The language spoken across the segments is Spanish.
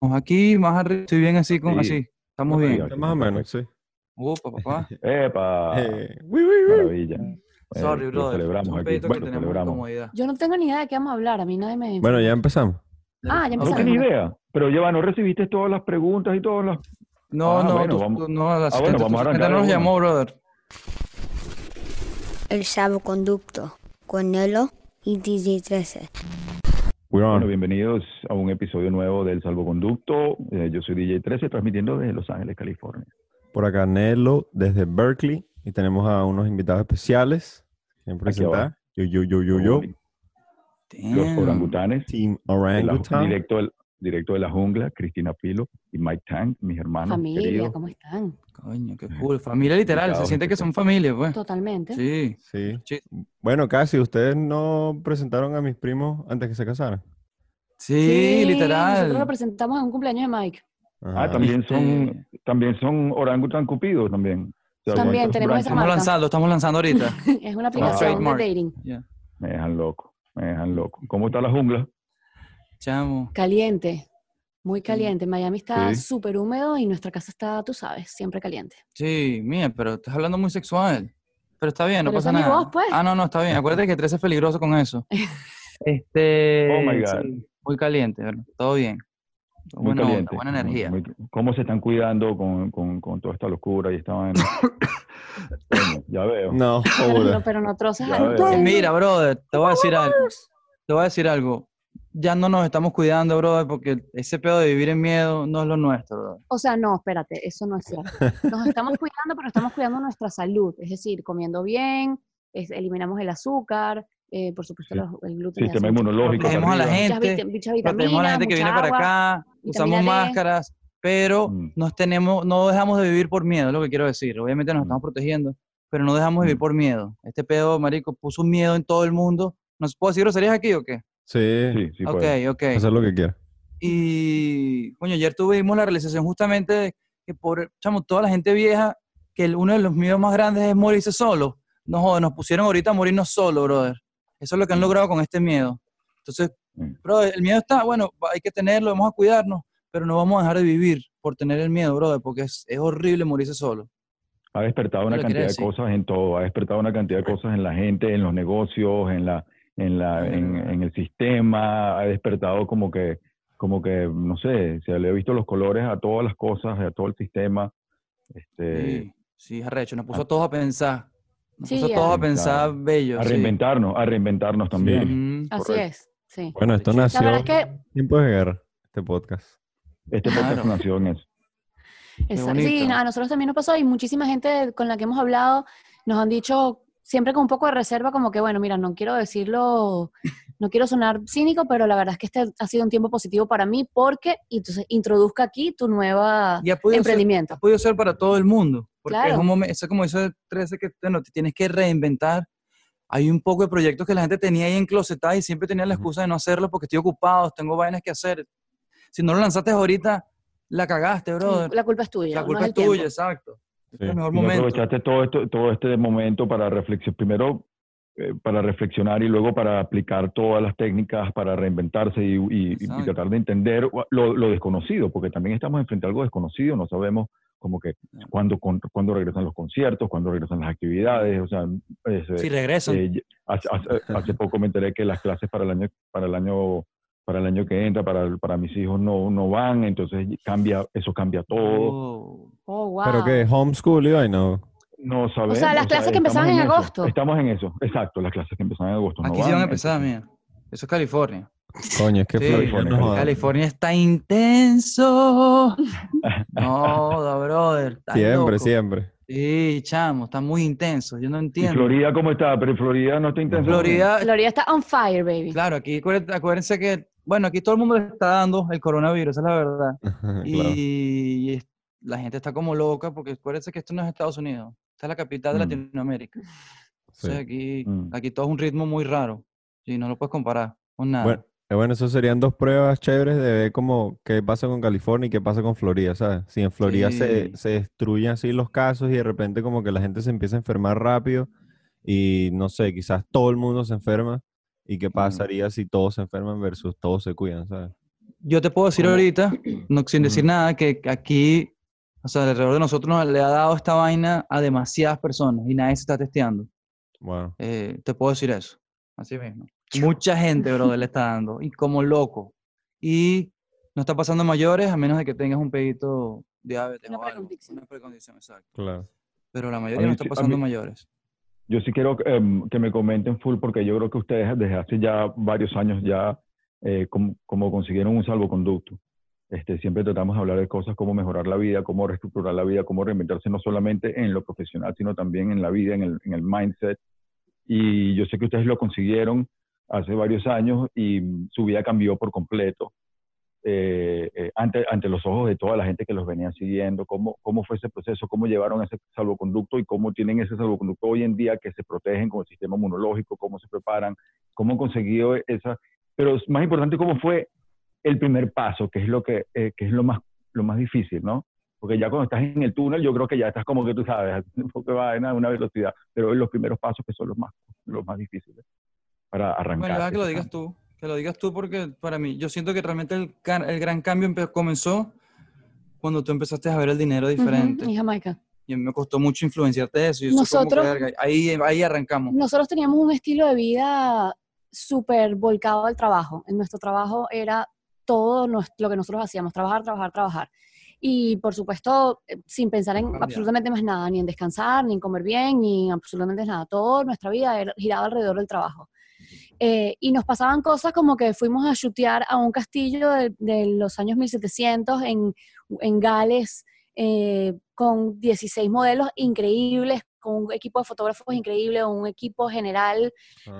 Aquí, más arriba, estoy bien así, con, Sí. así. Estamos bien. aquí Más o menos, sí. Upa, papá. ¡Epa! Eh, uy, uy, uy. Maravilla. Eh, Sorry, brother. celebramos aquí. Bueno, celebramos. Yo no tengo ni idea de qué vamos a hablar. A mí nadie me. Bueno, ya empezamos. Ah, ya No empezamos. tenía idea. Pero lleva, ¿no recibiste todas las preguntas y todas las...? No, Ah, no, bueno, tú- vamos- tú- no, la bueno, asistente, vamos a no nos llamó, brother. El salvoconducto con Nelo y DJ 13. We're on. Bueno, bienvenidos a un episodio nuevo del Salvoconducto. Eh, yo soy DJ 13, transmitiendo desde Los Ángeles, California. Por acá Nelo desde Berkeley y tenemos a unos invitados especiales. ¿Quién Aquí presentar? Yo, yo, yo, yo, yo. Los orangutanes. Team Orangutan. directo, del- directo de la jungla, Cristina Pilo y Mike Tang, mis hermanos Familia, queridos. ¿cómo están? Coño, qué cool. Familia literal, se siente que son familia, pues. Totalmente. Sí. Sí. Sí. Bueno, casi, ustedes no presentaron a mis primos antes que se casaran. Sí, Nosotros lo literal. presentamos en un cumpleaños de Mike. Ah, también Este- son, también son orangutan cupidos también. O sea, También ¿cuántos tenemos esa Estamos marca. lanzando, estamos lanzando ahorita. es una aplicación de dating. Me dejan loco, me dejan loco. ¿Cómo está la jungla? Chamo. Caliente. Muy caliente. Miami está Sí. súper húmedo y nuestra casa está, tú sabes, siempre caliente. Sí, mía, pero estás hablando muy sexual. Pero está bien, no Pero pasa nada. voz, pues. Ah, no, no, está bien. Acuérdate que 13 es peligroso con eso. Este. Oh my God. sí, muy caliente, ¿verdad? Todo bien. Muy buena onda, caliente. buena muy- energía. muy- ¿Cómo se están cuidando con, con, con toda esta locura y esta vaina? Coño, ya veo. No, Pero no, pero no troces Ya al- veo. Mira, brother, te voy a decir algo. Te voy a decir algo. Ya no nos estamos cuidando, brother, porque ese pedo de vivir en miedo no es lo nuestro, brother. O sea, no, espérate, eso no es cierto. Nos estamos cuidando, pero estamos cuidando nuestra salud. Es decir, comiendo bien, es- eliminamos el azúcar, eh, por supuesto, Sí. los- el gluten. Sistema inmunológico. Protegemos a la. Muchas gente, protegemos a la gente que viene para acá, usamos D. máscaras, pero Mm. nos tenemos, no dejamos de vivir por miedo, es lo que quiero decir. Obviamente nos Mm. estamos protegiendo, pero no dejamos de vivir Mm. por miedo. Este pedo, marico, puso un miedo en todo el mundo. ¿No puedo decir groserías aquí o qué? Sí, Sí, sí, ok, puede. ok. hacer lo que quiera. Y, coño, ayer tuvimos la realización justamente de que por, chamo, toda la gente vieja, que el- uno de los miedos más grandes es morirse solo. No joder, nos pusieron ahorita a morirnos solo, brother. Eso es lo que han logrado con este miedo. Entonces, Mm. brother, el miedo está, bueno, hay que tenerlo, vamos a cuidarnos, pero no vamos a dejar de vivir por tener el miedo, brother, porque es, es horrible morirse solo. Ha despertado una cantidad de cosas en todo, ha despertado una cantidad de cosas en la gente, en los negocios, en la, en la, en, en el sistema, ha despertado como que, como que, no sé, se le ha visto los colores a todas las cosas, a todo el sistema. Este, Sí, sí, arrecho, nos puso a todos a pensar. Nos Sí, puso a a todos a pensar. bello. a sí. reinventarnos, a reinventarnos también. Así es, sí. Bueno, esto La nació verdad es que tiempos de guerra, este podcast. Este podcast Claro. nació en eso. Bonito. Sí, a nosotros también nos pasó y muchísima gente con la que hemos hablado nos han dicho siempre con un poco de reserva como que, bueno, mira, no quiero decirlo, no quiero sonar cínico, pero la verdad es que este ha sido un tiempo positivo para mí porque entonces introduzca aquí tu nueva Y ha podido ser- emprendimiento. ha podido ser para todo el mundo. Porque es Claro. un momento, eso como dice 13, que bueno, te tienes que reinventar. Hay un poco de proyectos que la gente tenía ahí enclosetados y siempre tenía la excusa de no hacerlo porque estoy ocupado, tengo vainas que hacer. Si no lo lanzaste ahorita, la cagaste, brother. La culpa es tuya. La no culpa es es tiempo. tuya, exacto. Este es Sí. el mejor Y no momento. aprovechaste todo, esto, todo este momento para reflexionar, primero eh, para reflexionar y luego para aplicar todas las técnicas para reinventarse y, y- y Exacto. tratar de entender lo, lo desconocido, porque también estamos enfrente a algo desconocido, no sabemos como que cuándo, cuándo regresan los conciertos, cuándo regresan las actividades, o sea, es, Si regresan. eh, hace, hace- hace poco me enteré que las clases para el año, para el año, para el año que entra, para, para mis hijos no, no van, entonces cambia, eso cambia todo. Oh. Oh, wow. ¿Pero qué? ¿Homeschool y ay, no? No sabemos. las clases que empezaban en eso, agosto. Estamos en eso, exacto, las clases que empezaban en agosto. no Aquí sí van a empezar, mía. Eso es California. Coño, es que Sí, California, no. California está intenso. No, da, brother. Siempre, loco. siempre. Sí, chamo, está muy intenso. Yo no ¿Y entiendo. Florida cómo está? Pero Florida no está intensa. Florida, Florida está on fire, baby. claro, aquí acuérdense, que, bueno, aquí todo el mundo le está dando el coronavirus, esa es la verdad. claro. Y la gente está como loca porque acuérdense que esto no es Estados Unidos, esta es la capital de Mm. Latinoamérica. Sí. Entonces aquí, Mm. aquí todo es un ritmo muy raro. Y no lo puedes comparar con nada. Bueno, eh, bueno, eso serían dos pruebas chéveres de ver como qué pasa con California y qué pasa con Florida, ¿sabes? Si en Florida se, Sí. se destruyen así los casos y de repente como que la gente se empieza a enfermar rápido y no sé, quizás todo el mundo se enferma y qué pasaría si todos se enferman versus todos se cuidan, ¿sabes? Yo te puedo decir ahorita, no, sin decir nada, que aquí, o sea, alrededor de nosotros nos le ha dado esta vaina a demasiadas personas y nadie se está testeando. Wow. Eh, te puedo decir eso. Así mismo. Mucha gente, brother, le está dando. Y como loco. Y no está pasando a mayores a menos de que tengas un pedito diabetes Una o algo. precondición. Una precondición, exacto. Claro. Pero la mayoría mí no está pasando mí- mayores. Yo sí quiero em, que me comenten full porque yo creo que ustedes desde hace ya varios años ya eh, como, como consiguieron un salvoconducto. Este, siempre tratamos de hablar de cosas como mejorar la vida, cómo reestructurar la vida, cómo reinventarse no solamente en lo profesional, sino también en la vida, en el, en el mindset. Y yo sé que ustedes lo consiguieron hace varios años y su vida cambió por completo. eh, eh, ante, ante los ojos de toda la gente que los venía siguiendo, cómo, cómo fue ese proceso, cómo llevaron ese salvoconducto y cómo tienen ese salvoconducto hoy en día que se protegen con el sistema inmunológico, cómo se preparan, cómo han conseguido esa... Pero más importante, cómo fue el primer paso, que es lo, que, eh, que es lo, más, lo más difícil, ¿no? Porque ya cuando estás en el túnel, yo creo que ya estás como que tú sabes, porque va a una velocidad, pero los primeros pasos que son los más, los más difíciles para arrancar. Bueno, deja que lo digas tú. Que lo digas tú porque para mí, yo siento que realmente el, el gran cambio comenzó cuando tú empezaste a ver el dinero diferente. En Jamaica. Y a mí me costó mucho influenciarte eso. y eso que, Nosotros- verga, ahí, ahí arrancamos. Nosotros teníamos un estilo de vida súper volcado al trabajo. En nuestro trabajo era todo lo que nosotros hacíamos, trabajar, trabajar, trabajar. Y por supuesto, eh, sin pensar en absolutamente más nada, ni en descansar, ni en comer bien, ni en absolutamente nada. Toda nuestra vida era, giraba alrededor del trabajo. Eh, y nos pasaban cosas como que fuimos a chutear a un castillo de, de los años 1700 en, en Gales eh, con 16 modelos increíbles, con un equipo de fotógrafos increíble, un equipo general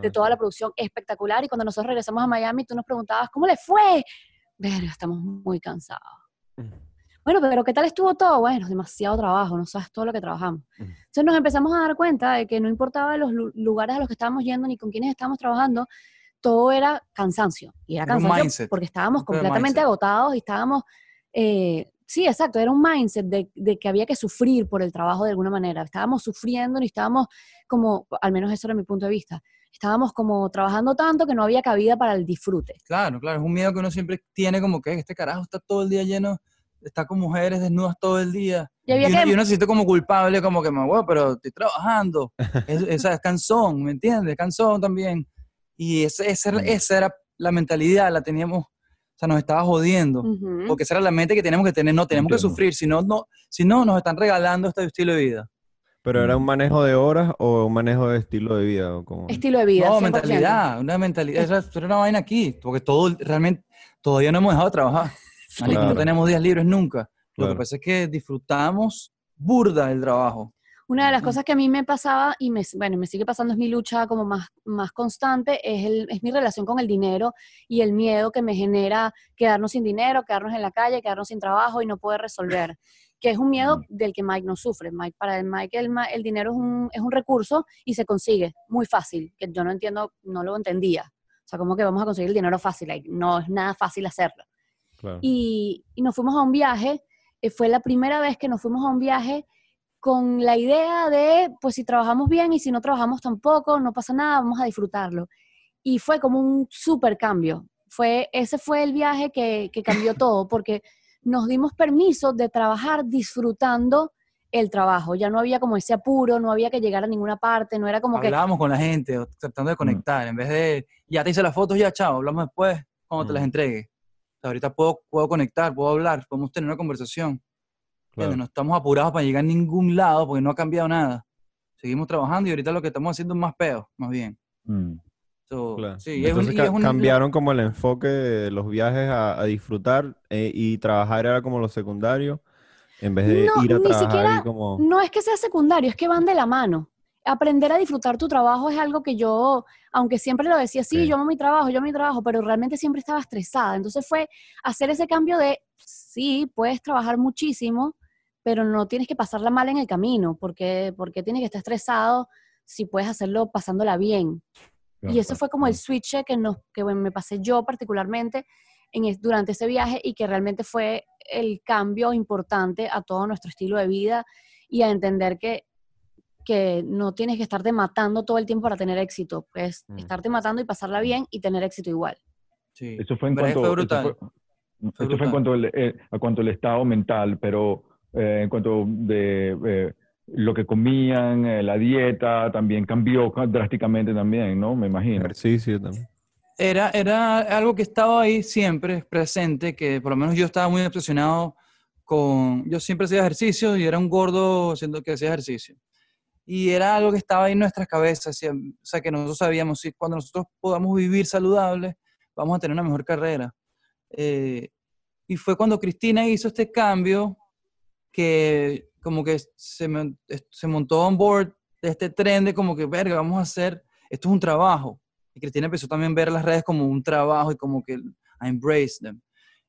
de Ah, toda la producción espectacular. Y cuando nosotros regresamos a Miami, tú nos preguntabas, ¿cómo le fue? Verga, estamos muy cansados. Bueno, pero ¿qué tal estuvo todo? Bueno, demasiado trabajo, no sabes todo lo que trabajamos. Entonces nos empezamos a dar cuenta de que no importaba los lu- lugares a los que estábamos yendo ni con quiénes estábamos trabajando, todo era cansancio. Y era cansancio porque estábamos completamente agotados y estábamos... eh, sí, exacto, era un mindset de, de que había que sufrir por el trabajo de alguna manera. Estábamos sufriendo y estábamos como, al menos eso era mi punto de vista, estábamos como trabajando tanto que no había cabida para el disfrute. Claro, claro, es un miedo que uno siempre tiene como que este carajo está todo el día lleno, está con mujeres desnudas todo el día. Y había y, uno, que- y uno se siente como culpable, como que, "Mamá, pero estoy trabajando. Es, esa es cansón, ¿me entiendes? Cansón también. Y ese- esa, era, Mm. esa era la mentalidad, la teníamos, o sea, nos estaba jodiendo. Ujú. Porque esa era la mente que teníamos que tener, no, tenemos que Entiendo. sufrir, si no, no, si no, nos están regalando este estilo de vida. ¿Pero era un manejo de horas o un manejo de estilo de vida? o cómo? Estilo de vida. No, 100%. mentalidad, una mentalidad, esa era una vaina aquí, porque todo, realmente, todavía no hemos dejado de trabajar. Marico, Claro. No tenemos días libres nunca. Lo Claro. que pasa es que disfrutamos burda del trabajo. Una de las cosas que a mí me pasaba y me, bueno, me sigue pasando es mi lucha como más, más constante, es, el, es mi relación con el dinero y el miedo que me genera quedarnos sin dinero, quedarnos en la calle, quedarnos sin trabajo y no poder resolver. Que es un miedo del que Mike no sufre. Mike, para el Mike el, el dinero es un, es un recurso y se consigue muy fácil, que yo no entiendo, no lo entendía. O sea, como que vamos a conseguir el dinero fácil, like, no es nada fácil hacerlo Claro. y, y nos fuimos a un viaje. eh, fue la primera vez que nos fuimos a un viaje con la idea de, pues si trabajamos bien y si no trabajamos tampoco, no pasa nada, vamos a disfrutarlo. Y fue como un super cambio. Fue, ese fue el viaje que, que cambió todo, porque nos dimos permiso de trabajar disfrutando el trabajo. Ya no había como ese apuro, no había que llegar a ninguna parte, no era como que... Hablábamos con la gente, o tratando de conectar, en vez de, ya te hice las fotos, ya chao, hablamos después, cuando te las Mm. entregue. Sea, ahorita puedo, puedo conectar, puedo hablar, podemos tener una conversación. Claro. No estamos apurados para llegar a ningún lado porque no ha cambiado nada. Seguimos trabajando y ahorita lo que estamos haciendo es más peo, más bien. Mm. So, Claro. sí, es un- Entonces y ca- es un- cambiaron como el enfoque de los viajes a, a disfrutar eh, y trabajar era como lo secundario en vez de No, ir a ni trabajar siquiera- como... No es que sea secundario, es que van de la mano. Aprender a disfrutar tu trabajo es algo que yo, aunque siempre lo decía, sí, Sí. yo amo mi trabajo, yo amo mi trabajo, pero realmente siempre estaba estresada. Entonces fue hacer ese cambio de, sí, puedes trabajar muchísimo, pero no tienes que pasarla mal en el camino, porque, porque tienes que estar estresado si puedes hacerlo pasándola bien. Y eso fue como el switch que, nos, que me pasé yo particularmente en durante ese viaje y que realmente fue el cambio importante a todo nuestro estilo de vida y a entender que, que no tienes que estarte matando todo el tiempo para tener éxito, pues Mm. estarte matando y pasarla bien y tener éxito igual. sí. Eso fue en cuanto... fue eso brutal. fue- Esto fue en cuanto al, eh, a cuanto al estado mental, pero eh, en cuanto de eh, lo que comían, eh, la dieta también cambió ca- drásticamente también, ¿no? Me imagino. Ejercicio también. Era, era algo que estaba ahí siempre presente, que por lo menos yo estaba muy obsesionado con... Yo siempre hacía ejercicio y era un gordo siendo que hacía ejercicio. Y era algo que estaba ahí en nuestras cabezas, siem- o sea, que nosotros sabíamos, si cuando nosotros podamos vivir saludables, vamos a tener una mejor carrera. Eh, y fue cuando Cristina hizo este cambio que como que se, se montó on board de este tren de como que, verga, vamos a hacer, esto es un trabajo. Y Cristina empezó también a ver las redes como un trabajo y como que a embrace them.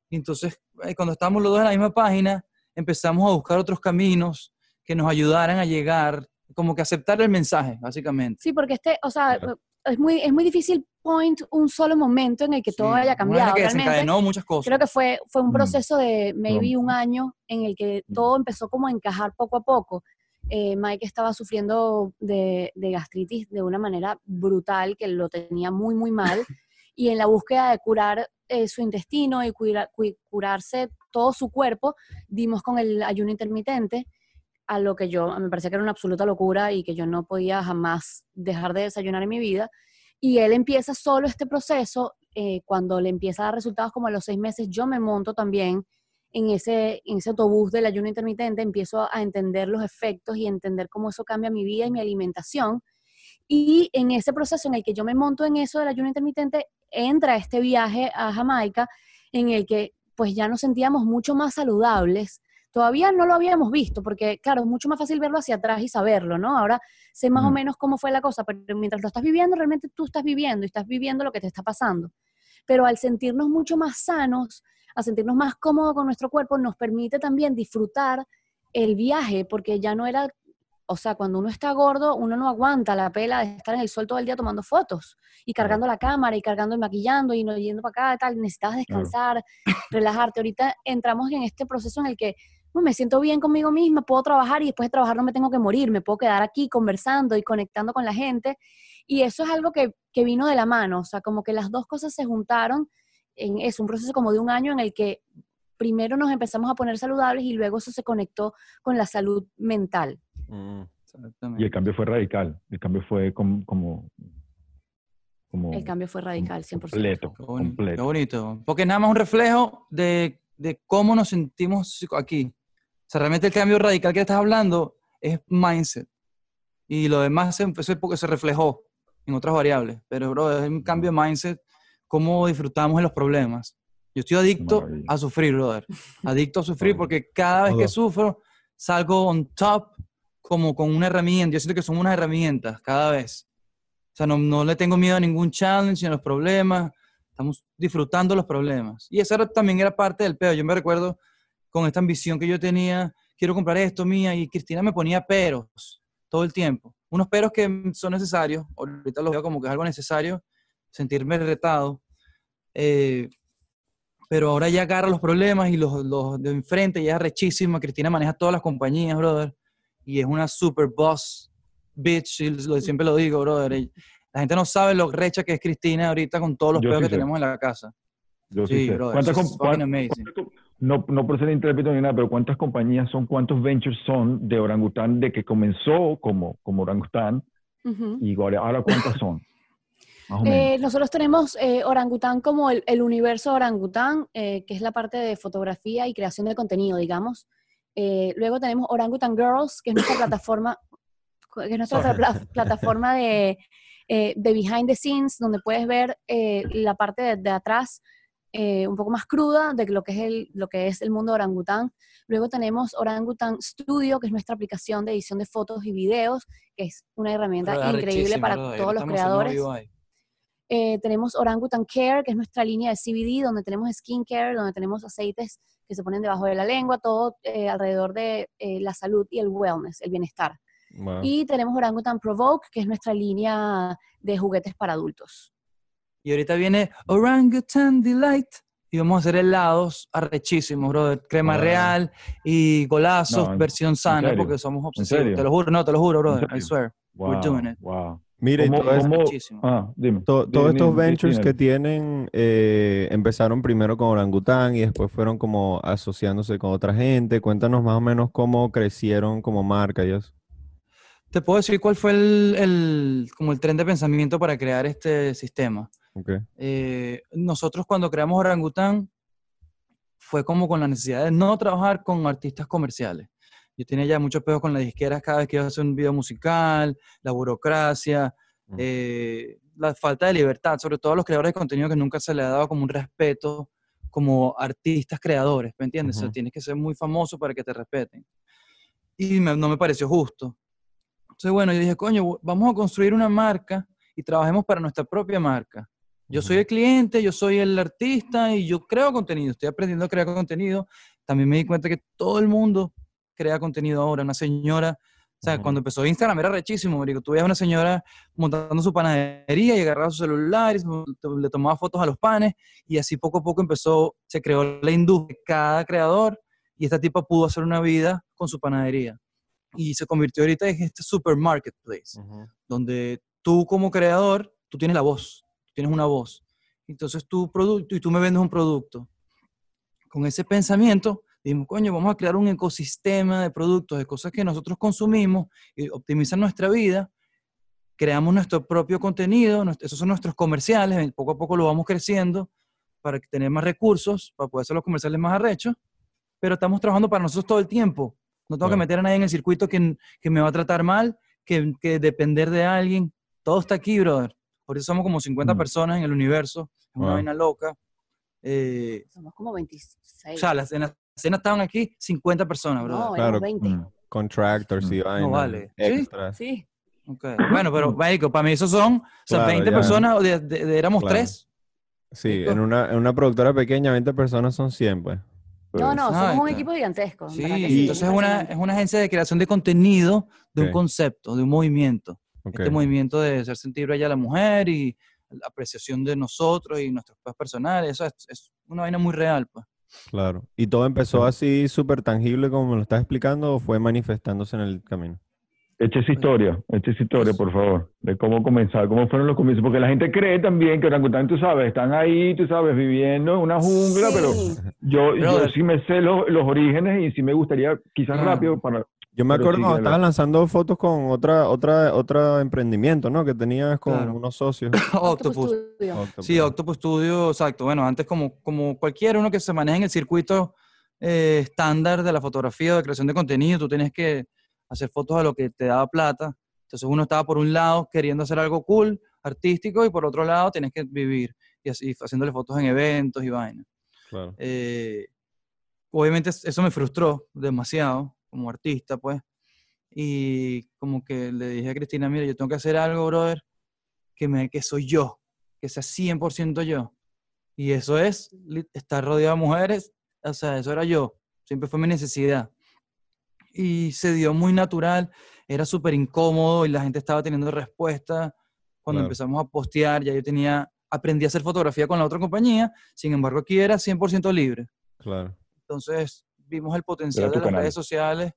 Y entonces, eh, cuando estábamos los dos en la misma página, empezamos a buscar otros caminos que nos ayudaran a llegar, como que aceptar el mensaje, básicamente. Sí, porque este, o sea, Claro. es muy, es muy difícil point un solo momento en el que todo Sí, haya una cambiado. que Realmente, desencadenó muchas cosas. creo que fue, fue un Mm. proceso de maybe un año en el que Mm. todo empezó como a encajar poco a poco. Eh, Mike estaba sufriendo de, de gastritis de una manera brutal, que lo tenía muy, muy mal. Y en la búsqueda de curar eh, su intestino y cuira- cu- curarse todo su cuerpo, dimos con el ayuno intermitente, a lo que yo me parecía que era una absoluta locura y que yo no podía jamás dejar de desayunar en mi vida. Y él empieza solo este proceso, eh, cuando le empieza a dar resultados como a los seis meses, yo me monto también en ese, en ese autobús del ayuno intermitente, empiezo a entender los efectos y entender cómo eso cambia mi vida y mi alimentación. Y en ese proceso en el que yo me monto en eso del ayuno intermitente, entra este viaje a Jamaica en el que pues ya nos sentíamos mucho más saludables. Todavía no lo habíamos visto, porque claro, es mucho más fácil verlo hacia atrás y saberlo, ¿no? Ahora sé más o Ujú. menos cómo fue la cosa, pero mientras lo estás viviendo, realmente tú estás viviendo y estás viviendo lo que te está pasando. Pero al sentirnos mucho más sanos, a sentirnos más cómodos con nuestro cuerpo, nos permite también disfrutar el viaje, porque ya no era, o sea, cuando uno está gordo, uno no aguanta la pela de estar en el sol todo el día tomando fotos y cargando la cámara y cargando y maquillando y no yendo para acá y tal, necesitas descansar, relajarte. Ahorita entramos en este proceso en el que "Uy, me siento bien conmigo misma, puedo trabajar y después de trabajar no me tengo que morir, me puedo quedar aquí conversando y conectando con la gente. Y eso es algo que, que vino de la mano, o sea, como que las dos cosas se juntaron en es un proceso como de un año en el que primero nos empezamos a poner saludables y luego eso se conectó con la salud mental. Mm. Exactamente. Y el cambio fue radical. El cambio fue como, como, como El cambio fue radical, 100%. completo. Bonito, qué completo. bonito. Porque nada más un reflejo de, de cómo nos sentimos aquí. Sea, realmente el cambio radical que estás hablando es mindset. Y lo demás se, es porque se reflejó en otras variables. Pero, bro, es un cambio de mindset, cómo disfrutamos de los problemas. Yo estoy adicto Maravilla. a sufrir, brother. Adicto a sufrir porque cada vez que sufro, salgo on top como con una herramienta. Yo siento que son unas herramientas cada vez. O sea, no, no le tengo miedo a ningún challenge, ni a los problemas. Estamos disfrutando los problemas. Y eso era- también era parte del pedo. Yo me recuerdo con esta ambición que yo tenía, quiero comprar esto mía, y Cristina me ponía peros todo el tiempo. Unos peros que son necesarios, ahorita los veo como que es algo necesario, sentirme retado. Eh, pero ahora ya agarra los problemas y los, los de enfrente, ya es rechísima. Cristina maneja todas las compañías, brother. Y es una super boss bitch, y lo- siempre lo digo, brother. Y La gente no sabe lo recha que es Cristina ahorita con todos los Yo peos sí que sé. tenemos en la casa. Yo sí Sí, brother. ¿Cuántas she's com- fucking cuán- amazing. No, no por ser intrépido ni nada, pero ¿cuántas compañías son, cuántos ventures son de orangután de que comenzó como, como orangután y ahora, ahora cuántas son? Más o menos. Eh, nosotros tenemos eh, Orangután como el, el universo Orangután, eh, que es la parte de fotografía y creación de contenido, digamos. Luego tenemos Orangutan Girls, que es nuestra plataforma, que es nuestra plataforma de, de behind the scenes, donde puedes ver la parte de, de atrás eh, un poco más cruda de lo que, es el, lo que es el mundo orangután. Luego tenemos Orangutan Studio, que es nuestra aplicación de edición de fotos y videos, que es una herramienta increíble para todos los creadores. Eh, tenemos Orangutan Care, que es nuestra línea de CBD, donde tenemos skincare, donde tenemos aceites que se ponen debajo de la lengua, todo eh, alrededor de eh, la salud y el wellness, el bienestar. Wow. Y tenemos Orangutan Provoke, que es nuestra línea de juguetes para adultos. Y ahorita viene Orangutan Delight. Y vamos a hacer helados arrechísimos, brother. Crema Wow. real y golazos, No, versión sana, porque somos obsesivos. Te lo juro, no, te lo juro, brother. I swear. wow, we're doing it. Wow. Mira, y ¿Cómo- todo. Ah, dime. To- Di- todos estos ventures dime. que tienen eh, empezaron primero con Orangután y después fueron como asociándose con otra gente. Cuéntanos más o menos cómo crecieron como marca y eso. Te puedo decir cuál fue el, el- como el tren de pensamiento para crear este sistema. Ok. Eh, nosotros cuando creamos Orangután fue como con la necesidad de no trabajar con artistas comerciales. Yo tenía ya muchos pedos con las disqueras cada vez que iba a hacer un video musical, la burocracia, Mm. eh, la falta de libertad, sobre todo a los creadores de contenido que nunca se le ha dado como un respeto como artistas creadores, ¿me entiendes? O sea, tienes que ser muy famoso para que te respeten. Y me- no me pareció justo. Entonces, bueno, yo dije, coño, vamos a construir una marca y trabajemos para nuestra propia marca. Yo soy el cliente, yo soy el artista y yo creo contenido. Estoy aprendiendo a crear contenido. También me di cuenta que todo el mundo crea contenido ahora. Una señora, o sea, cuando empezó Instagram era rechísimo, marico. Tú veías a una señora montando su panadería y agarraba su celular y le tomaba fotos a los panes y así poco a poco empezó, se creó la industria de cada creador y esta tipa pudo hacer una vida con su panadería. Y se convirtió ahorita en este super marketplace Ujú. donde tú como creador, tú tienes la voz, tienes una voz. Entonces tu producto, y tú me vendes un producto. Con ese pensamiento, dijimos, coño, vamos a crear un ecosistema de productos, de cosas que nosotros consumimos y optimizan nuestra vida. Creamos nuestro propio contenido, esos son nuestros comerciales, poco a poco lo vamos creciendo para tener más recursos, para poder hacer los comerciales más arrechos, pero estamos trabajando para nosotros todo el tiempo. No tengo que meter a nadie en el circuito que, que me va a tratar mal, que, que depender de alguien. Todo está aquí, brother. Por eso somos como 50 Mm. personas en el universo. Es una Wow. vaina loca. Eh, Somos como 26. o sea, las- en la escena estaban aquí 50 personas, brother. no, Claro, éramos 20. Mm. Contractors y Mm. vainas. vale. ¿Sí? Extras. Sí. Ok. Bueno, pero, marico, para mí esos son, o sea, Claro, 20 ya. personas, o de- de- de- éramos Claro. tres. Sí, en una, en una productora pequeña, 20 personas son 100, pues. No, no, somos un equipo gigantesco. Sí, sí, entonces es una, es una agencia de creación de contenido, de un concepto, de un movimiento. Este movimiento de hacer sentir bella a la mujer y la apreciación de nosotros y nuestros pedos personales, eso es, es una vaina muy real, pues. Claro. ¿Y todo empezó así súper tangible como me lo estás explicando o fue manifestándose en el camino? Eche esa historia, eche esa historia, por favor, de cómo comenzar, cómo fueron los comienzos, porque la gente cree también que orangután, tú sabes, están ahí, tú sabes, viviendo en una jungla, Sí. pero yo, yo sí me sé los, los orígenes y sí me gustaría, quizás Claro. rápido, para... Yo me acuerdo sí, cuando estabas lo- lanzando fotos con otra, otra, otro emprendimiento, ¿no? Que tenías con Claro. unos socios. Octopus. Studio. Octopus. Sí, Octopus Studio, exacto. Bueno, antes como, como cualquier uno que se maneja en el circuito eh, estándar de la fotografía o de creación de contenido, tú tienes que hacer fotos a lo que te daba plata. Entonces uno estaba por un lado queriendo hacer algo cool, artístico, y por otro lado tienes que vivir y así haciéndole fotos en eventos y vainas. Claro. Eh, obviamente es- eso me frustró demasiado como artista, pues. Y como que le dije a Cristina, mira, yo tengo que hacer algo, brother, que, me, que soy yo, que sea 100% yo. Y eso es estar rodeado de mujeres, o sea, eso era yo, siempre fue mi necesidad. Y se dio muy natural, era súper incómodo y la gente estaba teniendo respuesta. Cuando Claro. empezamos a postear, ya yo tenía, aprendí a hacer fotografía con la otra compañía, sin embargo aquí era 100% libre. Claro. Entonces vimos el potencial de las canal. redes sociales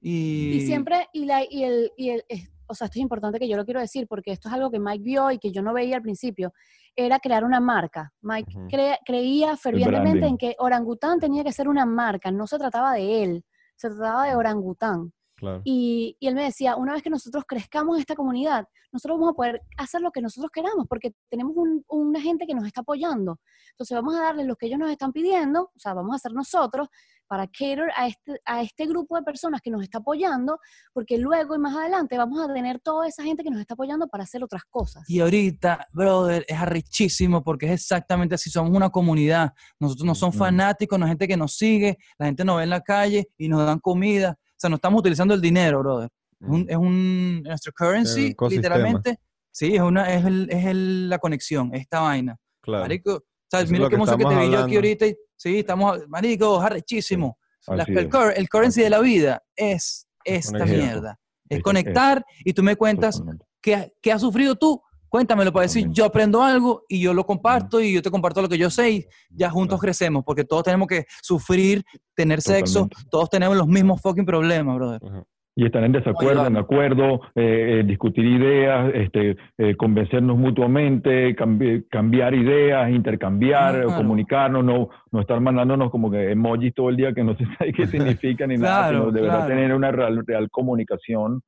y, Y siempre, y, la, y el, y el es- o sea, esto es importante que yo lo quiero decir porque esto es algo que Mike vio y que yo no veía al principio, era crear una marca. Mike Ujú. crea- creía fervientemente en que Orangután tenía que ser una marca, no se trataba de él, se trataba de Orangután. Claro. Y, y él me decía, una vez que nosotros crezcamos esta comunidad, nosotros vamos a poder hacer lo que nosotros queramos, porque tenemos un- una gente que nos está apoyando. Entonces vamos a darles lo que ellos nos están pidiendo, o sea, vamos a hacer nosotros para cater a este, a este grupo de personas que nos está apoyando, porque luego y más adelante vamos a tener toda esa gente que nos está apoyando para hacer otras cosas. y ahorita, brother, es arrechísimo porque es exactamente así, somos una comunidad. Nosotros no somos fanáticos, no hay gente que nos sigue, la gente nos ve en la calle y nos dan comida. O sea, no estamos utilizando el dinero, brother. Es, un, es un- nuestro currency, literalmente. Sí, es, una, es, el- es el- la conexión, esta vaina. Claro. Marico, o sea, mira lo qué que emoción que te vi yo aquí ahorita. y- sí, estamos, marico, arrechísimo. Así el, el currency de la vida es esta conexión. mierda. Es Es- conectar y tú me cuentas qué, qué has sufrido tú. Cuéntamelo para decir, yo aprendo algo y yo lo comparto y yo te comparto lo que yo sé y ya juntos crecemos porque todos tenemos que sufrir, tener sexo, todos tenemos los mismos fucking problemas, brother. Ajá. Y estar en desacuerdo, en acuerdo, eh, eh, discutir ideas, este, eh, convencernos mutuamente, cambi- cambiar ideas, intercambiar, Claro. comunicarnos, no, no estar mandándonos como que emojis todo el día que no se sabe qué significan ni nada, sino de verdad tener una real, real comunicación,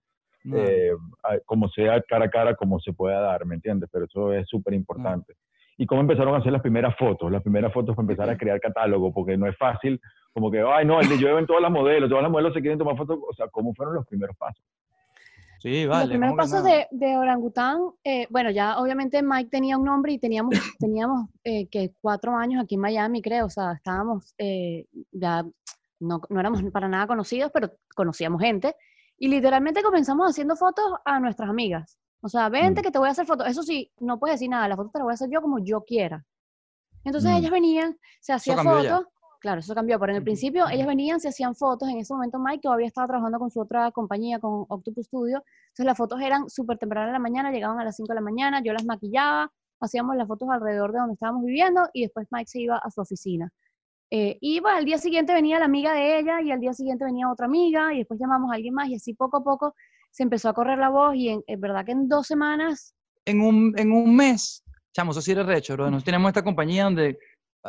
No. eh, como sea cara a cara, como se pueda dar, ¿me entiendes? Pero eso es súper importante. ¿Y cómo empezaron a hacer las primeras fotos? Las primeras fotos para empezar a crear catálogo, porque no es fácil, como que, ay, no, llueven todas las modelos, todas las modelos se quieren tomar fotos, o sea, ¿cómo fueron los primeros pasos? Sí, vale. Los primeros ¿cómo que pasos no? de, de orangután, eh, bueno, ya obviamente Mike tenía un nombre y teníamos, teníamos eh, que cuatro años aquí en Miami, creo, o sea, estábamos, eh, ya no, no éramos para nada conocidos, pero conocíamos gente, y literalmente comenzamos haciendo fotos a nuestras amigas. O sea, vente Mm. que te voy a hacer fotos. Eso sí, no puedes decir nada, las fotos te las voy a hacer yo como yo quiera. Entonces Mm. ellas venían, se hacían ya. fotos, claro, eso cambió, pero en el principio ellas venían, se hacían fotos, en ese momento Mike todavía estaba trabajando con su otra compañía, con Octopus Studio, entonces las fotos eran súper temprano en la mañana, llegaban a las 5 de la mañana, yo las maquillaba, hacíamos las fotos alrededor de donde estábamos viviendo y después Mike se iba a su oficina. Eh, y al día siguiente venía la amiga de ella y al día siguiente venía otra amiga y después llamamos a alguien más y así poco a poco se empezó a correr la voz y en, verdad que en dos semanas, En un, en un mes, chamo, eso sí era recho, bro. Nosotros teníamos esta compañía donde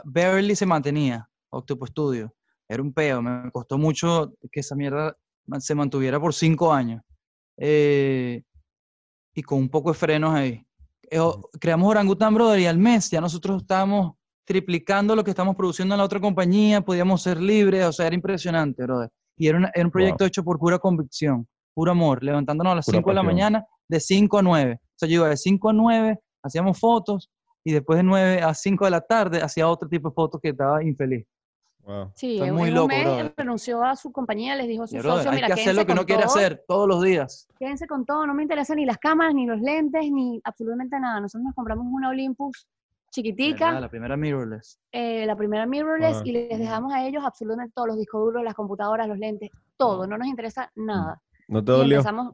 barely se mantenía, Octopus Studio. Era un peo, me costó mucho que esa mierda se mantuviera por cinco años. Eh, y con un poco de frenos ahí. Eh, creamos Orangutan Brother y al mes ya nosotros estábamos triplicando lo que estamos produciendo en la otra compañía, podíamos ser libres, o sea, era impresionante, brother. Y era, una- era un proyecto hecho por pura convicción, puro amor, levantándonos a las Pura 5 de la mañana, de 5 a 9. O sea, yo iba de 5 a 9, hacíamos fotos, y después de 9 a 5 de la tarde hacía otro tipo de fotos que estaba infeliz. Wow. sí, en, muy en loco, un mes brother. renunció a su compañía, les dijo a sus brother, socios, hay mira, que hacer lo que con uno quiere todo, hacer todos los días. quédense con todo, no me interesan ni las cámaras, ni los lentes, ni absolutamente nada. Nosotros nos compramos una Olympus chiquitica, ¿Verdad? La primera mirrorless. eh, la primera mirrorless, Ah. y les dejamos a ellos absolutamente todos los discos duros, las computadoras, los lentes, todo, no nos interesa nada. ¿No te dolió? empezamos,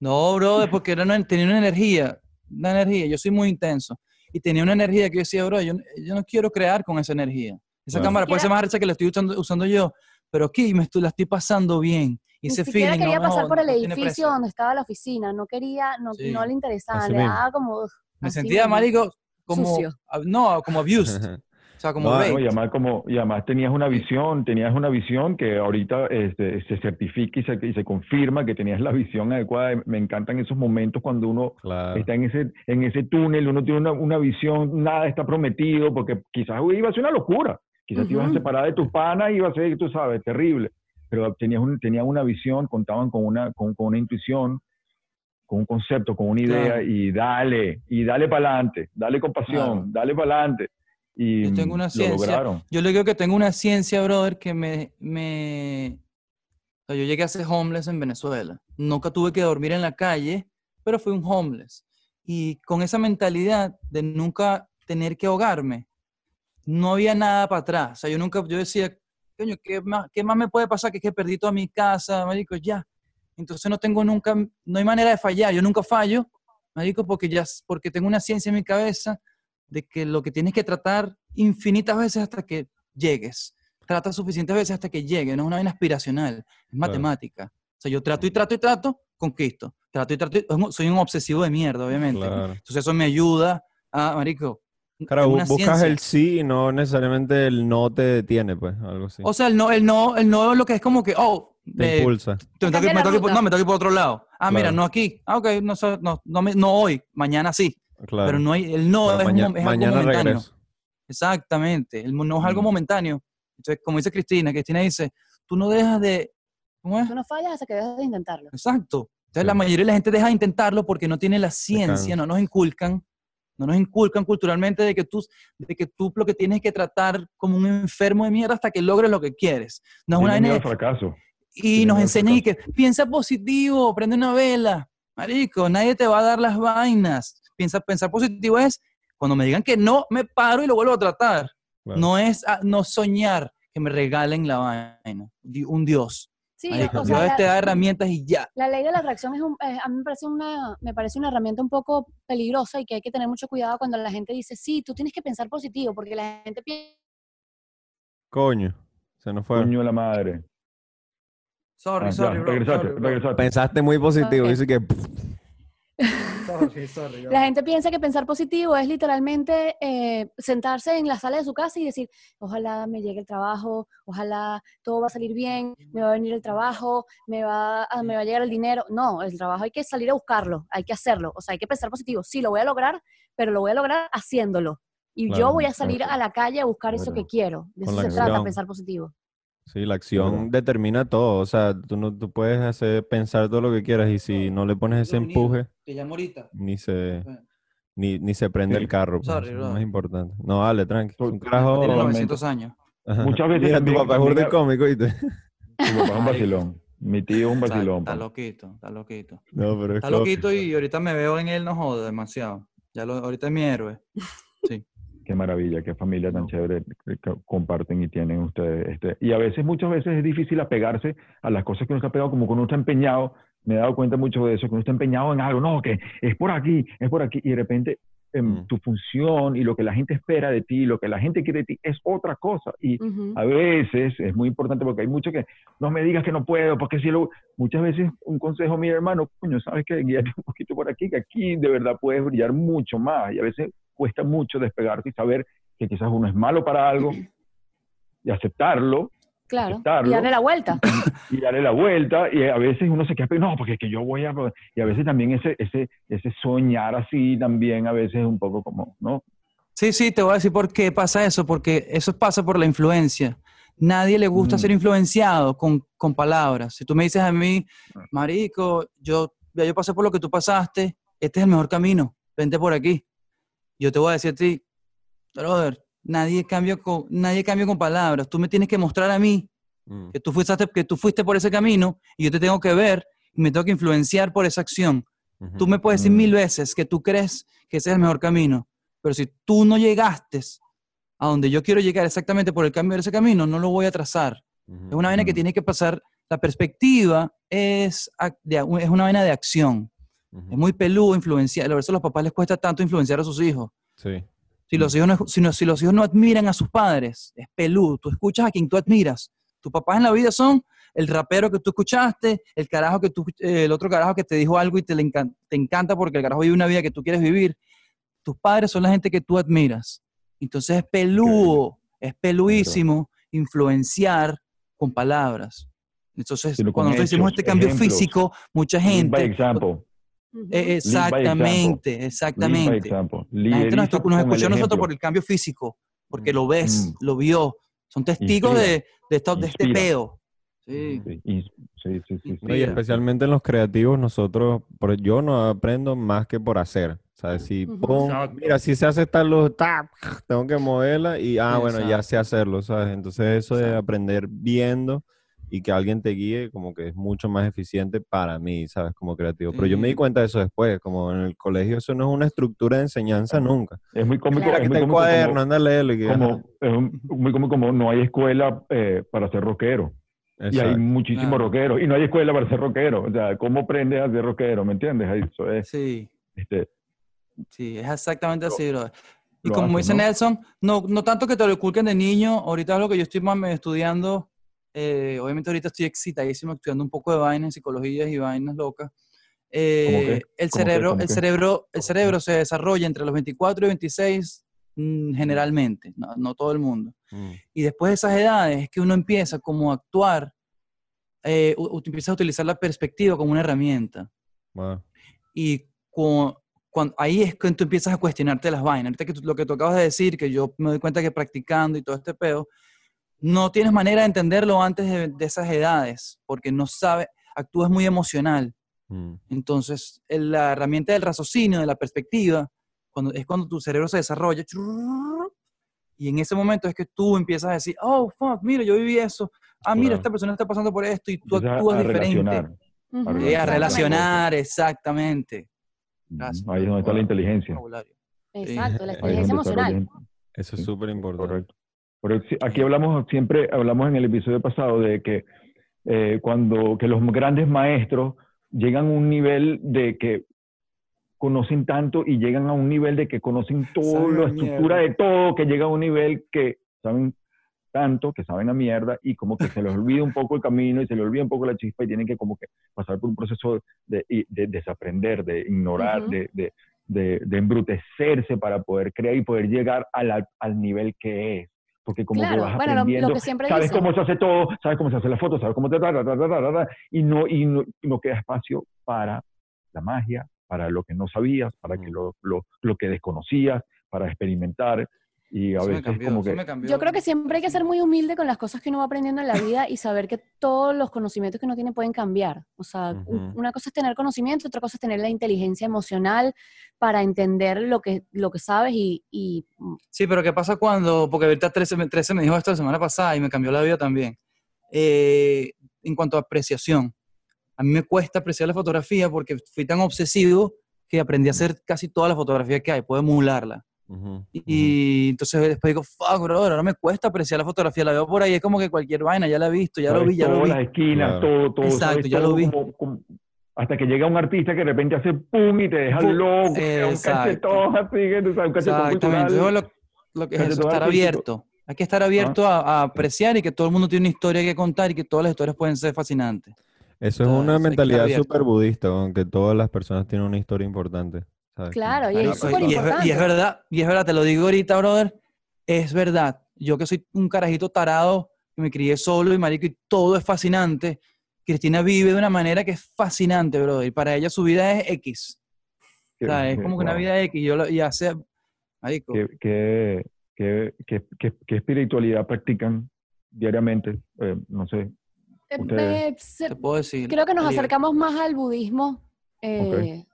No, bro, porque era una- tenía una energía, una energía, yo soy muy intenso, y tenía una energía que yo decía, bro, yo, yo no quiero crear con esa energía. Esa cámara puede ser más recha que la estoy usando, usando yo, pero aquí me estoy, la estoy pasando bien. Y ni ese siquiera feeling quería no, pasar no- por el edificio donde estaba la oficina, no quería, no, Sí. no le interesaba, Así le mismo. daba como... Me sentía, mismo. marico, como, Sucio. no, como abused, o sea, como No, raped. No, y además, como, y además tenías una visión, tenías una visión que ahorita este, se certifica y se, y se confirma que tenías la visión adecuada. Me encantan esos momentos cuando uno Claro. está en ese, en ese túnel, uno tiene una, una visión, nada está prometido, porque quizás iba a ser una locura, quizás te ibas a separar de tus panas y iba a ser, tú sabes, terrible, pero tenías, un, tenías una visión, contaban con una, con, con una intuición, con un concepto, con una idea, Claro. y dale, y dale para adelante, dale con pasión, Claro. dale para adelante. Y Yo tengo una lo ciencia. lograron. Yo le digo que tengo una ciencia, brother, que me... me... o sea, yo llegué a ser homeless en Venezuela. Nunca tuve que dormir en la calle, pero fui un homeless. Y con esa mentalidad de nunca tener que ahogarme, no había nada para atrás. O sea, yo nunca, yo decía, coño, ¿qué más, qué más me puede pasar que es que perdí toda mi casa, marico? Ya. Entonces no tengo nunca, no hay manera de fallar. Yo nunca fallo, marico, porque ya, porque tengo una ciencia en mi cabeza de que lo que tienes que tratar infinitas veces hasta que llegues. Trata suficientes veces hasta que llegue, no es una vaina aspiracional, es matemática. O sea, yo trato y trato y trato, conquisto. Trato y trato, y- soy un obsesivo de mierda, obviamente. Claro. Entonces eso me ayuda a, marico, Claro, buscas ciencia. el sí y no necesariamente el no te detiene, pues, algo así. O sea, el no, el no, el no lo que es como que, oh, te eh, impulsa. me Cambia me ruta. no, me tengo que ir por otro lado. Ah, mira, no aquí. Ah, ok, no, no, no, me- no hoy, mañana sí. Claro. Pero no hay, el no es, un es algo momentáneo. regreso. Exactamente, el no es algo Mm. momentáneo. Entonces, como dice Cristina, Cristina dice, tú no dejas de... ¿Cómo es? Tú no fallas hasta que dejas de intentarlo. Exacto. Entonces, Sí. la mayoría de la gente deja de intentarlo porque no tiene la ciencia, no nos inculcan, no nos inculcan culturalmente de que, tú, de que tú lo que tienes que tratar como un enfermo de mierda hasta que logres lo que quieres. No es una miedo al de- fracaso. Y nos enseñan y que piensa positivo, prende una vela. Marico, nadie te va a dar las vainas. Piensa, pensar positivo es cuando me digan que no, me paro y lo vuelvo a tratar. Claro. No es ah, no soñar que me regalen la vaina. Un Dios. Sí, Marico, o sea, Dios la- te da herramientas y ya. La ley de la atracción es un, eh, a mí me parece, una, me parece una herramienta un poco peligrosa y que hay que tener mucho cuidado cuando la gente dice, sí, tú tienes que pensar positivo, porque la gente piensa, Coño, se nos fue. Coño de la madre. Sorry, Ah, sorry, ya, bro. regresaste, sorry, bro. regresaste. Pensaste muy positivo, dice que Sorry, sorry, bro. La gente piensa que pensar positivo es literalmente eh, sentarse en la sala de su casa y decir, ojalá me llegue el trabajo, ojalá todo va a salir bien, me va a venir el trabajo, me va, a, me va a llegar el dinero. No, el trabajo hay que salir a buscarlo, hay que hacerlo. O sea, hay que pensar positivo. Sí, lo voy a lograr, pero lo voy a lograr haciéndolo. Y yo voy a salir claro. a la calle a buscar eso que quiero. De eso se trata, pensar positivo. Sí, la acción determina todo. O sea, tú, no, tú puedes hacer pensar todo lo que quieras y si no le pones ese empuje, Te llamo ahorita. ni se, ni, ni se prende Sí. el carro. pues, Sorry, eso es lo bro. más importante. No, dale, tranqui. Un carajo. Tiene Totalmente. 900 años. Ajá. Muchas veces Mira, tu papá es burda cómico, ¿viste? Mi papá es un vacilón. Mi tío es un vacilón. está pa. loquito, está loquito. No, pero es Está loquito y ahorita me veo en él, no joda demasiado. Ya lo, ahorita es mi héroe. Sí. Qué maravilla, qué familia tan chévere que que comparten y tienen ustedes. Este, y a veces, muchas veces es difícil apegarse a las cosas que uno está pegado, como cuando uno está empeñado. Me he dado cuenta mucho de eso, que uno está empeñado en algo, no, que es por aquí, es por aquí, y de repente em, Mm. tu función y lo que la gente espera de ti, lo que la gente quiere de ti, es otra cosa. Y a veces es muy importante porque hay mucho que no me digas que no puedo, porque si lo. Muchas veces un consejo, mi hermano, coño, sabes que guíate un poquito por aquí, que aquí de verdad puedes brillar mucho más. Y a veces cuesta mucho despegarte y saber que quizás uno es malo para algo y aceptarlo Claro. Y aceptarlo. darle la vuelta. y darle la vuelta. Y a veces uno se queda, no, porque es que yo voy a. Y a veces también ese, ese, ese soñar así también a veces es un poco como, ¿no? Sí, sí, te voy a decir por qué pasa eso, porque eso pasa por la influencia. Nadie le gusta Mm. ser influenciado con, con palabras. Si tú me dices a mí, Marico, yo, ya yo pasé por lo que tú pasaste, este es el mejor camino, vente por aquí. Yo te voy a decir a ti, brother, nadie cambia con, nadie cambia con palabras. Tú me tienes que mostrar a mí Mm. que tú, fuiste, que tú fuiste por ese camino y yo te tengo que ver y me tengo que influenciar por esa acción. Ujú. Tú me puedes decir Mm. mil veces que tú crees que ese es el mejor camino, pero si tú no llegaste a donde yo quiero llegar exactamente por el cambio de ese camino, no lo voy a trazar. Ujú. Es una vaina que Mm. tiene que pasar, la perspectiva es, es una vaina de acción. Es muy peludo influenciar, por eso a los papás les cuesta tanto influenciar a sus hijos. Sí. Si los, hijos no, si, no, si los hijos no admiran a sus padres, es peludo. Tú escuchas a quien tú admiras. Tus papás en la vida son el rapero que tú escuchaste, el carajo que tú, eh, el otro carajo que te dijo algo y te, le encan- te encanta porque el carajo vive una vida que tú quieres vivir. Tus padres son la gente que tú admiras. Entonces es peludo, es peluísimo influenciar con palabras. Entonces, cuando nosotros hicimos este cambio ejemplos. físico, mucha gente... Eh, example. exactamente, exactamente. La gente nos, nos escuchó a nosotros por el cambio físico, porque Mm. lo ves, Mm. lo vio. Son testigos Inspira. de, de, esta- de este peo. Sí. Sí, y- sí, sí, sí. No, y especialmente en los creativos, nosotros, por, yo no aprendo más que por hacer. ¿Sabes? Si Ujú. pon- Exacto. mira, si se hace esta luz, tap, tengo que moverla y, ah, bueno, ya Exacto. sé hacerlo, ¿sabes? Entonces eso de aprender viendo y que alguien te guíe, como que es mucho más eficiente para mí, ¿sabes? Como creativo. Pero yo me di cuenta de eso después, como en el colegio eso no es una estructura de enseñanza nunca. Es muy cómico. Mira, es que muy cómico cuaderno, como- anda a leerlo. y que, como, es un- muy como, como no hay escuela eh, para ser rockero. Y hay Exacto. muchísimos Claro. rockeros. Y no hay escuela para ser rockero. O sea, ¿cómo aprendes a ser rockero? ¿Me entiendes? Ahí, Eso es, Sí, este, sí, es exactamente así, brother. Y lo como hace, dice ¿no? Nelson, no, no tanto que te lo inculquen de niño, ahorita es lo que yo estoy más estudiando, eh, obviamente ahorita estoy excitadísimo estudiando un poco de vainas, psicologías y vainas locas. Eh, el cerebro, ¿Cómo el cerebro, el cerebro se desarrolla entre los 24 y 26 mm, generalmente, no, no todo el mundo. Mm, Y después de esas edades es que uno empieza como a actuar, eh, u- empieza a utilizar la perspectiva como una herramienta. wow. Y cu- cuando, ahí es que tú empiezas a cuestionarte las vainas. Ahorita que tú- lo que tú acabas de decir, que yo me doy cuenta que practicando y todo este pedo, no tienes manera de entenderlo antes de, de esas edades, porque no sabes, actúas muy emocional. Mm, Entonces, el- la herramienta del raciocinio, de la perspectiva, cuando, es cuando tu cerebro se desarrolla. Y en ese momento es que tú empiezas a decir, oh, fuck, mira, yo viví eso. Ah, mira, Claro. esta persona está pasando por esto y tú a- actúas a diferente. relacionar. Ujú. Eh, a relacionar. relacionar, exactamente. Gracias. Ahí es donde está la inteligencia. Exacto, la inteligencia emocional. Eso es súper importante. Correcto. Pero aquí hablamos siempre, hablamos en el episodio pasado de que eh, cuando que los grandes maestros llegan a un nivel de que conocen tanto y llegan a un nivel de que conocen toda la mierda. estructura de todo, que llega a un nivel que saben tanto que saben a mierda y como que se les olvida un poco el camino y se les olvida un poco la chispa y tienen que como que pasar por un proceso de, desaprender, de ignorar, Ujú. de, de, de, de embrutecerse para poder crear y poder llegar la- al nivel que es. Porque como Claro, que vas bueno, lo- que siempre sabes cómo se hace todo, sabes cómo se hace la foto, sabes cómo te ta, y no, y no, y no queda espacio para la magia, para lo que no sabías, para que Mm. lo, lo, lo que desconocías, para experimentar. Y a Eso me veces cambió, como que... Yo creo que siempre hay que ser muy humilde con las cosas que uno va aprendiendo en la vida y saber que todos los conocimientos que uno tiene pueden cambiar. O sea, u- Ujú. una cosa es tener conocimiento, otra cosa es tener la inteligencia emocional para entender lo que, lo que sabes y, y, mm, Sí, pero ¿qué pasa cuando, porque ahorita 13, me- 13 me dijo esto la semana pasada y me cambió la vida también, Eh, en cuanto a apreciación. A mí me cuesta apreciar la fotografía porque fui tan obsesivo que aprendí a hacer casi toda la fotografía que hay, puedo emularla. Ujú, Y, ujú. y entonces después digo, fuck, brother, ahora me cuesta apreciar la fotografía, la veo por ahí, es como que cualquier vaina, ya la he visto, ya lo vi, ya lo todas vi. las esquinas, Claro. todo, todo. Exacto, sabes ya lo todo vi. como- como- hasta que llega un artista que de repente hace pum y te deja Pum, loco, un exacto. cachetón así, que tú sabes, un cachetón Exactamente, yo cultural. lo, lo que es eso, estar abierto. Hay que estar abierto a, a apreciar y que todo el mundo tiene una historia que contar y que todas las historias pueden ser fascinantes. Eso es sea, una mentalidad súper budista, aunque todas las personas tienen una historia importante. ¿Sabes? Claro, y es súper y, es, y verdad, y es verdad, te lo digo ahorita, brother, es verdad. Yo que soy un carajito tarado, que me crié solo y marico, y todo es fascinante. Cristina vive de una manera que es fascinante, brother, y para ella su vida es X. O sea, es como que una Wow. vida X, y yo lo, y hace, marico, ¿Qué, qué, qué, qué- qué- qué espiritualidad practican diariamente? Eh, no sé. Eh, ustedes- eh, se- te puedo decir. creo que nos acercamos más al budismo eh,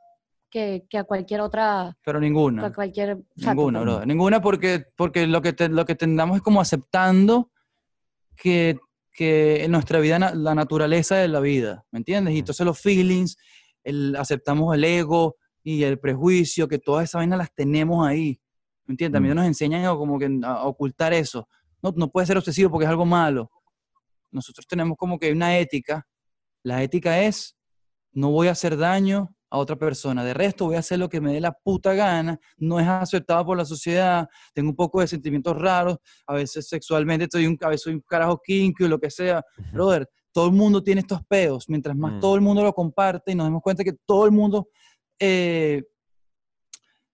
que, que a cualquier otra, Pero ninguna. a cualquier... Ninguna, brother. Ninguna porque, porque lo que te, lo que tendamos es como aceptando que, que en nuestra vida la naturaleza de la vida, ¿me entiendes? Y entonces los feelings, el, aceptamos el ego y el prejuicio, que todas esas vainas las tenemos ahí, ¿me entiendes? También Mm. nos enseñan a, como que a ocultar eso. No, no puede ser obsesivo porque es algo malo. Nosotros tenemos como que una ética. La ética es, no voy a hacer daño a otra persona. De resto, voy a hacer lo que me dé la puta gana. No es aceptado por la sociedad. Tengo un poco de sentimientos raros. A veces sexualmente estoy un, a veces soy un carajo kinky o lo que sea. Brother, todo el mundo tiene estos peos. Mientras más Mm. todo el mundo lo comparte y nos demos cuenta que todo el mundo eh,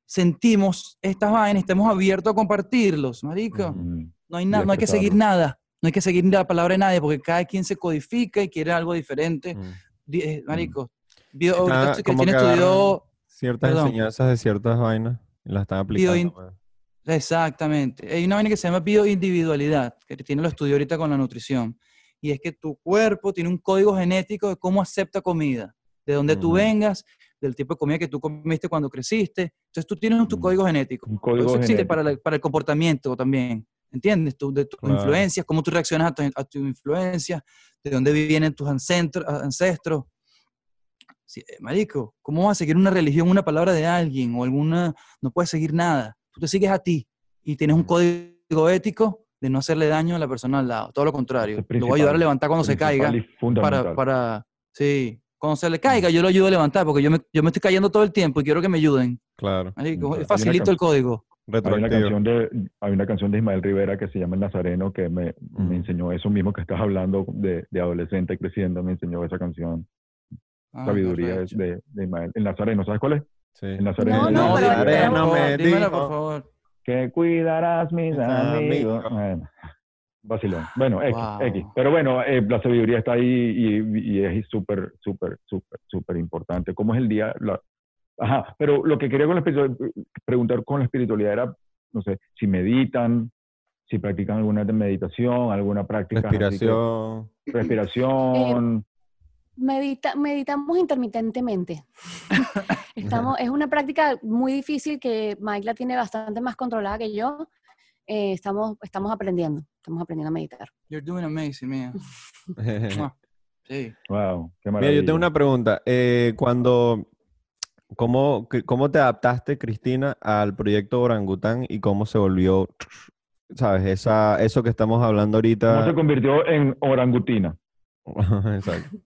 sentimos estas vainas y estamos abiertos a compartirlos, marico. Mm, No hay, nada, no hay que seguir nada. No hay que seguir la palabra de nadie porque cada quien se codifica y quiere algo diferente. Mm. Eh, Marico, bio- Ah, estoy- como que estudió Ciertas Perdón. enseñanzas de ciertas vainas y las están aplicando. Bioin- pues. Exactamente. Hay una vaina que se llama bioindividualidad, que tiene lo estudió ahorita con la nutrición. Y es que tu cuerpo tiene un código genético de cómo acepta comida, de dónde tú Ujú. vengas, del tipo de comida que tú comiste cuando creciste. Entonces tú tienes tu Mm. código genético. Un código Eso existe genético. para, la- para el comportamiento también. ¿Entiendes? Tu- de tus Claro. influencias, cómo tú reaccionas a tu, a tu influencia, de dónde vienen tus ancestros. ancestros. Eh, marico, ¿cómo vas a seguir una religión, una palabra de alguien o alguna... No puedes seguir nada. Tú te sigues a ti y tienes un código ético de no hacerle daño a la persona al lado. Todo lo contrario. Lo voy a ayudar a levantar cuando se caiga. Para, para, sí, cuando se le caiga, yo lo ayudo a levantar porque yo me, yo me estoy cayendo todo el tiempo y quiero que me ayuden. Claro. Marico, facilito el código. Hay una, canción de, hay una canción de Ismael Rivera que se llama El Nazareno que me, Mm. me enseñó eso mismo que estás hablando de, de adolescente creciendo, me enseñó esa canción, Ah, Sabiduría qué de, de, de Ismael. El Nazareno, ¿sabes cuál es? Sí. El Nazareno. No, no, pero- Nazareno. Me favor, dímelo, por favor. Que cuidarás mis amigos. amigos. Bueno, vacilón. Bueno, X, Wow. X. Pero bueno, eh, la sabiduría está ahí y, y es súper, súper, súper, súper importante. ¿Cómo es el día? La- Ajá, pero lo que quería con la preguntar con la espiritualidad era, no sé, si meditan, si practican alguna de meditación, alguna práctica. Respiración. respiración. Medita- meditamos intermitentemente. Estamos, es una práctica muy difícil que Mike la tiene bastante más controlada que yo. Eh, estamos, estamos aprendiendo, estamos aprendiendo a meditar. You're doing amazing, man. Mua. Sí. wow, qué Mira, maravilla. yo tengo una pregunta. Eh, cuando, ¿cómo, ¿Cómo te adaptaste, Cristina, al proyecto Orangután y cómo se volvió, sabes, esa, eso que estamos hablando ¿Cómo se ahorita? convirtió en orangutina? Exacto.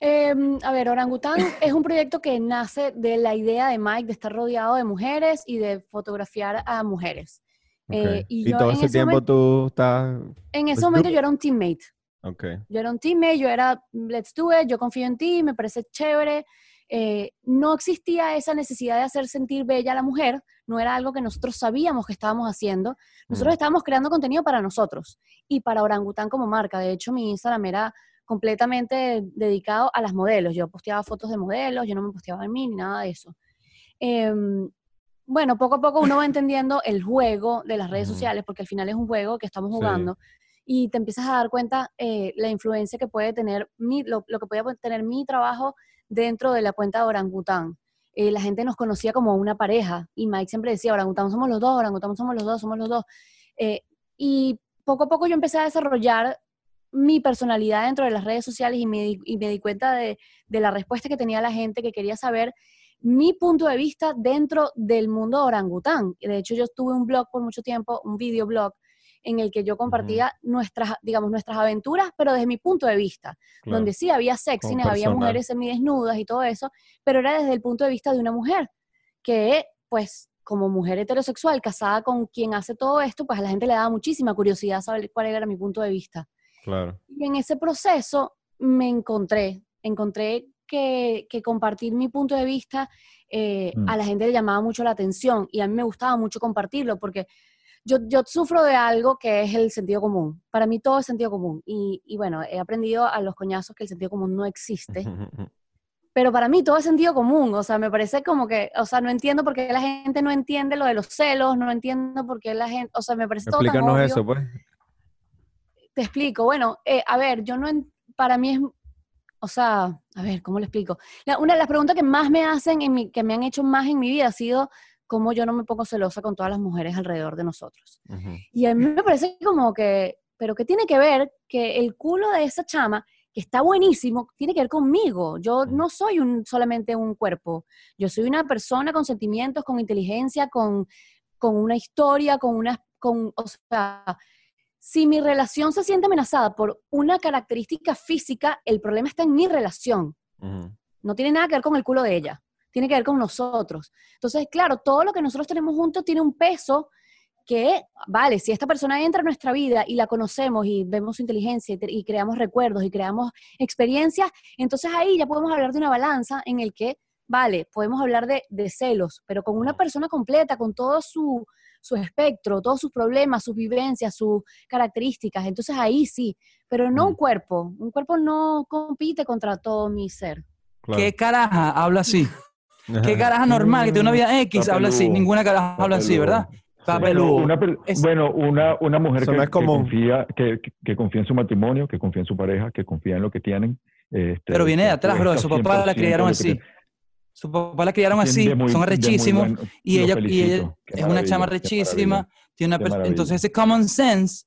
Eh, a ver, Orangután es un proyecto que nace de la idea de Mike de estar rodeado de mujeres y de fotografiar a mujeres. Eh, Ok. y y yo todo en ese ese tiempo momento- tú estás... En ese Pues momento yo era un teammate. Ok. Yo era un teammate, yo era, let's do it, yo confío en ti, me parece chévere. Eh, no existía esa necesidad de hacer sentir bella a la mujer, no era algo que nosotros sabíamos que estábamos haciendo. Nosotros Mm. estábamos creando contenido para nosotros y para Orangután como marca. De hecho, mi Instagram era completamente dedicado a las modelos. Yo posteaba fotos de modelos, yo no me posteaba en mí ni nada de eso. Em, bueno, poco a poco uno va entendiendo el juego de las redes sociales, porque al final es un juego que estamos Sí. jugando y te empiezas a dar cuenta eh, la influencia que puede tener mi, lo, lo que puede tener mi trabajo dentro de la cuenta de Orangután. Eh, la gente nos conocía como una pareja y Mike siempre decía, Orangután somos los dos, Orangután somos los dos, somos los dos. Eh, y poco a poco yo empecé a desarrollar mi personalidad dentro de las redes sociales y me di, y me di cuenta de, de la respuesta que tenía la gente que quería saber mi punto de vista dentro del mundo orangután. De hecho, yo tuve un blog por mucho tiempo, un videoblog, en el que yo compartía nuestras, digamos, nuestras aventuras, pero desde mi punto de vista, claro. donde sí había sexiness, Como había mujeres semidesnudas y todo eso, pero era desde el punto de vista de una mujer, que pues como mujer heterosexual casada con quien hace todo esto, pues a la gente le daba muchísima curiosidad saber cuál era mi punto de vista. Claro. Y en ese proceso me encontré, encontré que, que compartir mi punto de vista eh, Mm. a la gente le llamaba mucho la atención y a mí me gustaba mucho compartirlo porque yo, yo sufro de algo que es el sentido común. Para mí todo es sentido común. Y, y bueno, he aprendido a los coñazos que el sentido común no existe. Pero para mí todo es sentido común. O sea, me parece como que, o sea, no entiendo por qué la gente no entiende lo de los celos, no entiendo por qué la gente, o sea, me parece todo tan obvio eso, pues. Te explico. Bueno, eh, a ver, yo no, en- para mí es, o sea, a ver, ¿cómo le explico? La- una de las preguntas que más me hacen, en mi, que me han hecho más en mi vida ha sido cómo yo no me pongo celosa con todas las mujeres alrededor de nosotros. Ujú. Y a mí me parece como que, pero ¿qué tiene que ver que el culo de esa chama, que está buenísimo, tiene que ver conmigo? Yo no soy un, solamente un cuerpo, yo soy una persona con sentimientos, con inteligencia, con, con una historia, con una, con, o sea, si mi relación se siente amenazada por una característica física, el problema está en mi relación. Ujú. No tiene nada que ver con el culo de ella, tiene que ver con nosotros. Entonces, claro, todo lo que nosotros tenemos juntos tiene un peso que, vale, si esta persona entra en nuestra vida y la conocemos y vemos su inteligencia y, te- y creamos recuerdos y creamos experiencias, entonces ahí ya podemos hablar de una balanza en el que, vale, podemos hablar de, de celos, pero con una persona completa, con todo su, su espectro, todos sus problemas, sus vivencias, sus características, entonces ahí sí, pero no un Mm. cuerpo, un cuerpo no compite contra todo mi ser. Claro. ¿Qué caraja habla así? ¿Qué caraja normal que tiene una vida X habla así? Ninguna caraja habla así. ¿verdad? Bueno, una, bueno, una, una mujer que, no es que confía, que, que- que confía en su matrimonio, que confía en su pareja, que confía en lo que tienen. este, Pero viene de atrás, bro. Su papá la 100% criaron así. Su papá la criaron así, muy- son arrechísimos. buen- y ella, y ella. Qué es una chama rechísima. Tiene una entonces ese common sense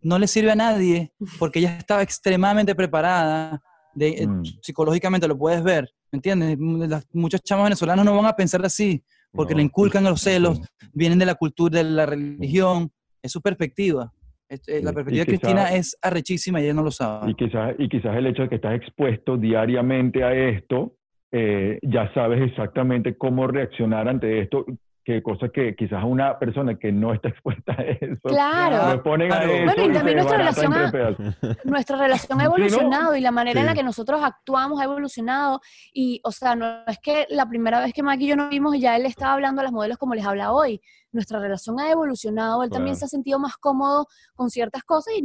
no le sirve a nadie porque ella estaba extremadamente preparada. De, eh, Mm. Psicológicamente lo puedes ver, ¿me entiendes? Las- muchos chamas venezolanos no van a pensar así porque No, le inculcan los celos, sí. vienen de la cultura, de la religión, es su perspectiva. Es- eh, la perspectiva de Cristina es arrechísima y ella no lo sabe. Y quizás, y quizás el hecho de que estás expuesto diariamente a esto, eh, ya sabes exactamente cómo reaccionar ante esto, que cosa que quizás a una persona que no está expuesta a eso, Claro. lo ponen a eso Bueno, y también nuestra relación entre a- pedazos. nuestra relación ha Sí, ¿no? evolucionado y la manera en la que nosotros actuamos ha evolucionado. Y, o sea, no es que la primera vez que Mike y yo nos vimos ya él estaba hablando a las modelos como les habla hoy. Nuestra relación ha evolucionado, él también se ha sentido más cómodo con ciertas cosas y,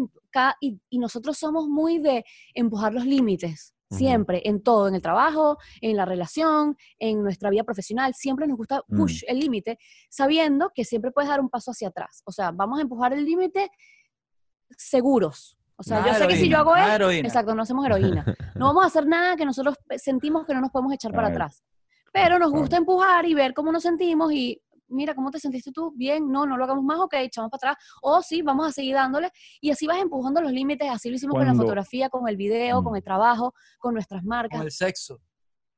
y, y nosotros somos muy de empujar los límites. Siempre, en todo, en el trabajo, en la relación, en nuestra vida profesional, siempre nos gusta Mm. push el límite, sabiendo que siempre puedes dar un paso hacia atrás. O sea, vamos a empujar el límite seguros. O sea, yo sé que si yo hago esto, heroína. exacto, no hacemos heroína. No vamos a hacer nada que nosotros sentimos que no nos podemos echar para atrás. Pero nos gusta empujar y ver cómo nos sentimos y mira, ¿cómo te sentiste tú? Bien, no, no lo hagamos más, ok, echamos para atrás. O sí, vamos a seguir dándole. Y así vas empujando los límites, así lo hicimos con la fotografía, con el video, Mm. con el trabajo, con nuestras Con marcas. el sexo.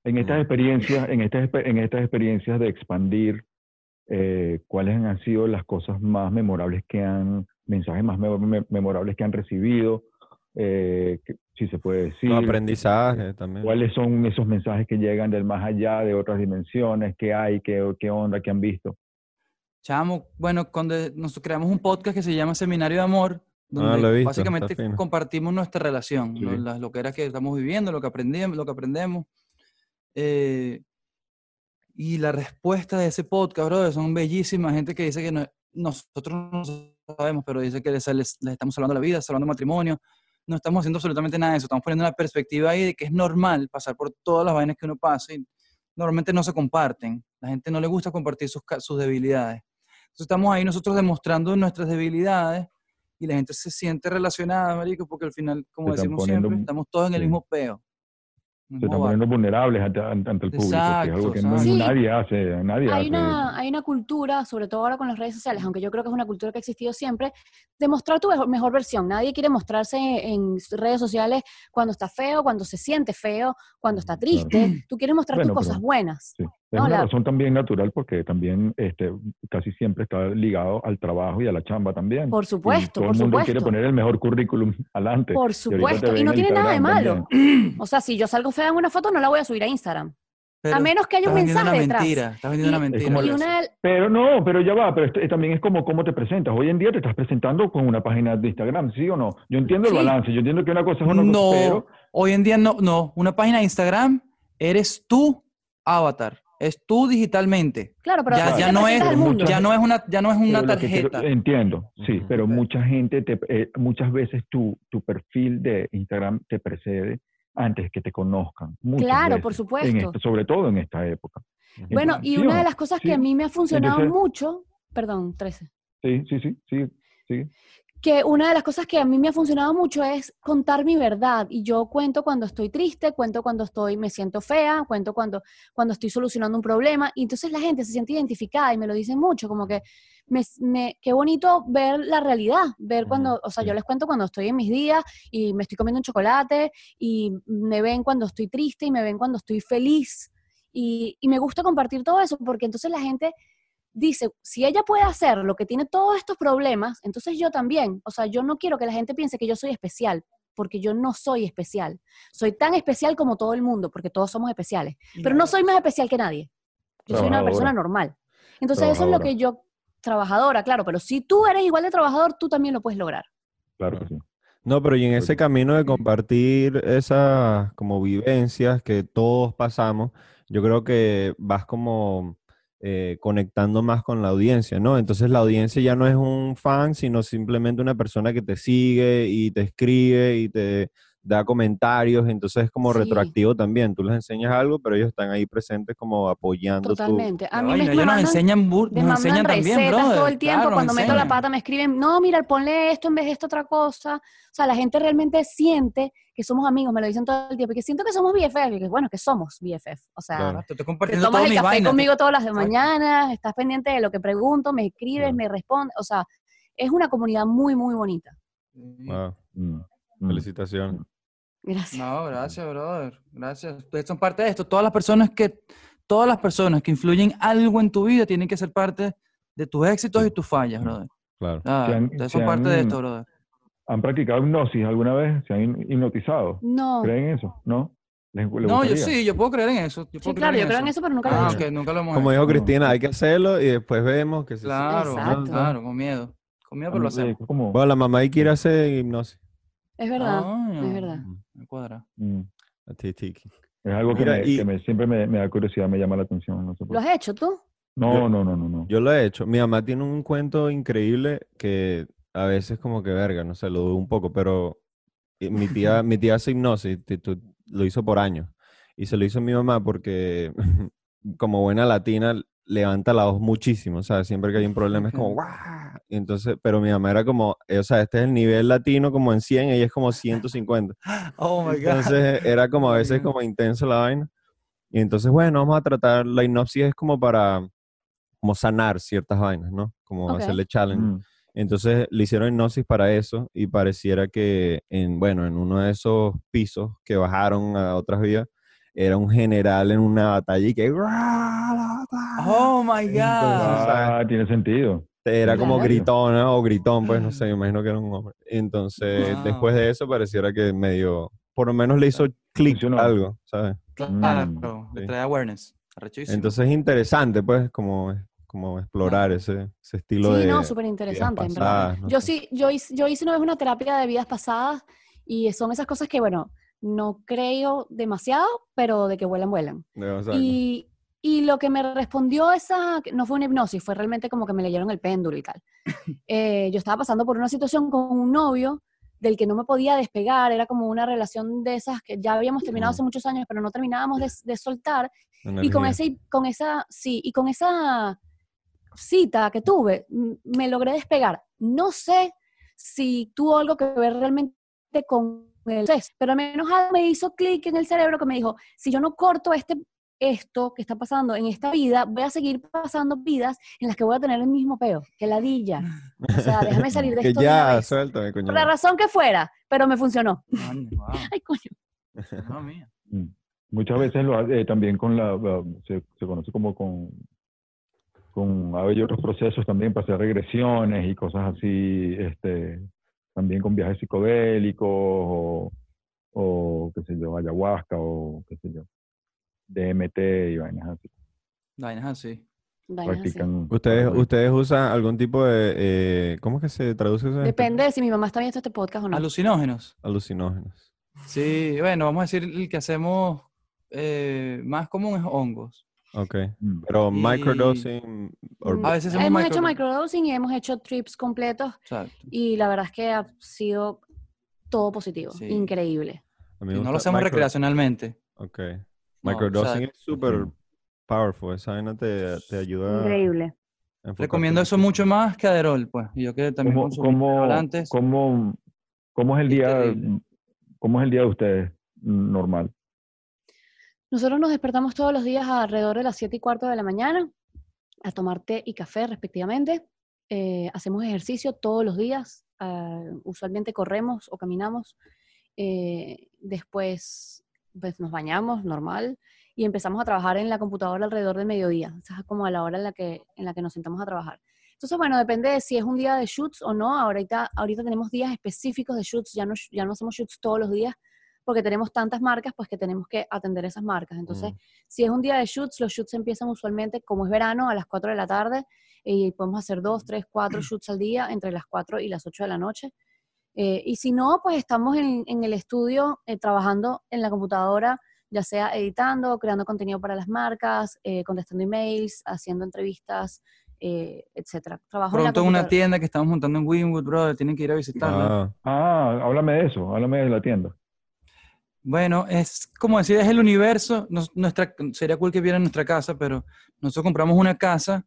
En estas Mm. experiencias, en estas, en estas experiencias de expandir, eh, ¿cuáles han sido las cosas más memorables que han, mensajes más me- me- memorables que han recibido? Eh, que- si se puede decir. Los aprendizajes también. ¿Cuáles son esos mensajes que llegan del más allá, de otras dimensiones? ¿Qué hay? ¿Qué, qué onda? ¿Qué han visto? Chamo, bueno, cuando nos creamos un podcast que se llama Seminario de Amor, donde Ah, lo he visto, básicamente compartimos nuestra relación, Sí. ¿no? Las- lo que era que estamos viviendo, lo que aprendimos, lo que aprendemos. Eh, y la respuesta de ese podcast, bro, son bellísimas. Gente que dice que no- nosotros no sabemos, pero dice que les, les- les estamos hablando de la vida, hablando de matrimonio. No estamos haciendo absolutamente nada de eso. Estamos poniendo una perspectiva ahí de que es normal pasar por todas las vainas que uno pasa y normalmente no se comparten. La gente no le gusta compartir sus, sus debilidades. Entonces estamos ahí nosotros demostrando nuestras debilidades y la gente se siente relacionada, marico, porque al final, como Se decimos poniendo siempre, estamos todos en el sí. mismo peo. Se están poniendo vulnerables ante, el público, que es algo Exacto, que no- exacto. Sí. nadie hace, nadie Hay hace. una, hay una cultura, sobre todo ahora con las redes sociales, aunque yo creo que es una cultura que ha existido siempre, de mostrar tu mejor, mejor versión. Nadie quiere mostrarse en redes sociales cuando está feo, cuando se siente feo, cuando está triste. Tú quieres mostrar Bueno, tus cosas pero- buenas. Sí. Es No, una la- razón también natural porque también este, casi siempre está ligado al trabajo y a la chamba también. Por Y supuesto, todo por el mundo quiere poner el mejor currículum adelante. Por Y supuesto. Y no en tiene nada de malo. también. O sea, si yo salgo fea en una foto, no la voy a subir a Instagram. Pero a menos que haya un mensaje una detrás. mentira, estás vendiendo una Y- mentira. como Y el- una Pero no, pero ya va, pero esto- también es como cómo te presentas. Hoy en día te estás presentando con una página de Instagram, ¿sí o no? Yo entiendo el Sí. balance, yo entiendo que una cosa es una No, cosa, pero hoy en día no, no. Una página de Instagram eres tú avatar, es tú digitalmente. Claro, pero ya, no es, mundo. ya no es una, ya no es una quiero- tarjeta. entiendo, sí, pero mucha gente, te, eh, muchas veces tu, tu perfil de Instagram te precede antes que te conozcan. Claro, veces, por en supuesto. esto- sobre todo en esta época. Bueno, y ¿sí o una de las cosas que a mí me ha funcionado Entonces- mucho, perdón, 13. Sí, sí, sí, sí, sí. Que una de las cosas que a mí me ha funcionado mucho es contar mi verdad. Y yo cuento cuando estoy triste, cuento cuando estoy, me siento fea, cuento cuando, cuando estoy solucionando un problema. Y entonces la gente se siente identificada y me lo dicen mucho, como que me, me- qué bonito ver la realidad, ver cuando, o sea, yo les cuento cuando estoy en mis días y me estoy comiendo un chocolate y me ven cuando estoy triste y me ven cuando estoy feliz. Y, y me gusta compartir todo eso porque entonces la gente dice, si ella puede hacer lo que tiene todos estos problemas, entonces yo también. O sea, yo no quiero que la gente piense que yo soy especial, porque yo no soy especial. Soy tan especial como todo el mundo, porque todos somos especiales. Pero no soy más especial que nadie. Yo soy una persona normal. Entonces eso es lo que yo, trabajadora, claro, pero si tú eres igual de trabajador, tú también lo puedes lograr. Claro que sí. No, pero y en ese camino de compartir esas como vivencias que todos pasamos, yo creo que vas como eh, conectando más con la audiencia, ¿no? Entonces la audiencia ya no es un fan, sino simplemente una persona que te sigue y te escribe y te da comentarios, entonces es como Sí. retroactivo también. Tú les enseñas algo, pero ellos están ahí presentes como apoyando tu... Totalmente. A La mí me, nos enseñan, nos mandan enseñan también, recetas brother. todo el tiempo. Claro, Cuando meto la pata me escriben, no, mira, ponle esto en vez de esta otra cosa. O sea, la gente realmente siente que somos amigos, me lo dicen todo el tiempo, y que siento que somos BFF, y que bueno, que somos BFF. O sea, Claro. Te estoy te tomas el café conmigo todas las de Exacto. mañana, estás pendiente de lo que pregunto, me escribes, me respondes. O sea, es una comunidad muy, muy bonita. Wow, mm. felicitaciones. Gracias. No, gracias, brother. Gracias. Ustedes son parte de esto. Todas las personas que, todas las personas que influyen algo en tu vida tienen que ser parte de tus éxitos y tus fallas, brother. Claro. Ah, han- ustedes son parte de esto, brother. ¿Han practicado hipnosis alguna vez? ¿Se han hipnotizado? No. ¿Creen eso? ¿No? ¿Les, les No, yo sí, yo puedo creer en eso. Yo Sí, puedo claro, yo creo en eso, pero nunca lo he Ah, hecho. ok, nunca lo hemos Como hecho. dijo Cristina, hay que hacerlo y después vemos que se Claro, Exacto. claro, con miedo. Con miedo, pero lo hacemos. como- Bueno, la mamá ahí quiere hacer hipnosis. Es verdad, Ah, es verdad. Me cuadra. mm. Es algo que, Mira, me, y- que me- siempre me, me da curiosidad, me llama la atención. No, sé por ¿Lo has hecho tú? no, no, no, no, no. Yo lo he hecho. Mi mamá tiene un cuento increíble que a veces como que verga, no sé, lo dudo un poco, pero eh, mi tía, mi tía hace hipnosis, lo hizo por años. Y se lo hizo mi mamá porque como buena latina levanta la voz muchísimo, ¿sabes? Siempre que hay un problema es como. ¡guau! Y entonces, pero mi mamá era como, eh, o sea, este es el nivel latino como en 100, ella es como 150. Oh my God. Entonces era como a veces como intenso la vaina. Y entonces, bueno, vamos a tratar, la hipnosis es como para como sanar ciertas vainas, ¿no? Como Ok. hacerle challenge. Mm, Entonces le hicieron hipnosis para eso y pareciera que en, bueno, en uno de esos pisos que bajaron a otras vías, era un general en una batalla y que Oh my God. Ah, tiene sentido. era como Claro. gritona o gritón, pues no sé, me imagino que era un hombre. Entonces, Wow. después de eso pareciera que medio, por lo menos le hizo clic algo, ¿sabes? Claro, Mm, le sí. trae awareness. Arrechísimo. Entonces es interesante, pues, como, como explorar ese, ese estilo Sí, de no, súper interesante, en verdad. no Yo sé. sí, yo hice, yo hice una vez una terapia de vidas pasadas y son esas cosas que, bueno, no creo demasiado, pero de que vuelan, vuelan. Y, y lo que me respondió esa, no fue una hipnosis, fue realmente como que me leyeron el péndulo y tal. Eh, yo estaba pasando por una situación con un novio del que no me podía despegar, era como una relación de esas que ya habíamos terminado hace muchos años, pero no terminábamos de, de soltar. Y con, ese, con esa, sí, y con esa cita que tuve, me logré despegar. No sé si tuvo algo que ver realmente con el sexo, pero al menos algo me hizo clic en el cerebro que me dijo, si yo no corto este esto que está pasando en esta vida, voy a seguir pasando vidas en las que voy a tener el mismo peo, que ladilla. O sea, déjame salir de que esto de ya, vez. suéltame, coño. Por la razón que fuera, pero me funcionó. Coño, wow. Ay, coño. Mía. Mm. Muchas veces lo hace, eh, también con la, la- se, se conoce como con, con, hay otros procesos también para hacer regresiones y cosas así, este, también con viajes psicodélicos o, o qué sé yo, ayahuasca o qué sé yo, DMT y vainas así. Vainas así. Practican. ¿Ustedes, ¿Ustedes usan algún tipo de... eh, ¿Cómo es que se traduce eso? en Depende de si mi mamá está viendo este podcast o no. Alucinógenos. Alucinógenos. Sí, bueno, vamos a decir el que hacemos eh, más común es hongos. Ok. Mm. Pero Y- microdosing... or- Mm, A veces hemos hecho micro- microdosing y hemos hecho trips completos Exacto. y la verdad es que ha sido todo positivo, Sí. increíble. Y no lo hacemos micro- recreacionalmente. Ok. No, Microdosing o sea, es súper powerful. Esa vaina te, te ayuda Increíble. Recomiendo eso mucho más que Aderol, pues. Y yo que también ¿Cómo, consumí cómo, antes. cómo, cómo es el día, cómo es el día de ustedes normal? Nosotros nos despertamos todos los días alrededor de las 7 y cuarto de la mañana a tomar té y café respectivamente. Eh, hacemos ejercicio todos los días. ah, usualmente corremos o caminamos. Eh, después pues, nos bañamos normal y empezamos a trabajar en la computadora alrededor del mediodía. Esa es como a la hora en la que, en la que nos sentamos a trabajar. Entonces, bueno, depende de si es un día de shoots o no. Ahorita, ahorita tenemos días específicos de shoots, ya no, ya no hacemos shoots todos los días porque tenemos tantas marcas, pues que tenemos que atender esas marcas. Entonces, Mm. si es un día de shoots, los shoots empiezan usualmente, como es verano, a las 4 de la tarde, y podemos hacer 2, 3, 4 shoots al día, entre las 4 y las 8 de la noche. Eh, y si no, pues estamos en, en el estudio eh, trabajando en la computadora, ya sea editando, creando contenido para las marcas, eh, contestando emails, haciendo entrevistas, eh, etcétera. Trabajo en la Pronto en una tienda que estamos montando en Winwood, brother. Tienen que ir a visitarla. Ah, Ah, háblame de eso, háblame de la tienda. Bueno, es como decir, es el universo. nos- nuestra, sería cool que vieran nuestra casa, pero nosotros compramos una casa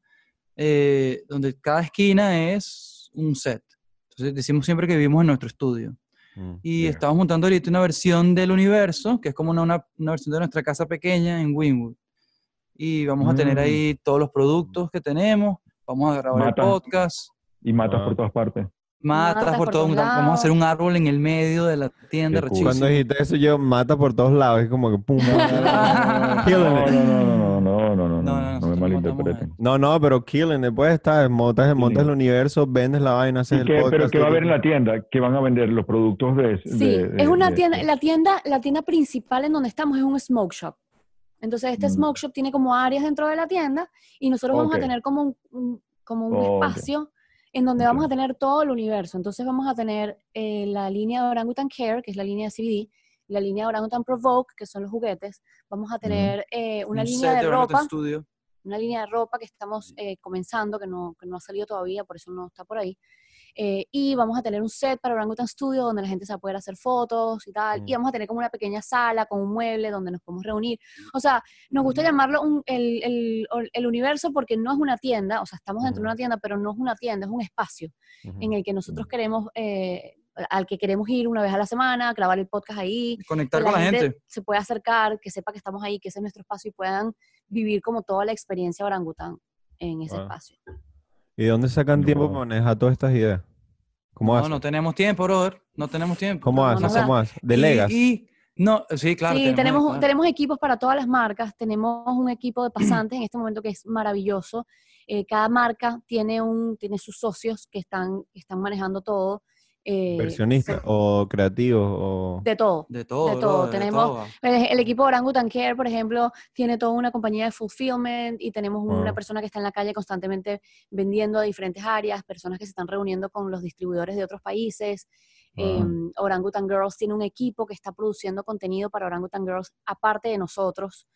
eh, donde cada esquina es un set. Entonces decimos siempre que vivimos en nuestro estudio. mm. Y Yeah. estamos montando ahorita una versión del universo, que es como una, una, una versión de nuestra casa pequeña en Winwood. Y vamos a tener Mm. ahí todos los productos que tenemos. Vamos a grabar Mata. el podcast. Y matas Ah. por todas partes. Matas, Matas por por todo. todos Vamos a hacer lados. un árbol en el medio de la tienda. Cuando dijiste eso, yo mata por todos lados. Es como que pum. No, no, no, no, no, no, no, No, no, no, no me malinterpreten. No, no, pero killing. Puedes estar, montas, montas el universo, vendes la vaina, haces ¿Y el qué- podcast. pero ¿qué va a haber en la tienda? ¿Qué van a vender? Los productos de... Sí, de- de- es una de- tienda, de- la tienda, la tienda principal en donde estamos es un smoke shop. Entonces este Mm. smoke shop tiene como áreas dentro de la tienda y nosotros vamos a tener como un, un- como un espacio en donde vamos a tener todo el universo. Entonces vamos a tener eh, la línea de Orangutan Care, que es la línea de CBD, la línea de Orangutan Provoke, que son los juguetes. Vamos a tener eh, una Un línea de ropa Studio. una línea de ropa que estamos eh, comenzando, que no, que no ha salido todavía, por eso no está por ahí. Eh, y vamos a tener un set para Orangutan Studio donde la gente se va a poder hacer fotos y tal. Y Mm. vamos a tener como una pequeña sala con un mueble donde nos podemos reunir. O sea, nos gusta llamarlo un- el, el- el universo porque no es una tienda, o sea, estamos dentro de una tienda, pero no es una tienda, es un espacio Ujú. en el que nosotros queremos, eh, al que queremos ir una vez a la semana, grabar el podcast ahí, Conectar con la gente. se pueda acercar, que sepa que estamos ahí, que ese es nuestro espacio y puedan vivir como toda la experiencia orangután en ese espacio. ¿Y de dónde sacan tiempo para manejar todas estas ideas? ¿Cómo No, hacen? no tenemos tiempo, brother. No tenemos tiempo. ¿Cómo No, haces? ¿Cómo haces? ¿Delegas? Y, y- no, sí, claro. sí, tenemos, claro. tenemos equipos para todas las marcas, tenemos un equipo de pasantes en este momento que es maravilloso. Eh, cada marca tiene, un, tiene sus socios que están, que están manejando todo. Eh, Inversionistas so- o creativos o... de todo. De todo. De todo, de tenemos- todo. El, equipo Orangutan Care, por ejemplo, tiene toda una compañía de fulfillment y tenemos una Wow. persona que está en la calle constantemente vendiendo a diferentes áreas, personas que se están reuniendo con los distribuidores de otros países. Wow. Em, Orangutan Girls tiene un equipo que está produciendo contenido para Orangutan Girls aparte de nosotros.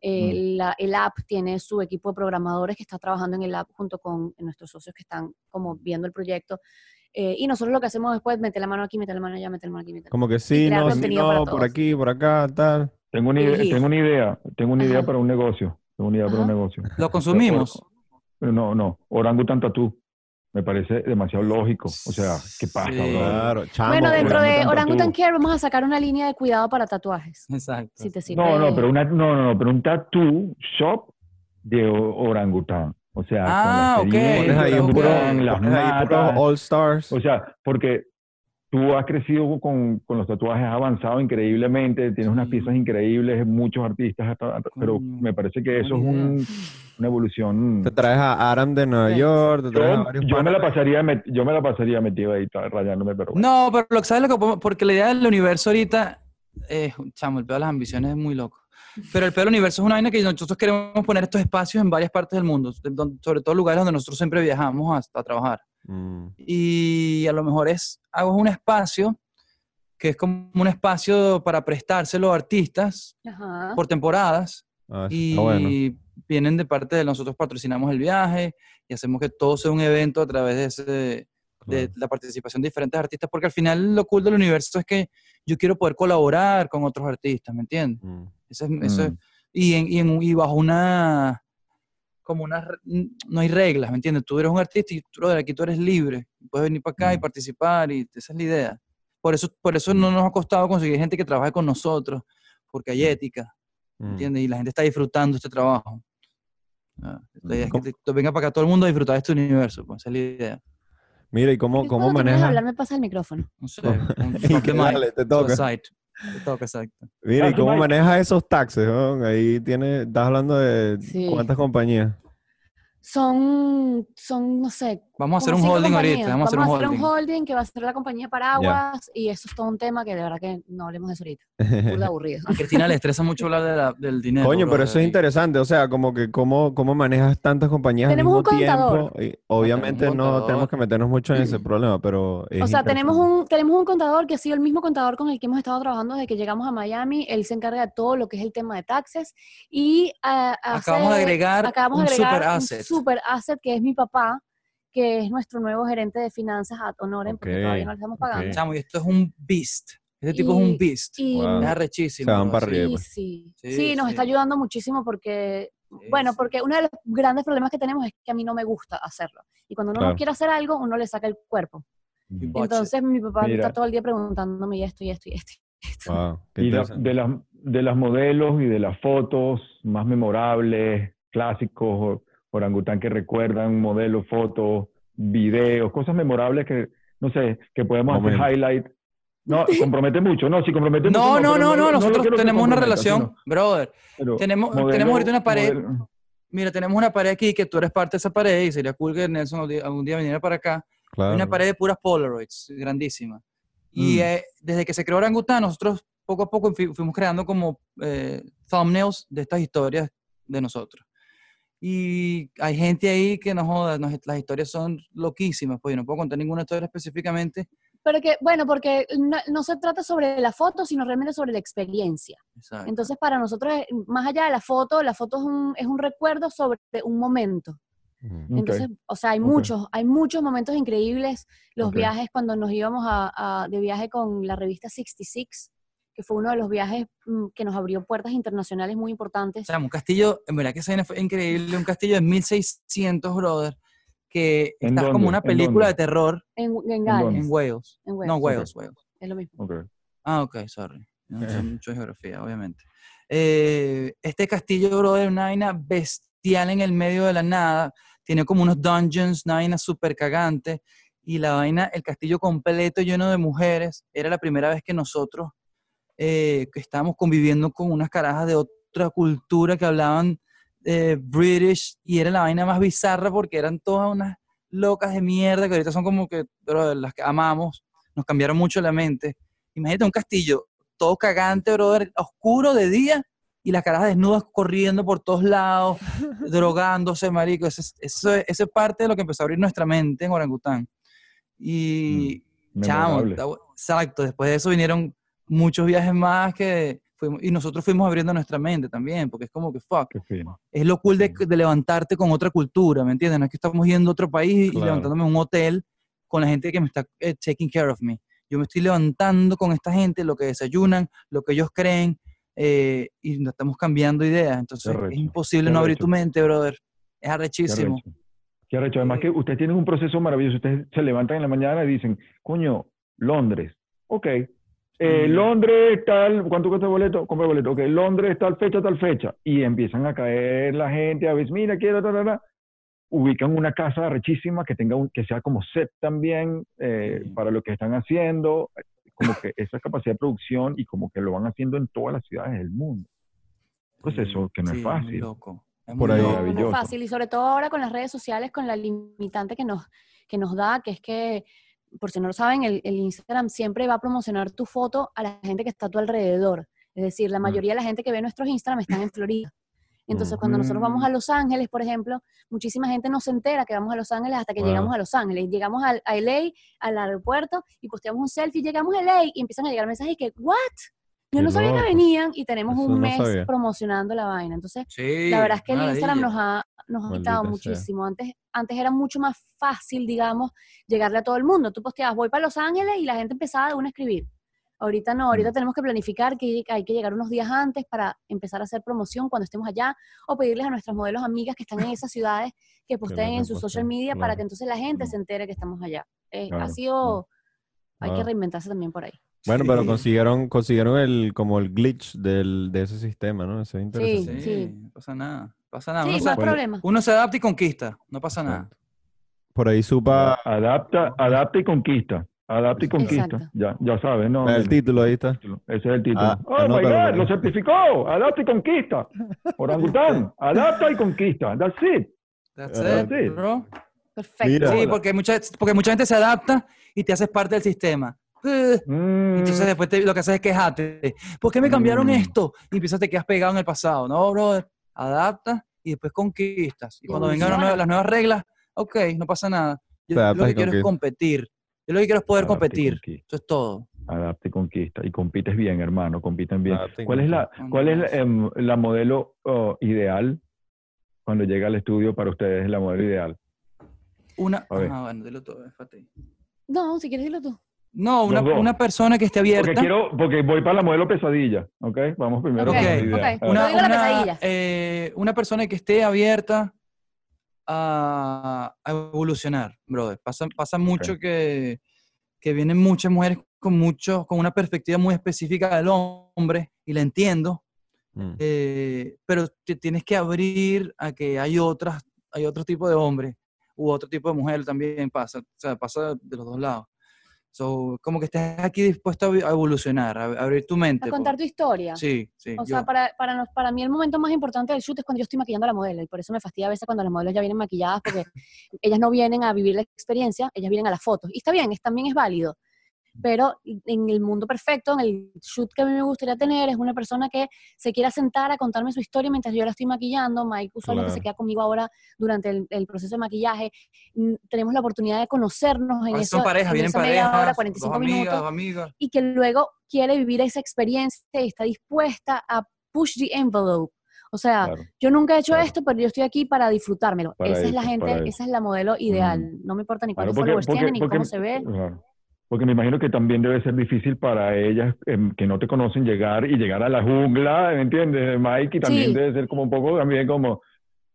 Eh, la- el app tiene su equipo de programadores que está trabajando en el app junto con nuestros socios que están como viendo el proyecto. Eh, y nosotros lo que hacemos después es meter la mano aquí, meter la mano allá, meter la mano aquí, meter la Como que sí, no, sí, no, por aquí, por acá, tal. Tengo una, idea, tengo una idea, tengo una idea Ajá. para un negocio. Tengo una idea para un Ajá. negocio. Lo consumimos. No, no, Orangutan Tattoo. Me parece demasiado lógico. O sea, ¿qué pasa, Sí. bro? Claro, chamo. Bueno, dentro de Orangutan Orangutan Tattoo. Care vamos a sacar una línea de cuidado para tatuajes. Exacto. Si te sirve. No, no, pero una, no, no, pero un tattoo shop de orangután. O sea, Ah, con Pones ahí puro- las pones ahí puros matas. All Stars. O sea, porque tú has crecido con, con los tatuajes, has avanzado increíblemente, tienes unas piezas increíbles, muchos artistas, hasta- pero me parece que eso es un- una evolución. Te traes a Aram de Nueva Sí. York, te traes a Yo, varios yo me la pasaría, met- yo me la pasaría metido ahí, rayándome, pero bueno. No, pero lo que sabes lo que porque la idea del universo ahorita es, chamo, el pedo de las ambiciones es muy loco. Pero el del universo es una vaina que nosotros queremos poner estos espacios en varias partes del mundo, sobre todo lugares donde nosotros siempre viajamos a, a trabajar. Mm, Y a lo mejor es, hago un espacio que es como un espacio para prestárselo a artistas Ajá. por temporadas ah, y bueno. vienen de parte de nosotros patrocinamos el viaje y hacemos que todo sea un evento a través de, ese, de la participación de diferentes artistas, porque al final lo cool del universo es que yo quiero poder colaborar con otros artistas, ¿me entiendes? Mm, Eso es, eso es- Mm. y, en, y, en- y bajo una, como una, no hay reglas, ¿me entiendes? Tú eres un artista y tú, brother, aquí tú eres libre, puedes venir para acá y Mm. participar y esa es la idea. Por eso, por eso no nos ha costado conseguir gente que trabaje con nosotros, porque hay ética, mm. ¿entiendes? Y la gente está disfrutando este trabajo. Ah, la idea es que te- te venga para acá todo el mundo a disfrutar de este universo, pues esa es la idea. Mira, ¿y cómo, cómo manejas? hablar me pasa el micrófono. No sé. Y que dale, te toca. Te toca, exacto. Mira, ¿y cómo Mike. manejas esos taxes? weón? Ahí tiene, estás hablando de Sí. cuántas compañías. Son, son, no sé. Vamos a hacer un holding ahorita. compañías. Vamos a hacer un holding. holding que va a ser la compañía Paraguas y eso es todo un tema que de verdad que no hablemos de eso ahorita. Burda aburrido. A Cristina le estresa mucho hablar de la- del dinero. Coño, pero eso es interesante, o sea, como que cómo, cómo manejas tantas compañías Tenemos al un mismo contador. tiempo. Y obviamente un no contador. tenemos que meternos mucho en ese problema, pero es O sea, tenemos un, tenemos un contador que ha sido el mismo contador con el que hemos estado trabajando desde que llegamos a Miami. Él se encarga de todo lo que es el tema de taxes. Y ah, Acabamos de agregar acabamos un de agregar super un asset. super asset que es mi papá, que es nuestro nuevo gerente de finanzas ad honorem, porque Ok, todavía no le estamos pagando. ok. Chamo, y esto es un beast. Este tipo es un Y- beast. Y, Wow. Es arrechísimo. Se van para sí. arriba. Sí, pues. sí. Sí, Sí, nos sí. está ayudando muchísimo porque, Sí, bueno, sí. porque uno de los grandes problemas que tenemos es que a mí no me gusta hacerlo. Y cuando uno Claro. no quiere hacer algo, uno le saca el cuerpo. Y. Entonces mi papá Mira. está todo el día preguntándome y esto y esto y esto. y esto. Wow, Y la- de, las, de las modelos y de las fotos más memorables, clásicos, orangután que recuerdan, modelos, fotos, videos, cosas memorables que, no sé, que podemos hacer highlight. No, compromete mucho, no, si compromete mucho. No, no, no, no, nosotros tenemos una relación, sino- brother. pero Tenemos, modelo- tenemos ahorita una pared. modelo- Mira, tenemos una pared aquí que tú eres parte de esa pared y sería cool que Nelson algún día, viniera para acá. Claro. una pared de puras Polaroids, grandísima. Y Mm. eh, desde que se creó Orangután, nosotros poco a poco fui- fuimos creando como eh, thumbnails de estas historias de nosotros. Y hay gente ahí que no joda, nos- las historias son loquísimas, pues yo no puedo contar ninguna historia específicamente. Pero que, bueno, porque no, no se trata sobre la foto, sino realmente sobre la experiencia. Exacto. Entonces, para nosotros, más allá de la foto, la foto es un, es un recuerdo sobre un momento. Ujú. Entonces, o sea, hay ok. muchos, hay muchos momentos increíbles. Los Ok. viajes cuando nos íbamos a, a- de viaje con la revista 66, que fue uno de los viajes mm, que nos abrió puertas internacionales muy importantes. O sea, un castillo, en verdad que esa vaina fue increíble, un castillo de 1600, brother, que ¿En está como dónde? una ¿En película de terror En, en ¿En Gales, en Wales. en Wales, No, Wales, Wales. es lo mismo. Ok. Ah, ok, sorry. No sé mucho de geografía, obviamente. Eh, este castillo, brother, una vaina bestial en el medio de la nada. Tiene como unos dungeons, una vaina súper cagante. Y la vaina, el castillo completo lleno de mujeres. Era la primera vez que nosotros eh, que estábamos conviviendo con unas carajas de otra cultura que hablaban eh, British. Y era la vaina más bizarra porque eran todas unas locas de mierda que ahorita son como que, las que amamos. nos cambiaron mucho la mente. Imagínate un castillo todo cagante, brother, oscuro de día y las caras desnudas corriendo por todos lados, drogándose, marico. Eso, es- eso, es- eso es parte de lo que empezó a abrir nuestra mente en orangután. Y, chamo, está bu- exacto, después de eso vinieron muchos viajes más que fuimos, y nosotros fuimos abriendo nuestra mente también, porque es como que, fuck, Qué es lo cool de, de levantarte con otra cultura, ¿me entiendes? No es que estamos yendo a otro país y levantándome en un hotel con la gente que me está eh, taking care of me. Yo me estoy levantando con esta gente, lo que desayunan, lo que ellos creen, eh, y nos estamos cambiando ideas. Entonces es imposible qué no abrir tu mente, brother. Es Qué arrechísimo. arrecho. Qué arrecho. Además que ustedes tienen un proceso maravilloso. Ustedes se levantan en la mañana y dicen, coño, Londres. Ok. Eh, Mm. Londres tal, ¿cuánto cuesta el boleto? Compra el boleto. Ok, Londres tal fecha, tal fecha. Y empiezan a caer la gente a veces, mira, quiero, ta, ta, ta. Ubican una casa arrechísima que tenga un, que sea como set también eh, para lo que están haciendo. Como que esa capacidad de producción y como que lo van haciendo en todas las ciudades del mundo. Proceso que no es Sí, fácil. Muy loco. Es Por muy ahí. loco. No, es fácil. Y sobre todo ahora con las redes sociales, con la limitante que nos, que nos da, que es que, por si no lo saben, el, el Instagram siempre va a promocionar tu foto a la gente que está a tu alrededor. Es decir, la Mm. mayoría de la gente que ve nuestros Instagram están en Florida. Entonces, cuando nosotros vamos a Los Ángeles, por ejemplo, muchísima gente no se entera que vamos a Los Ángeles hasta que Wow. llegamos a Los Ángeles. Llegamos al, a LA, al aeropuerto, y posteamos un selfie, llegamos a LA, y empiezan a llegar mensajes que, ¿what? Yo no sabía que venían, y tenemos Eso un no mes sabía. promocionando la vaina. Entonces, Sí, la verdad es que el. Instagram nos ha, nos ha quitado sea. muchísimo. Antes, antes era mucho más fácil, digamos, llegarle a todo el mundo. Tú posteabas, voy para Los Ángeles y la gente empezaba de una a escribir. Ahorita no, ahorita Mm. tenemos que planificar que hay que llegar unos días antes para empezar a hacer promoción cuando estemos allá o pedirles a nuestras modelos amigas que están en esas ciudades que posteen en su social reposteen, media para que entonces la gente Mm. se entere que estamos allá. Eh, Claro, ha sido, hay que Wow. reinventarse también por ahí. Bueno, pero consiguieron, consiguieron el, como el glitch del, de ese sistema, ¿no? Eso es interesante. Sí, Sí. no pasa nada. Pasa nada. Sí, Uno, más se, problemas. uno se adapta y conquista. No pasa nada. Por ahí supa Adapta, adapta y conquista. Adapta y conquista. Exacto. Ya, ya sabes, ¿no? el título, ahí está. Ese es el título. Ah, oh my God, lo certificó. Adapta y conquista. Orangután. Adapta y conquista. That's it. That's Ah, it, sí. bro. Perfecto. Mira. Sí, Hola. porque mucha, porque mucha gente se adapta y te haces parte del sistema. Mm, Entonces después te- lo que haces es quejarte. ¿Por qué me cambiaron Mm. esto? Y empiezas te quedas pegado en el pasado. No, brother. Adapta y después conquistas. Y cuando vengan las nuevas, las nuevas reglas, ok, no pasa nada. Yo lo que quiero es competir. Yo lo que quiero es poder competir. Eso es todo. Adapta y conquista. Y compites bien, hermano. Compiten bien. ¿Cuál es la, conquista. cuál es la, em, la modelo oh, ideal cuando llega al estudio para ustedes? La modelo ideal. Una, ah, bueno, dilo todo, déjate. No, si quieres dilo tú. No, una, una persona que esté Porque abierta. quiero, porque voy para la modelo pesadilla. ¿Ok? Vamos primero Ok, con la idea. ok. A ver. una, la una, pesadilla. eh, una persona que esté abierta a, a evolucionar, brother. Pasa, pasa mucho que, que vienen muchas mujeres con, mucho, con una perspectiva muy específica del hombre, y la entiendo, Mm. eh, pero te tienes que abrir a que hay otras, hay otro tipo de hombre u otro tipo de mujer también pasa, o sea, pasa de los dos lados. So, como que estés aquí dispuesto a, evolucionar, a, a abrir tu mente. A contar por- tu historia. Sí, sí. O yo- sea, para, para, nos- para mí el momento más importante del shoot es cuando yo estoy maquillando a la modelo y por eso me fastidia a veces cuando las modelos ya vienen maquilladas porque ellas no vienen a vivir la experiencia, ellas vienen a las fotos. Y está bien, es, también es válido. Pero en el mundo perfecto, en el shoot que a mí me gustaría tener, es una persona que se quiera sentar a contarme su historia mientras yo la estoy maquillando. Mike usualmente se Claro. queda conmigo ahora durante el, el proceso de maquillaje. Mm, Tenemos la oportunidad de conocernos en eso. en vienen esa media parejas, hora, 45 dos amigas, minutos dos amigas. y que luego quiere vivir esa experiencia y está dispuesta a push the envelope. O sea, Claro. yo nunca he hecho claro. esto, pero yo estoy aquí para disfrutármelo. Para esa es la eso, gente, eso. esa es la modelo ideal. Mm. No me importa ni Claro, cuántos followers tiene, ni cómo se ve. Porque me imagino que también debe ser difícil para ellas em, que no te conocen llegar y llegar a la jungla, ¿me entiendes, Mike? Y también Sí. debe ser como un poco también como,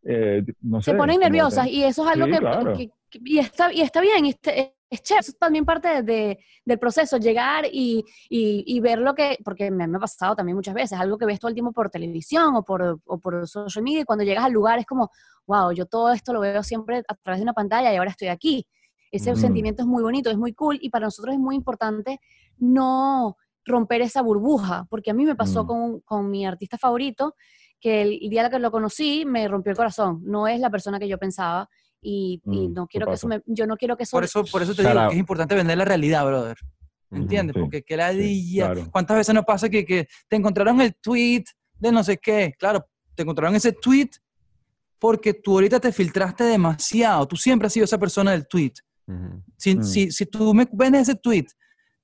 eh, no sé. se ponen nerviosas y eso es algo Sí, que, claro. que- que- y, está, y está bien, y este- es chévere, eso es también parte de- de- del proceso, llegar y, y- y ver lo que, porque me, me ha pasado también muchas veces, algo que ves todo el tiempo por televisión o por, o por social media, y cuando llegas al lugar es como, wow, yo todo esto lo veo siempre a través de una pantalla y ahora estoy aquí. Ese Ujú. sentimiento es muy bonito, es muy cool, y para nosotros es muy importante no romper esa burbuja, porque a mí me pasó Mm. con, con mi artista favorito, que el día que lo conocí me rompió el corazón. No es la persona que yo pensaba y, y Mm, no ¿qué quiero que eso me, yo no quiero que eso, Por eso, por eso te Shout digo out. que es importante vender la realidad, brother. ¿entiendes? sí, Porque qué ladilla. claro. ¿Cuántas veces nos pasa que, que te encontraron el tweet de no sé qué? Claro, te encontraron ese tweet porque tú ahorita te filtraste demasiado. Tú siempre has sido esa persona del tweet. Si, Mm. si, si tú me ves ese tweet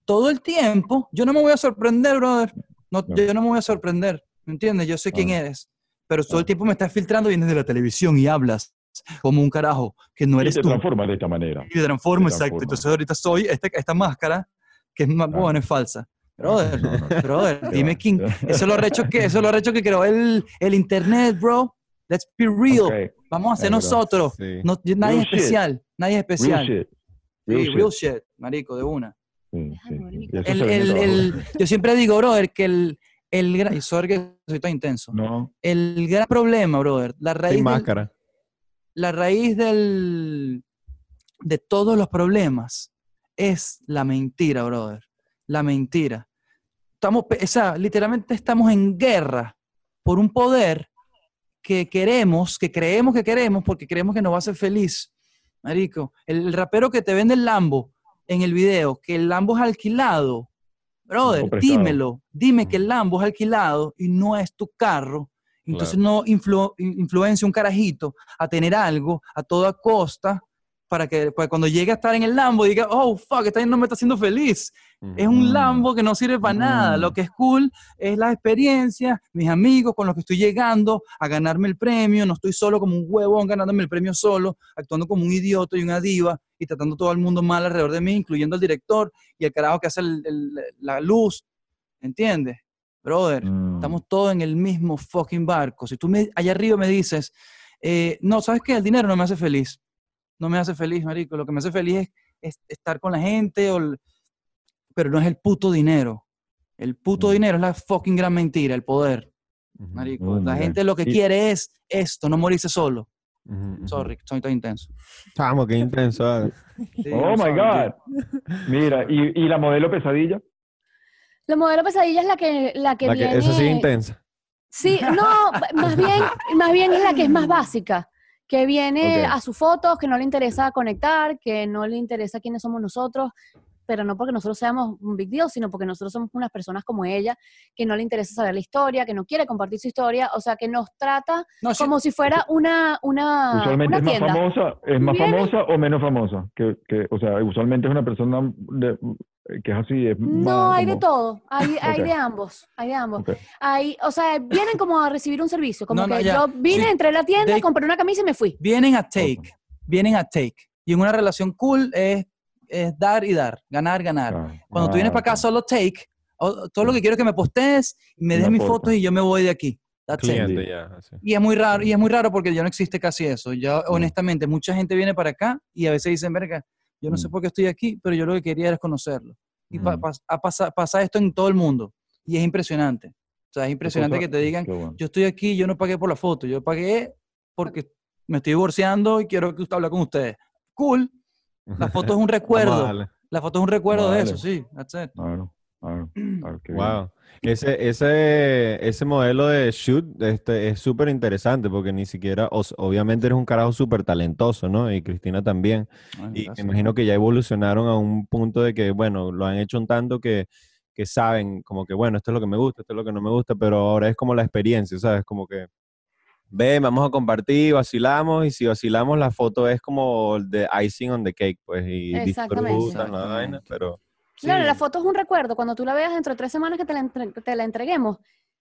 todo el tiempo, yo no me voy a sorprender, brother. No, Claro. Yo no me voy a sorprender, ¿me entiendes? Yo sé quién eres. Pero todo el tiempo me estás filtrando, vienes de la televisión y hablas como un carajo, que no Y eres te tú. transformas de esta manera. Y me transformo, te exacto. transforma. Entonces ahorita soy esta, esta máscara que es más Claro. buena, es falsa. Brother, No, no, brother, Qué dime quién. Eso es lo recho que, eso es lo recho que creó el, el internet, bro. Let's be real. Ok, Vamos a ser nosotros. Sí. No, nadie Real es shit. Nadie es Real especial. shit. Sí, Real real, shit. shit, marico, de una. Sí, sí, El, el- el- yo siempre digo, brother, que el, el gran. Y sorry que soy tan intenso. No, El gran problema, brother, la raíz, Sin del, la raíz del, de todos los problemas es la mentira, brother. La mentira. Estamos, o sea, literalmente estamos en guerra por un poder que queremos, que creemos que queremos, porque creemos que nos va a hacer feliz. Marico, el, rapero que te vende el Lambo en el video, que el Lambo es alquilado, brother, dímelo, dime que el Lambo es alquilado y no es tu carro. Entonces no influ- in- influencia un carajito a tener algo a toda costa para que pues, cuando llegue a estar en el Lambo diga, oh, fuck, esta no me está haciendo feliz. Es un. Lambo que no sirve para nada. Lo que es cool es la experiencia, mis amigos con los que estoy llegando a ganarme el premio. No estoy solo como un huevón ganándome el premio solo, actuando como un idiota y una diva y tratando todo el mundo mal alrededor de mí, incluyendo el director y el carajo que hace el- el- la luz. ¿Entiendes? Brother, Mm. estamos todos en el mismo fucking barco. Si tú me, allá arriba me dices, eh, no, ¿sabes qué? El dinero no me hace feliz. No me hace feliz, marico. Lo que me hace feliz es, es estar con la gente, o el- pero no es el puto dinero. El puto Mm. dinero es la fucking gran mentira, el poder, marico. Mm, la gente lo que Y- quiere es esto, no morirse solo. Sorry, soy tan intenso. Chamo, qué intenso. Oh my sorry, God. Mira, ¿y, y la modelo pesadilla? La modelo pesadilla es la que, la que La que, viene... esa sí es intensa. Sí, no, más bien, más bien es la que es más básica, que viene a sus fotos, que no le interesa conectar, que no le interesa quiénes somos nosotros, pero no porque nosotros seamos un big deal, sino porque nosotros somos unas personas como ella, que no le interesa saber la historia, que no quiere compartir su historia, o sea, que nos trata No, sí, como si fuera una, una, Usualmente una es más tienda. famosa, es más Viene- famosa o menos famosa. Que, que, o sea, usualmente es una persona de- que es así. Es No, más hay de como- todo, hay, hay de ambos, hay de ambos. Ok. Hay, o sea, vienen como a recibir un servicio, como No, no, que ya. yo vine, Sí. entré a la tienda, They- compré una camisa y me fui. vienen a take, vienen a take. Y en una relación cool es, es dar y dar, ganar, ganar. Ah, Cuando tú vienes ah, para acá solo take, todo lo que quiero es que me postees, me des mis foto. fotos y yo me voy de aquí. Cliente ya. así. Y es muy raro, y es muy raro porque ya no existe casi eso. Ya, Mm. honestamente, mucha gente viene para acá y a veces dicen, verga, yo no sé Mm. por qué estoy aquí, pero yo lo que quería era conocerlo. Y Mm. pasa, pasa esto en todo el mundo. Y es impresionante. O sea, es impresionante que te digan, bueno. yo estoy aquí, yo no pagué por la foto, yo pagué porque me estoy divorciando y quiero que usted hable con ustedes. Cool. La foto es un recuerdo. La foto es un recuerdo de eso, sí. That's it. Claro, claro, claro, qué bien. Wow. Ese, ese, ese modelo de shoot este, es súper interesante porque ni siquiera, o s- obviamente eres un carajo súper talentoso, ¿no? Y Cristina también. Ay, Y gracias. me imagino que ya evolucionaron a un punto de que, bueno, lo han hecho un tanto que, que saben como que, bueno, esto es lo que me gusta, esto es lo que no me gusta, pero ahora es como la experiencia, ¿sabes? Como que, ven, vamos a compartir, vacilamos, y si vacilamos la foto es como de icing on the cake, pues, y disfrutan la vaina, Exactamente. pero... Claro, Sí. la foto es un recuerdo. Cuando tú la veas dentro de tres semanas que te la, entre- te la entreguemos,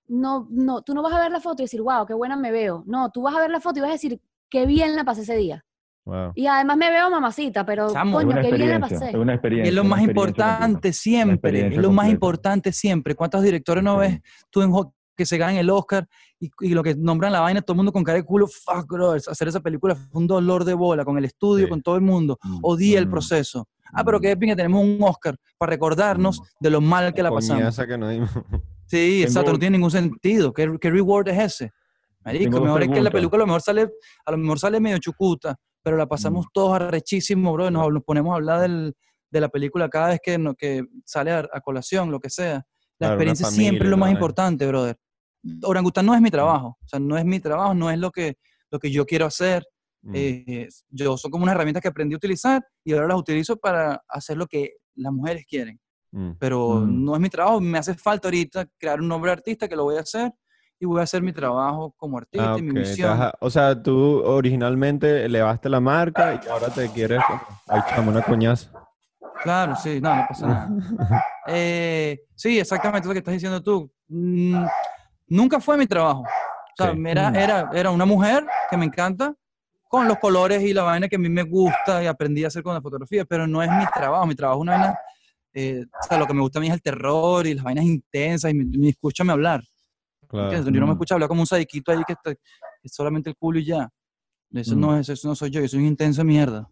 no, no, tú no vas a ver la foto y decir, wow, qué buena me veo. No, tú vas a ver la foto y vas a decir, qué bien la pasé ese día. Wow. Y además me veo mamacita, pero coño, qué bien la pasé. es una experiencia. Es lo más completa. importante siempre, es lo más importante siempre. ¿Cuántos directores no ves tú en que se ganan el Oscar y, y lo que nombran la vaina, todo el mundo con cara de culo, fuck, bro, hacer esa película fue un dolor de bola con el estudio, Sí. con todo el mundo, Mm, odié el mm, proceso. Ah, pero mm. qué bien que tenemos un Oscar para recordarnos Mm. de lo mal que la pasamos. Que no dimos. Sí, exacto, no tiene ningún sentido. ¿Qué, qué reward es ese? Marico, Tengo mejor es que la película a lo mejor sale, a lo mejor sale medio chucuta, pero la pasamos Mm. todos arrechísimo, bro, nos, nos ponemos a hablar del- de la película cada vez que, no- que sale a, a colación, lo que sea. La Claro, experiencia familia siempre es lo más vaina. importante, brother. Orangután no es mi trabajo, o sea, no es mi trabajo, no es lo que, lo que yo quiero hacer. Mm. Eh, yo son como unas herramientas que aprendí a utilizar y ahora las utilizo para hacer lo que las mujeres quieren. Mm. pero Mm. no es mi trabajo. Me hace falta ahorita crear un nombre de artista que lo voy a hacer y voy a hacer mi trabajo como artista Ah, y mi misión. vas a- o sea, tú originalmente elevaste la marca y ahora te quieres. Ay, chamo, una coñazo. Claro, sí, no, no pasa nada. Eh, sí, exactamente lo que estás diciendo tú. Nunca fue mi trabajo. O sea, Sí. era, Mm. era, era una mujer que me encanta, con los colores y la vaina que a mí me gusta y aprendí a hacer con la fotografía, pero no es mi trabajo. Mi trabajo es una vaina, eh, o sea, lo que me gusta a mí es el terror y las vainas intensas y mi, mi- escúchame hablar. Claro. Yo no me Mm. escucho hablar como un sadiquito ahí que, está- que es solamente el culo y ya. Eso, Mm. no es, eso no soy yo, yo soy un intenso mierda.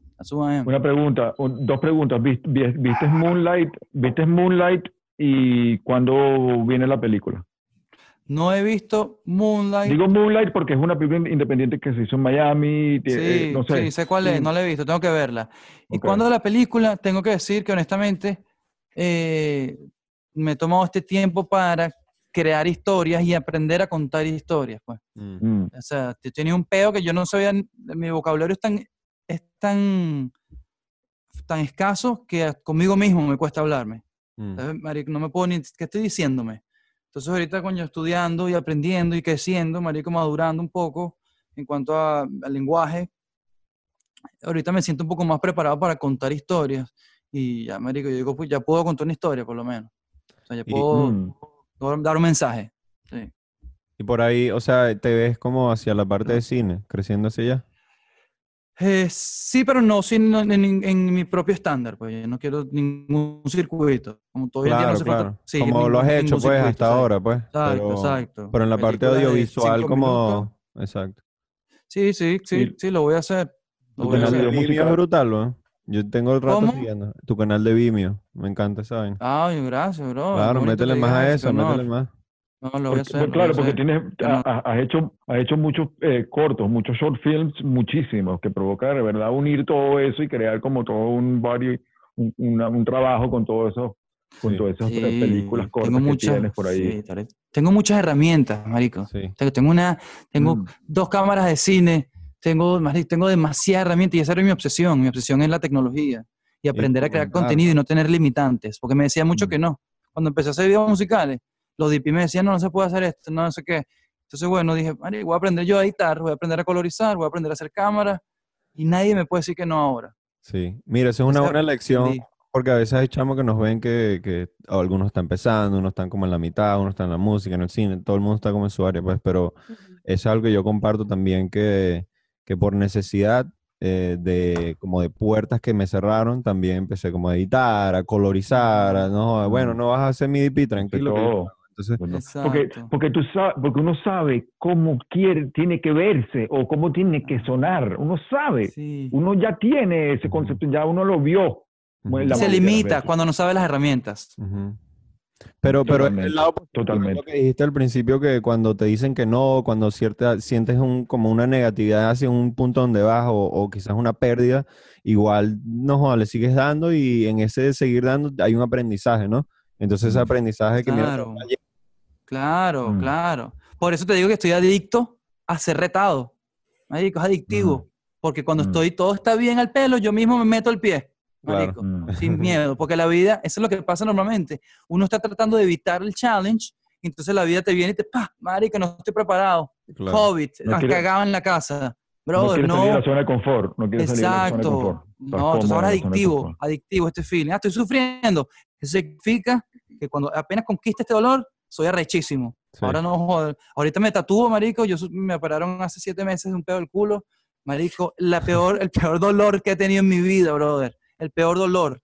Una pregunta, un- dos preguntas. ¿Vis- vi- ¿Viste Moonlight? ¿Viste Moonlight y cuándo viene la película? No he visto Moonlight. Digo Moonlight porque es una película independiente que se hizo en Miami. tie- eh, Sí, no sé. sí, sé cuál es, Sí. no la he visto, tengo que verla. Y cuando la película, tengo que decir que honestamente eh, me he tomado este tiempo para crear historias y aprender a contar historias. Pues. Mm. O sea, te- tenía un peo que yo no sabía, mi vocabulario es tan, es tan, tan escaso que conmigo mismo me cuesta hablarme. Mm. No me puedo ni, ¿qué estoy diciéndome? Entonces ahorita, coño, estudiando y aprendiendo y creciendo, marico, madurando un poco en cuanto a- al lenguaje, ahorita me siento un poco más preparado para contar historias. Y ya, marico, yo digo, pues ya puedo contar una historia, por lo menos. O sea, ya Y- puedo mm. dar- dar un mensaje. Sí. Y por ahí, o sea, te ves como hacia la parte de cine, creciendo hacia allá. Eh, sí, pero no sin- en, en- en mi propio estándar, pues yo no quiero ningún circuito. Como todavía no Claro, hace falta claro. seguir como lo has ningún- hecho, ningún pues, circuito, hasta ¿sabes? ahora, pues. Exacto, pero, exacto. pero en la parte de audiovisual, como. minutos. Exacto. Sí, sí, sí, Y- sí, lo voy a hacer. Lo Tu voy a canal de hacer. video Vimeo es brutal, ¿no? Yo tengo el rato ¿Cómo? siguiendo. Tu canal de Vimeo. Me encanta esa vaina. Ay, gracias, bro. claro, métele más a eso, métele más. No, lo voy a hacer. pues, claro, porque hacer. tienes, has hecho, has hecho muchos eh, cortos, muchos short films, muchísimos, que provoca de verdad unir todo eso y crear como todo un body, un, una- un trabajo con todo eso, con Sí. todas esas Sí, películas cortas tengo que muchas, tienes por ahí. sí, tengo muchas herramientas, marico. Sí. Tengo- Tengo una, tengo Mm. dos cámaras de cine, tengo, marico, tengo demasiadas herramientas y esa era mi obsesión. Mi obsesión es la tecnología y aprender a crear contenido y no tener limitantes, porque me decía mucho Mm. que no. Cuando empecé a hacer videos musicales, los DP me decían, no, no se puede hacer esto, no, no sé qué. Entonces, bueno, dije, voy a aprender yo a editar, voy a aprender a colorizar, voy a aprender a hacer cámara y nadie me puede decir que no ahora. Sí. Mira, esa es una O sea, buena lección. Porque a veces hay chamos que nos ven que, que algunos están empezando, unos están como en la mitad, unos están en la música, en el cine, todo el mundo está como en su área, pues, pero es algo que yo comparto también que, que por necesidad eh, de como de puertas que me cerraron, también empecé como a editar, a colorizar, a, no, bueno, no vas a hacer mi DP, tranquilo. que yo- todo. Entonces, Bueno, porque, porque, tú sabes, porque uno sabe cómo quiere, tiene que verse o cómo tiene que sonar. Uno sabe, Sí. uno ya tiene ese concepto, ya uno lo vio. la se de limita cuando no sabe las herramientas. ujú. Pero, pero el Totalmente, lado totalmente. lo que dijiste al principio que cuando te dicen que no, cuando cierta, sientes un, como una negatividad hacia un punto donde vas o, o quizás una pérdida, igual no joda, le sigues dando y en ese seguir dando hay un aprendizaje, ¿no? Entonces ese aprendizaje que mira, Claro. Claro, Mm. claro. Por eso te digo que estoy adicto a ser retado. Marico, es adictivo. Porque cuando Mm. estoy, todo está bien al pelo, yo mismo me meto el pie. Marico, Mm. sin miedo. Porque la vida, eso es lo que pasa normalmente. Uno está tratando de evitar el challenge, y entonces la vida te viene y te, pa, marico, no estoy preparado. claro. COVID, No has quiere- cagado en la casa. no Brother, quiere no. salir de la zona de confort. No quiere salir de la zona de Exacto. confort. Estás No, entonces ahora es adictivo, adictivo este feeling. Ah, estoy sufriendo. Eso significa que cuando apenas conquiste este dolor, soy arrechísimo. Sí. Ahora no joder. Ahorita me tatúo, marico. Yo me operaron hace siete meses de un pedo del culo. Marico, la peor, el peor dolor que he tenido en mi vida, brother. El peor dolor.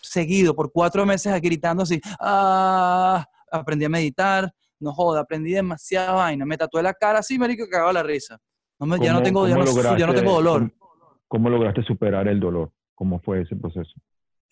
Seguido por cuatro meses gritando así. Ah, aprendí a meditar. No joda, aprendí demasiada vaina. Me tatué la cara así, marico, cagaba la risa. No me- ya no ¿Cómo- tengo, ya no, ya tengo dolor. ¿cómo, cómo lograste superar el dolor? ¿Cómo fue ese proceso?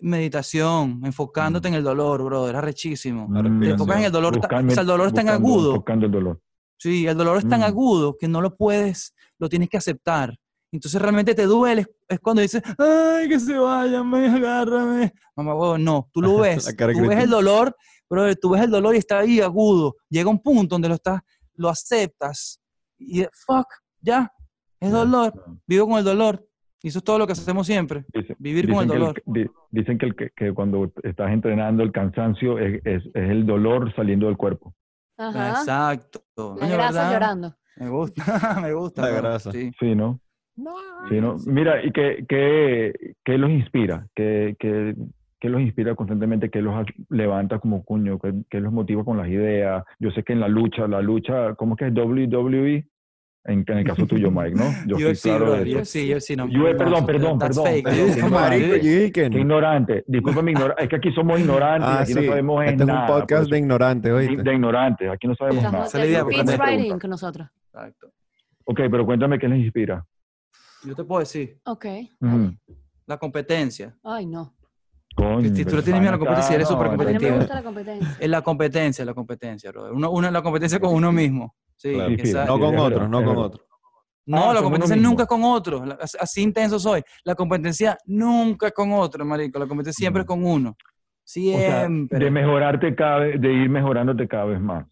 Meditación, enfocándote en el dolor, brother, es arrechísimo. La Mm, Te enfocas en el dolor, Buscando- o sea, el dolor es tan buscando- agudo. Buscando el dolor. Sí, el dolor es tan Mm. agudo que no lo puedes, lo tienes que aceptar. Entonces realmente te duele, es cuando dices, ay, que se vaya, me agárrame. Mamá, huevo, no, tú lo ves, tú ves el dolor, brother, tú ves el dolor y está ahí agudo. Llega un punto donde lo estás, lo aceptas y fuck, ya, es dolor, vivo con el dolor, Y eso es todo lo que hacemos siempre. Dice- Vivir con el dicen que dolor. di- dicen que, el que, que cuando estás entrenando el cansancio es, es- es el dolor saliendo del cuerpo. Ajá. Exacto. La Coño, grasa ¿verdad? llorando. Me gusta, me gusta. La grasa. Sí. Sí, ¿no? Sí, ¿no? Mira, ¿y qué, qué, qué los inspira? ¿Qué, qué, qué los inspira constantemente? ¿Qué los levanta como cuño? ¿Qué, qué los motiva con las ideas? Yo sé que en la lucha, la lucha, ¿cómo es que es WWE? En, en el caso tuyo, Mike, ¿no? Yo estoy UFC, claro bro, de eso. UFC, UFC, no. Yo- perdón, no, perdón, perdón, perdón, yo no. ignorante. Disculpa mi ignorancia. Es que aquí somos ignorantes. Ah, aquí sí. no sabemos Este es nada. un por podcast eso- de ignorantes, ¿oíste? de ignorantes. Aquí no sabemos Estamos nada. Esa es la idea, porque Speech me writing con nosotros. Exacto. Ok, pero cuéntame qué les inspira. Yo te puedo decir, Ok. Ujú. la competencia. Ay, no. Coño, Cristi, tú le tienes miedo a la competencia, eres súper mí no me competitivo. gusta la competencia. Es la competencia, la competencia, bro. Uno, uno- la competencia con uno mismo. Sí, Claro. Esa- No con otros, no con otros. No, Ah, la competencia nunca es con otros. Así, intenso soy. La competencia nunca es con otro, marico. La competencia siempre es con uno. O sea, Siempre. de mejorarte cada vez, de ir mejorándote cada vez más,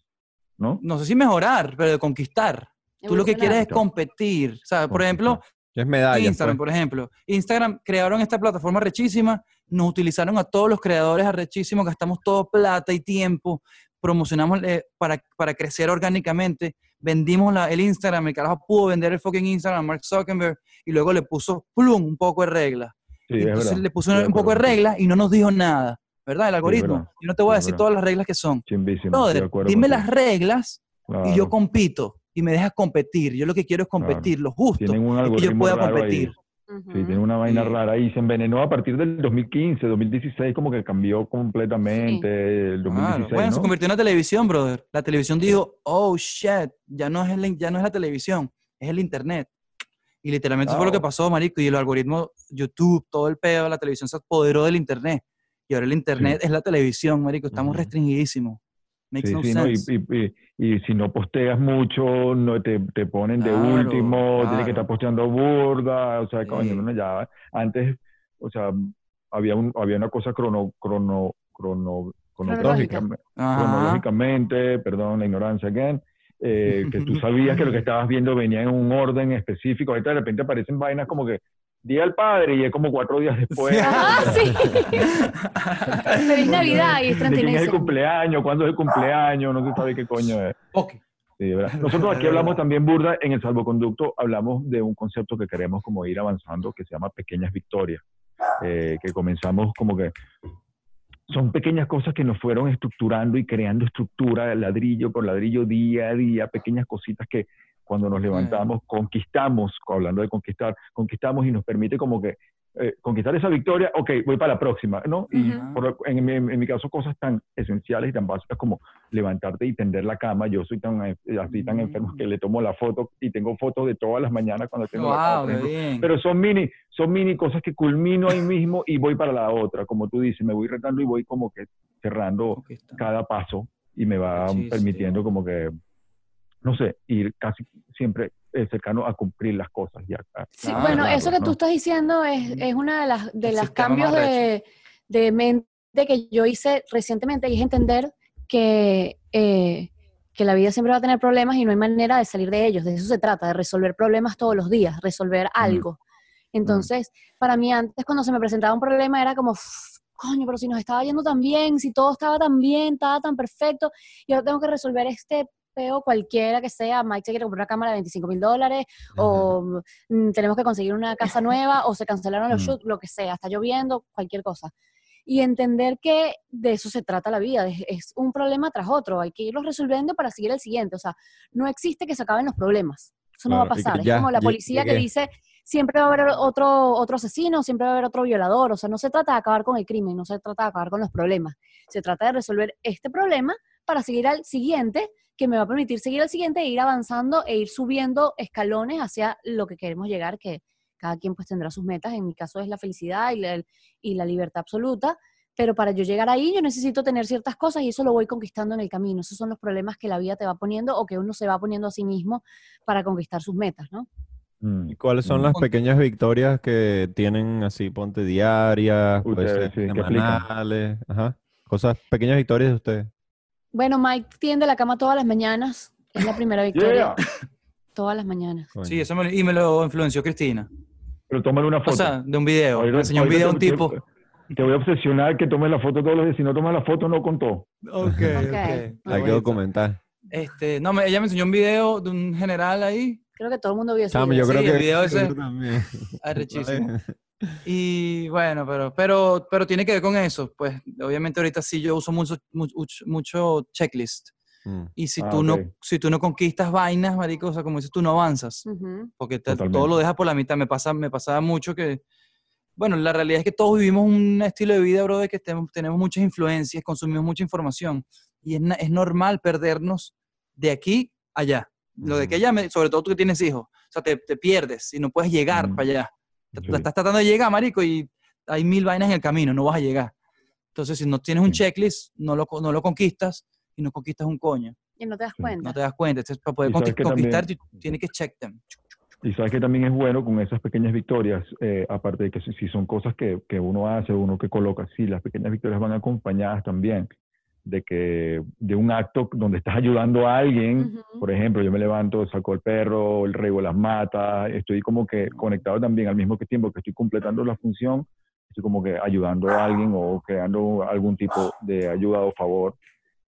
¿no? no sé si mejorar, pero de conquistar. Tú lo que quieres es competir. O sea, por ejemplo, Es medalla. Instagram, por ejemplo. Instagram crearon esta plataforma rechísima, nos utilizaron a todos los creadores arrechísimos, gastamos todo plata y tiempo, promocionamos eh, para, para crecer orgánicamente, vendimos la- el Instagram, el carajo pudo vender el fucking Instagram a Mark Zuckerberg y luego le puso plum un poco de reglas. Sí, Entonces le puso un poco de reglas y no nos dijo nada, ¿verdad? El algoritmo. verdad. Yo no te voy a decir todas las reglas que son. Brother, dime las reglas y yo Claro. compito y me dejas competir. Yo lo que quiero es competir, lo justo es que yo pueda ahí. Sí, tiene una vaina Sí. rara ahí. Se envenenó a partir del 2015, 2016, como que cambió completamente el 2016, Claro. Bueno, ¿no? se convirtió en la televisión, brother. La televisión dijo, oh, shit, ya no, es el, ya no es la televisión, es el internet. Y literalmente eso fue lo que pasó, marico. Y el algoritmo, YouTube, todo el pedo, la televisión se apoderó del internet. Y ahora el internet es la televisión, marico. Estamos Ujú. restringidísimos. Makes Sí, no sí, ¿no? Y, y- y- y si no posteas mucho, no te, te ponen de Claro, último, tienes que estar posteando burda, o sea, coño, Sí. no, ya, antes, o sea, había, un, había una cosa crono, crono, crono, Cronológica. cronológica- Ajá. cronológicamente, perdón, la ignorancia again, eh, que tú sabías que lo que estabas viendo venía en un orden específico, ahorita de repente aparecen vainas como que Día del Padre y es como cuatro días después. Ah, sí. Feliz Navidad y es ¿De quién es el 39. cumpleaños? ¿Cuándo es el cumpleaños? No se sabe qué coño es. Ok. Sí. Nosotros aquí hablamos también, Burda, en el salvoconducto, hablamos de un concepto que queremos como ir avanzando, que se llama pequeñas victorias, eh, que comenzamos como que son pequeñas cosas que nos fueron estructurando y creando estructura, ladrillo por ladrillo, día a día, pequeñas cositas que cuando nos levantamos conquistamos, hablando de conquistar, conquistamos y nos permite como que eh, conquistar esa victoria, ok, voy para la próxima, ¿no? Y por- en, mi- en mi caso, cosas tan esenciales y tan básicas como levantarte y tender la cama. Yo soy tan eh, así tan enfermo que le tomo la foto y tengo fotos de todas las mañanas cuando tengo la cama, Wow, por ejemplo. bien. Pero son mini, son mini cosas que culmino ahí mismo y voy para la otra. Como tú dices, me voy retando y voy como que cerrando cada paso y me va Muchísimo. permitiendo como que, no sé, ir casi siempre eh, cercano a cumplir las cosas. Ya, a- Sí, bueno, claro, eso que ¿no? tú estás diciendo es, es una de las de los cambios de, de mente que yo hice recientemente y es entender que, eh, que la vida siempre va a tener problemas y no hay manera de salir de ellos. De eso se trata, de resolver problemas todos los días, resolver algo. Entonces, para mí antes cuando se me presentaba un problema era como, "Uf, coño, pero si nos estaba yendo tan bien, si todo estaba tan bien, estaba tan perfecto, y ahora tengo que resolver este peo cualquiera que sea, Mike se quiere comprar una cámara de 25 mil dólares, o mm, tenemos que conseguir una casa nueva, o se cancelaron los Mm. shoots, lo que sea, está lloviendo, cualquier cosa. Y entender que de eso se trata la vida, es, es un problema tras otro, hay que irlos resolviendo para seguir el siguiente, o sea, no existe que se acaben los problemas, eso no va a pasar, es ya, como la policía que dice, siempre va a haber otro, otro asesino, siempre va a haber otro violador, o sea, no se trata de acabar con el crimen, no se trata de acabar con los problemas, se trata de resolver este problema para seguir al siguiente, que me va a permitir seguir al siguiente e ir avanzando e ir subiendo escalones hacia lo que queremos llegar, que cada quien pues tendrá sus metas, en mi caso es la felicidad y la, y la libertad absoluta, pero para yo llegar ahí yo necesito tener ciertas cosas y eso lo voy conquistando en el camino, esos son los problemas que la vida te va poniendo o que uno se va poniendo a sí mismo para conquistar sus metas, ¿no? Mm. ¿Y cuáles son las pequeñas victorias que tienen así, ponte diarias, Ustedes, sí, semanales, ajá, cosas, pequeñas victorias de ustedes? Bueno, Mike tiende la cama todas las mañanas, es la primera victoria, Yeah. todas las mañanas. Sí, eso me, lo- y me lo influenció Cristina. Pero tómale una foto. O sea, de un video. Ahorita- Me enseñó un video un te- te- tipo. Te voy a obsesionar que tomes la foto todos los días. Si no tomas la foto, no contó. Ok, Ok. Hay que documentar. Este, no, me- ella me enseñó un video de un general ahí, Creo que todo el mundo vio ese video. yo creo Sí, que el video ese- arrechísimo. Y bueno, pero, pero, pero tiene que ver con eso. Pues obviamente ahorita sí yo uso mucho, mucho, mucho checklist. Mm. Y si Ah, tú no, ok. si tú no conquistas vainas, marico, o sea, como dices, tú no avanzas. Ujú. Porque te- todo lo dejas por la mitad. Me pasa, me pasaba mucho que, bueno, la realidad es que todos vivimos un estilo de vida, bro, de que tenemos, tenemos muchas influencias, consumimos mucha información. Y es, es normal perdernos de aquí a allá. Lo de que Ujú. allá, me- sobre todo tú que tienes hijos, o sea, te, te pierdes y no puedes llegar Mm. para allá. Te-. Estás tratando de llegar, marico, y hay mil vainas en el camino, no vas a llegar. Entonces, si no tienes un Sí. checklist, no lo, co- no lo conquistas y no conquistas un coño. Y no te das cuenta. No te das cuenta. Entonces, para poder conquistar, también- tú tienes que check them. Y sabes que también es bueno con esas pequeñas victorias, eh, aparte de que si, si son cosas que, que uno hace, uno que coloca, sí, las pequeñas victorias van acompañadas también de que de un acto donde estás ayudando a alguien, por ejemplo, yo me levanto, saco el perro, el rego las matas, estoy como que conectado también al mismo tiempo que estoy completando la función, estoy como que ayudando a alguien o creando algún tipo de ayuda o favor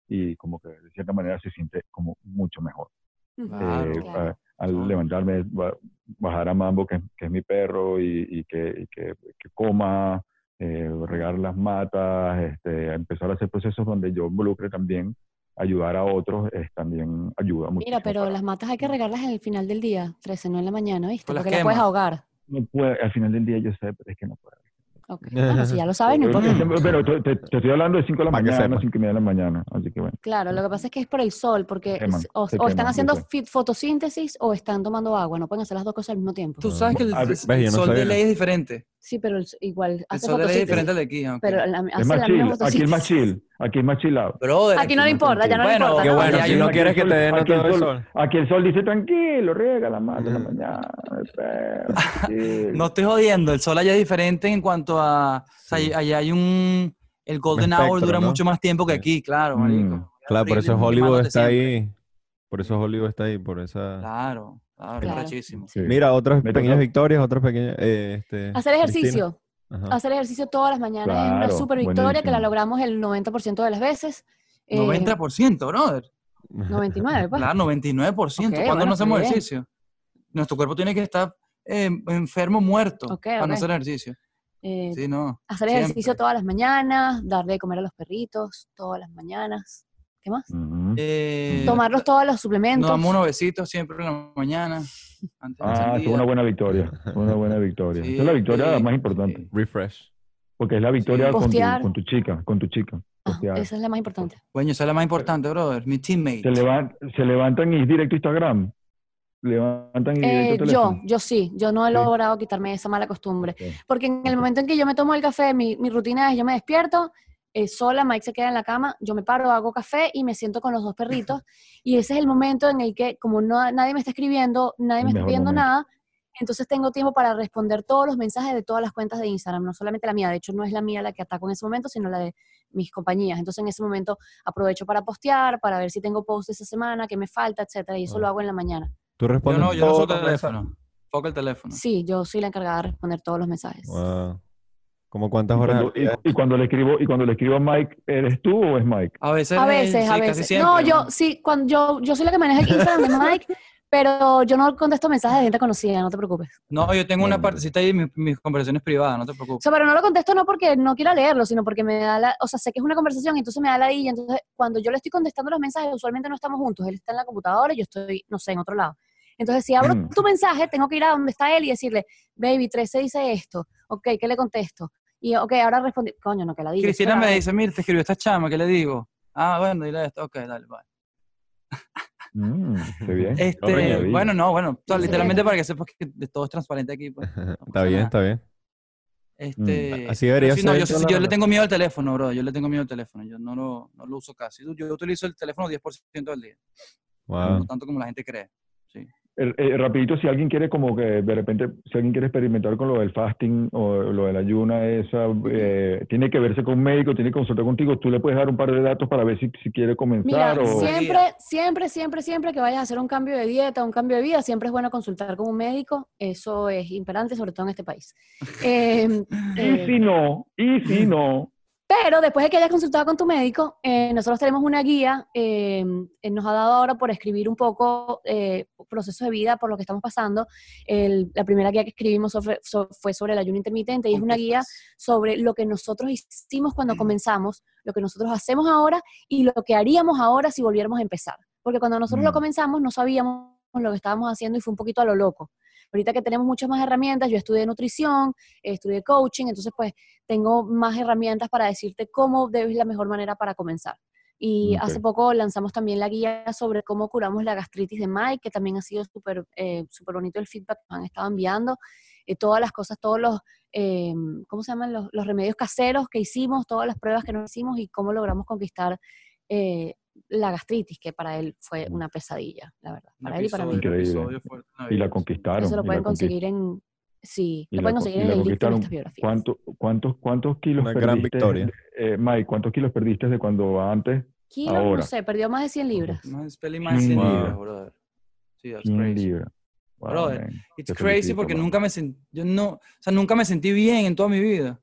y como que de cierta manera se siente como mucho mejor. Claro, Eh, claro. a- al Claro. levantarme, ba- bajar a Mambo, que, que es mi perro, y, y que, y que, que coma, eh, regar las matas, este, empezar a hacer procesos donde yo involucre también ayudar a otros, es, también ayuda mucho. Mira, pero las matas hay que regarlas en el final del día, 13, no en la mañana, ¿viste? Pues Porque las puedes ahogar. No puede, al final del día yo sé, pero es que no puedo. Ok. Bueno, si ya lo sabes, no Pero, importa. pero te, te- te estoy hablando de 5 de la Para mañana, sepa. 5 y media de la mañana, así que bueno. Claro, lo que pasa es que es por el sol, porque queman, o, están haciendo fotosíntesis o están tomando agua, no pueden hacer las dos cosas al mismo tiempo. Tú sabes que el, el no sol de ley es diferente. Sí, pero el- igual El hace ley es diferente al de aquí. ok. Pero la, Es más la chill, misma aquí es más chill, aquí es más chillado. Brother, Aquí no le importa, ya no le Bueno, importa. Bueno, Aquí si no quieres que te den aquí el el sol, aquí el sol dice tranquilo, riega la mata en la Mm. mañana. espera, tranquilo". No estoy jodiendo, el sol allá es diferente en cuanto a... O sea, Sí. allá- hay un... El golden hour dura ¿no? mucho más tiempo que aquí, claro, Mm. marico. Claro, por eso Hollywood está siempre. ahí. Por eso Hollywood está ahí, por esa... Claro, claro, Claro. Sí. Mira, otras Me pequeñas victorias, otras pequeñas... eh, este, Hacer ejercicio. Hacer ejercicio todas las mañanas es una super victoria que la logramos el 90% de las veces. Eh, 90%, brother. 99, pues. Claro, 99%. Ok, ¿Cuándo bueno, no hacemos bien. ejercicio? Nuestro cuerpo tiene que estar eh, enfermo, muerto, Ok, para no hacer ejercicio. Eh, Sí, no. hacer ejercicio todas las mañanas, darle de comer a los perritos todas las mañanas. ¿Qué más? Eh, Tomarlos todos los Nos suplementos. damos unos besitos siempre en la mañana. Antes Ah, es una buena victoria. Una buena victoria. Sí, es la victoria sí, más importante. sí. Refresh. Porque es la victoria Sí. con, tu, Postear. con tu chica, con tu chica. Ah, esa es la más importante. Bueno, esa es la más importante, brother. Mi teammate. se, levan- se levantan y es directo a Instagram. Levantan y directo Eh, yo, yo sí, yo no he Sí. logrado quitarme esa mala costumbre. Porque en el momento en que yo me tomo el café, mi, mi rutina es yo me despierto, eh, sola, Mike se queda en la cama, yo me paro, hago café y me siento con los dos perritos. y ese es el momento en el que, como no, nadie me está escribiendo, nadie me está pidiendo momento. nada, entonces tengo tiempo para responder todos los mensajes de todas las cuentas de Instagram, no solamente la mía, de hecho no es la mía la que ataco en ese momento, sino la de mis compañías. Entonces en ese momento aprovecho para postear, para ver si tengo post esa semana, qué me falta, etcétera, y eso Ah. lo hago en la mañana. Tú Yo respondes no, yo no uso teléfono. Foca el teléfono. Sí, yo soy la encargada de responder todos los mensajes. Wow. ¿Cómo cuántas Y horas? cuando, y- y cuando le escribo y cuando le escribo a Mike, ¿eres tú o es Mike? A veces. A es- veces, sí, a casi veces. siempre, no, yo sí, cuando yo, yo soy la que maneja el Instagram de Mike, pero yo no contesto mensajes de gente conocida, no te preocupes. No, yo tengo una partecita ahí de mis, mis conversaciones privadas, no te O preocupes. sea, pero no lo contesto no porque no quiera leerlo, sino porque me da la, o sea, sé que es una conversación y entonces me da la y entonces cuando yo le estoy contestando los mensajes, usualmente no estamos juntos, él está en la computadora y yo estoy, no sé, en otro lado. Entonces, si abro Mm. tu mensaje, tengo que ir a donde está él y decirle, baby, 13 dice esto, ok, ¿qué le contesto? Y, ok, ahora respondí, coño, no, que la diga. Cristina me dice, mira, te escribió esta chama, ¿qué le digo? Ah, bueno, dile esto. Ok, dale, bye. Mm, qué bien. Este, bueno, no, bueno, Sí. literalmente para que sepas que todo es transparente aquí. Pues. Está bien, está bien. Este, Mm, Así debería sí, no, ser yo, le tengo miedo al teléfono, bro. Yo le tengo miedo al teléfono. Yo no lo, no lo uso casi. Yo, yo utilizo el teléfono 10% del día. Wow. No tanto como la gente cree. Eh, eh, rapidito, si alguien quiere como que de repente, si alguien quiere experimentar con lo del fasting o lo de la ayuna, esa, eh, tiene que verse con un médico, tiene que consultar contigo, tú le puedes dar un par de datos para ver si, si quiere comenzar Mira, o... siempre, siempre, siempre, siempre que vayas a hacer un cambio de dieta, un cambio de vida, siempre es bueno consultar con un médico. Eso es imperante, sobre todo en este país. Eh, Y eh, si no, y si no, Pero después de que hayas consultado con tu médico, eh, nosotros tenemos una guía, eh, eh, nos ha dado ahora por escribir un poco eh, procesos de vida por lo que estamos pasando. El- la primera guía que escribimos sobre- so- fue sobre el ayuno intermitente y es una guía sobre lo que nosotros hicimos cuando comenzamos, lo que nosotros hacemos ahora y lo que haríamos ahora si volviéramos a empezar. Porque cuando nosotros lo Mm. comenzamos no sabíamos lo que estábamos haciendo y fue un poquito a lo loco. Ahorita que tenemos muchas más herramientas, yo estudié nutrición, estudié coaching, entonces pues tengo más herramientas para decirte cómo debes la mejor manera para comenzar. Y hace poco lanzamos también la guía sobre cómo curamos la gastritis de Mike, que también ha sido súper eh, súper bonito el feedback que nos han estado enviando. Eh, todas las cosas, todos los, eh, ¿cómo se llaman? Los, los remedios caseros que hicimos, todas las pruebas que nos hicimos y cómo logramos conquistar eh, la gastritis, que para él fue una pesadilla, la verdad. Para él y para mí. Increíble. y la conquistaron. Eso lo pueden conseguir en... Sí, y lo la pueden con- conseguir en la el link de conquistaron. nuestras biografías. ¿Cuánto- cuántos, ¿Cuántos kilos Una gran perdiste? victoria. eh, Mike, ¿cuántos kilos perdiste de cuando antes? Kilos, ahora. no sé, perdió más de 100 libras. Más peli más de 100 Wow. libras, brother. Sí, that's 100 crazy. libras. Wow, Brother, man. It's Te crazy felicito, porque mano. nunca me sentí, yo no, o sea, nunca me sentí bien en toda mi vida.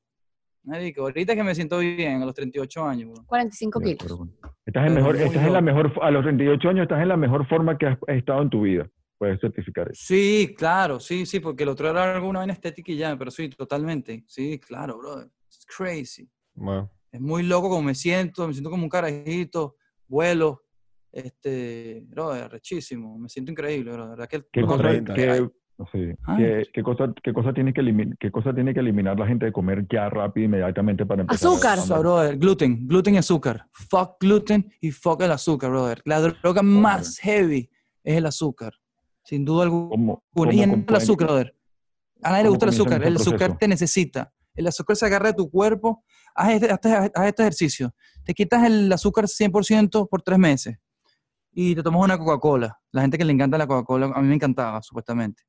Marico, ahorita que me siento bien a los 38 años, bro. 45 De kilos. Estás, en mejor, estás en la mejor, a los 38 años estás en la mejor forma que has estado en tu vida. Puedes certificar eso. Sí, claro, sí, sí, porque el otro era alguna vaina estética y ya, pero sí, totalmente. Sí, claro, brother. It's crazy. Wow. Es muy loco como me siento, me siento como un carajito, vuelo, este, brother, rechísimo, me siento increíble, brother. ¿Verdad que ¿Qué no, cosa, qué, sí, qué- qué cosa, qué cosa tiene que eliminar, qué cosa tiene que eliminar la gente de comer ya rápido inmediatamente para empezar? a- Azúcar. a- brother, gluten, gluten y azúcar. Fuck gluten y fuck el azúcar, brother. La droga más heavy es el azúcar, sin duda alguna. ¿Cómo- Y cómo en el azúcar, brother. A nadie le cómo gusta el azúcar. ese El azúcar te necesita. El azúcar se agarra de tu cuerpo. Haz este, haz- haz este ejercicio. Te quitas el azúcar 100% por tres meses y te tomas una Coca-Cola. La gente que le encanta la Coca-Cola, a mí me encantaba, supuestamente.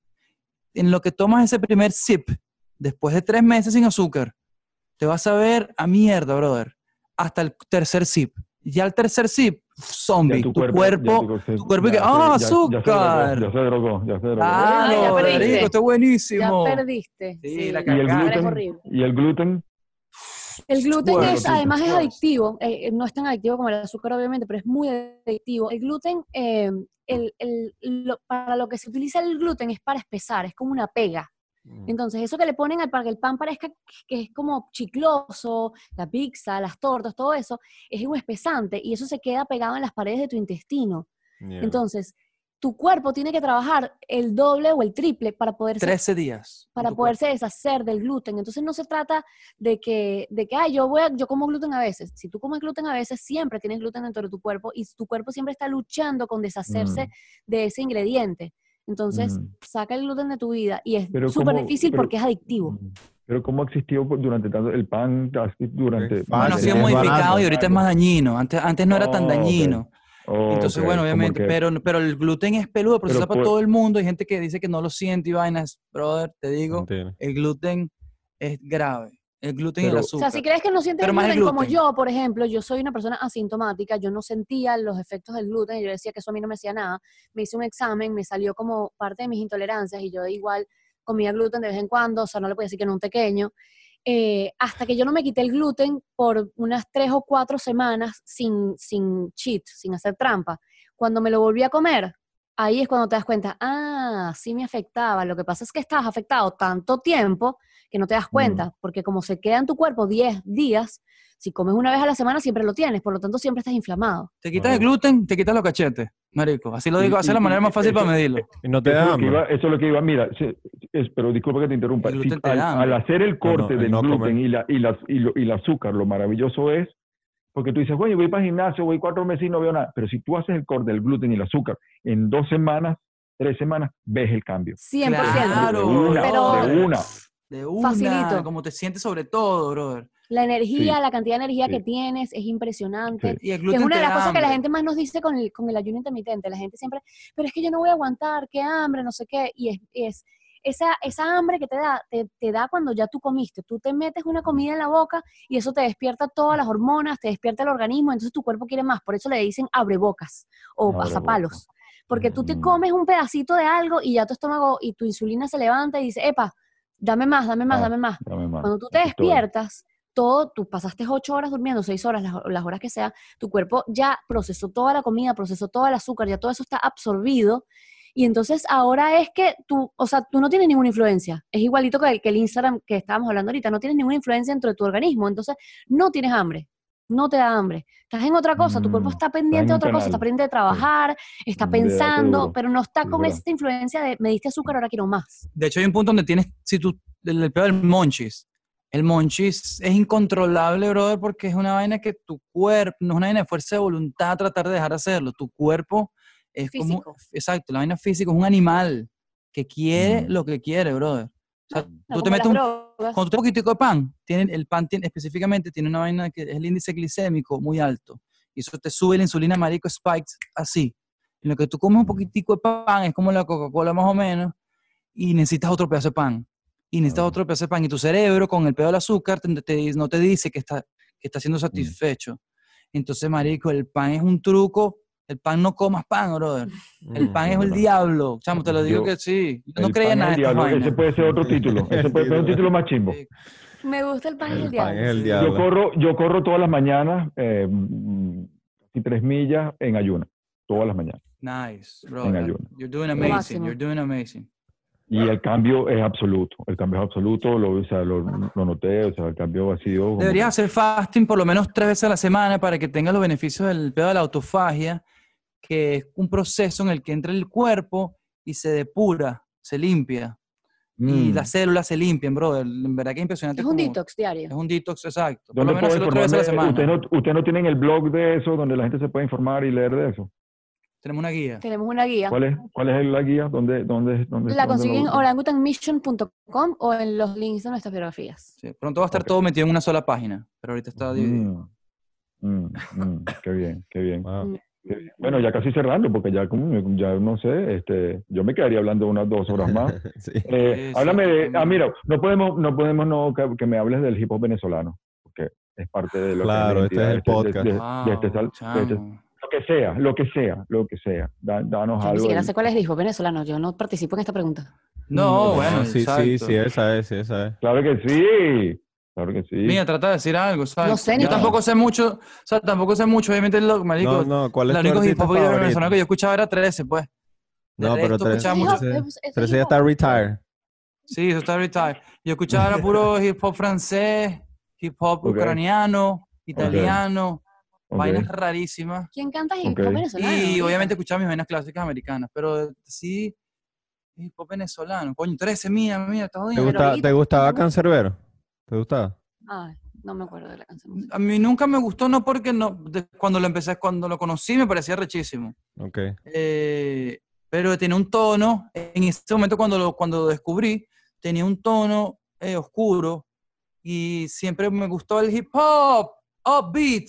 En lo que tomas ese primer sip, después de tres meses sin azúcar, te vas a ver a mierda, brother. Hasta el tercer sip. Ya el tercer sip, zombie. Tu, cuerpo, ya tu cuerpo y que, ya ¡ah, se- ya- ya se drogó, azúcar! Ya se drogó, ya se drogó. Ah, ya no, perdiste. Está Ya buenísimo. perdiste. Sí, la y el gluten, horrible. y el gluten, El gluten Bueno, es, además es adictivo, eh, eh, no es tan adictivo como el azúcar obviamente, pero es muy adictivo. El gluten, eh, el- el- lo- para lo que se utiliza el gluten es para espesar, es como una pega. Mm. Entonces, eso que le ponen al- para que el pan parezca que es como chicloso, la pizza, las tortas, todo eso, es un espesante y eso se queda pegado en las paredes de tu intestino. Yeah. Entonces, tu cuerpo tiene que trabajar el doble o el triple para poder 13 días. para poderse deshacer del gluten. Entonces no se trata de que, de que ay, yo, voy a- yo como gluten a veces. Si tú comes gluten a veces, siempre tienes gluten dentro de tu cuerpo y tu cuerpo siempre está luchando con deshacerse Mm. de ese ingrediente. Entonces, Mm. saca el gluten de tu vida y es Pero súper ¿cómo- difícil pero- porque es adictivo. Mm. Pero ¿cómo existió durante tanto el pan durante... Es Bueno, ha sido modificado barato. y ahorita es más dañino. Antes, antes no era tan Oh, ok. dañino. Oh, Entonces, ok, bueno, obviamente, que- pero, pero el gluten es peludo, pero, se Pero usa para por- todo el mundo. Hay gente que dice que no lo siente y vainas. Brother, te digo, Mentira. el gluten es grave. El gluten y el Pero- O azúcar. sea, si crees que no sientes Pero gluten, como yo, por ejemplo, yo soy una persona asintomática, yo no sentía los efectos del gluten, yo decía que eso a mí no me hacía nada. Me hice un examen, me salió como parte de mis intolerancias y yo igual comía gluten de vez en cuando, o sea, no le podía decir que no un pequeño. Eh, hasta que yo no me quité el gluten por unas tres o cuatro semanas sin, sin cheat, sin hacer trampa. Cuando me lo volví a comer, ahí es cuando te das cuenta, ah, sí me afectaba. Lo que pasa es que estás afectado tanto tiempo que no te das cuenta, porque como se queda en tu cuerpo 10 días, si comes una vez a la semana siempre lo tienes, por lo tanto siempre estás inflamado. Te quitas el gluten, te quitas los cachetes, marico. Así lo digo, Y- esa es la manera más fácil para medirlo. Y no te Eso da es, lo que hambre. iba, eso es lo que iba, mira, es- pero disculpa que te interrumpa. El Si gluten te al, da hambre. al hacer el corte el del no gluten comer. y, la, y, las- y, lo- y el azúcar, lo maravilloso es, porque tú dices, bueno, voy para el gimnasio, voy cuatro meses y no veo nada. Pero si tú haces el corte del gluten y el azúcar en dos semanas, tres semanas, ves el cambio. 100%. Claro, de una, pero- de una. De una, Facilito. como te sientes sobre todo, brother. La energía, Sí. la cantidad de energía Sí. que tienes es impresionante. Sí. Y el Que es una de las cosas que la hambre. gente más nos dice con el, con el ayuno intermitente. La gente siempre, pero es que yo no voy a aguantar, qué hambre, no sé qué. Y es, es esa, esa hambre que te da, te, te da cuando ya tú comiste. Tú te metes una comida en la boca y eso te despierta todas las hormonas, te despierta el organismo, entonces tu cuerpo quiere más. Por eso le dicen abrebocas o Abrebocas. pasapalos. Porque tú te Mm. comes un pedacito de algo y ya tu estómago y tu insulina se levanta y dice, epa, dame más, dame más, Ah, dame más. Dame más. Cuando tú te estoy. despiertas, todo, tú pasaste ocho horas durmiendo, seis horas, las, las horas que sea, tu cuerpo ya procesó toda la comida, procesó todo el azúcar, ya todo eso está absorbido. Y entonces ahora es que tú, o sea, tú no tienes ninguna influencia. Es igualito que el, que el Instagram que estábamos hablando ahorita, no tienes ninguna influencia dentro de tu organismo. Entonces no tienes hambre, no te da hambre. Estás en otra cosa, tu cuerpo Mm, está pendiente en de otra cosa, está pendiente de trabajar, está Mm, pensando, pero no está con esta influencia de me diste azúcar, ahora quiero más. De hecho, hay un punto donde tienes, si tú, el, el peor del monchis. El monchis es incontrolable, brother, porque es una vaina que tu cuerpo, no es una vaina de fuerza de voluntad tratar de dejar de hacerlo. Tu cuerpo es como, Físico. exacto, la vaina física es un animal que quiere Mm. lo que quiere, brother. Sea, No, tú te metes un, cuando tú te un poquitico de pan, tiene, el pan tiene, específicamente tiene una vaina que es el índice glicémico muy alto. Y eso te sube la insulina marico spikes así. En lo que tú comes un poquitico de pan, es como la Coca-Cola más o menos, y necesitas otro pedazo de pan. Y necesitas otro pedazo de pan. Y tu cerebro, con el pedo del azúcar, te- te- no te dice que está, que está siendo satisfecho. Entonces, marico, el pan es un truco. El pan no comas pan, brother. El Mm, pan es es el verdad. diablo. Chamo, te lo digo Yo- que sí. Yo no creía nada el diablo. Ese puede ser otro título. Ese puede ser un título más chimbo. Sí. Me gusta el pan y el, El diablo. pan es el diablo. Yo corro, yo corro todas las mañanas, eh, casi tres millas en ayuna, todas las mañanas. Nice, bro. En ayuno. You're doing amazing. You're doing amazing. Y el cambio es absoluto, el cambio es absoluto, lo, o sea, lo, lo noté, o sea, el cambio ha sido... como Deberías hacer fasting por lo menos tres veces a la semana para que tengas los beneficios del pedo de la autofagia, que es un proceso en el que entra el cuerpo y se depura, se limpia. Y Mm. las células se limpian, bro. En verdad que es impresionante. Es un como- detox diario. Es un detox, exacto. Por ¿Dónde lo menos hacerlo tres veces a la semana. ¿Ustedes no, ustedes no tienen el blog de eso donde la gente se puede informar y leer de eso? Tenemos una guía. Tenemos una guía. ¿Cuál es, cuál es la guía? ¿Dónde, dónde, dónde, La consiguen en orangutanmission.com o en los links de nuestras biografías. Sí, Pronto va a estar todo metido en una sola página, pero ahorita está dividido. Mm, mm, mm, qué bien, qué bien. Wow. Bien. Bueno, ya casi cerrando, porque ya, como, ya no sé, este, yo me quedaría hablando unas dos horas más. Sí. Eh, Sí, háblame sí, de, ah, mira, no podemos, no podemos no que, que me hables del hip hop venezolano, porque es parte de lo Claro, que este es el podcast. De, de- Wow, de este sal- de este- chamo. lo que sea, lo que sea, lo que sea. Da- danos Yo ni algo. siquiera sé cuál es el hijo venezolano. Yo no participo en esta pregunta. No, No, bueno, sí, sí, exacto. sí, esa es, sí, esa es. Claro que sí, claro que sí. Mira, trata de decir algo, ¿sabes? No sé ni Yo tampoco sé mucho, o sea, tampoco sé mucho, obviamente, lo, marico, No, no, ¿cuál es el tu único hip hop venezolano que yo escuchaba era 13, pues. De No, pero resto, tres- escuchaba Ese mucho- hijo- Trece- ese- ese Trece ya hijo- está retired. Sí, eso está retired. Yo escuchaba era puro hip hop francés, hip hop ucraniano, italiano, vainas rarísimas. ¿Quién canta hip hop venezolano? Y obviamente escuchaba mis vainas clásicas americanas, pero sí, hip hop venezolano. Coño, 13, mía, mía, está ¿Te, jodiendo. gusta- ¿te gustaba Cancerbero? ¿Te gustaba? Ay, no me acuerdo de la canción. A mí nunca me gustó, no porque no, de- cuando lo empecé, cuando lo conocí me parecía rechísimo. Ok. Eh, pero tenía un tono, en ese momento cuando lo, cuando lo descubrí, tenía un tono eh, oscuro y siempre me gustó el hip hop, upbeat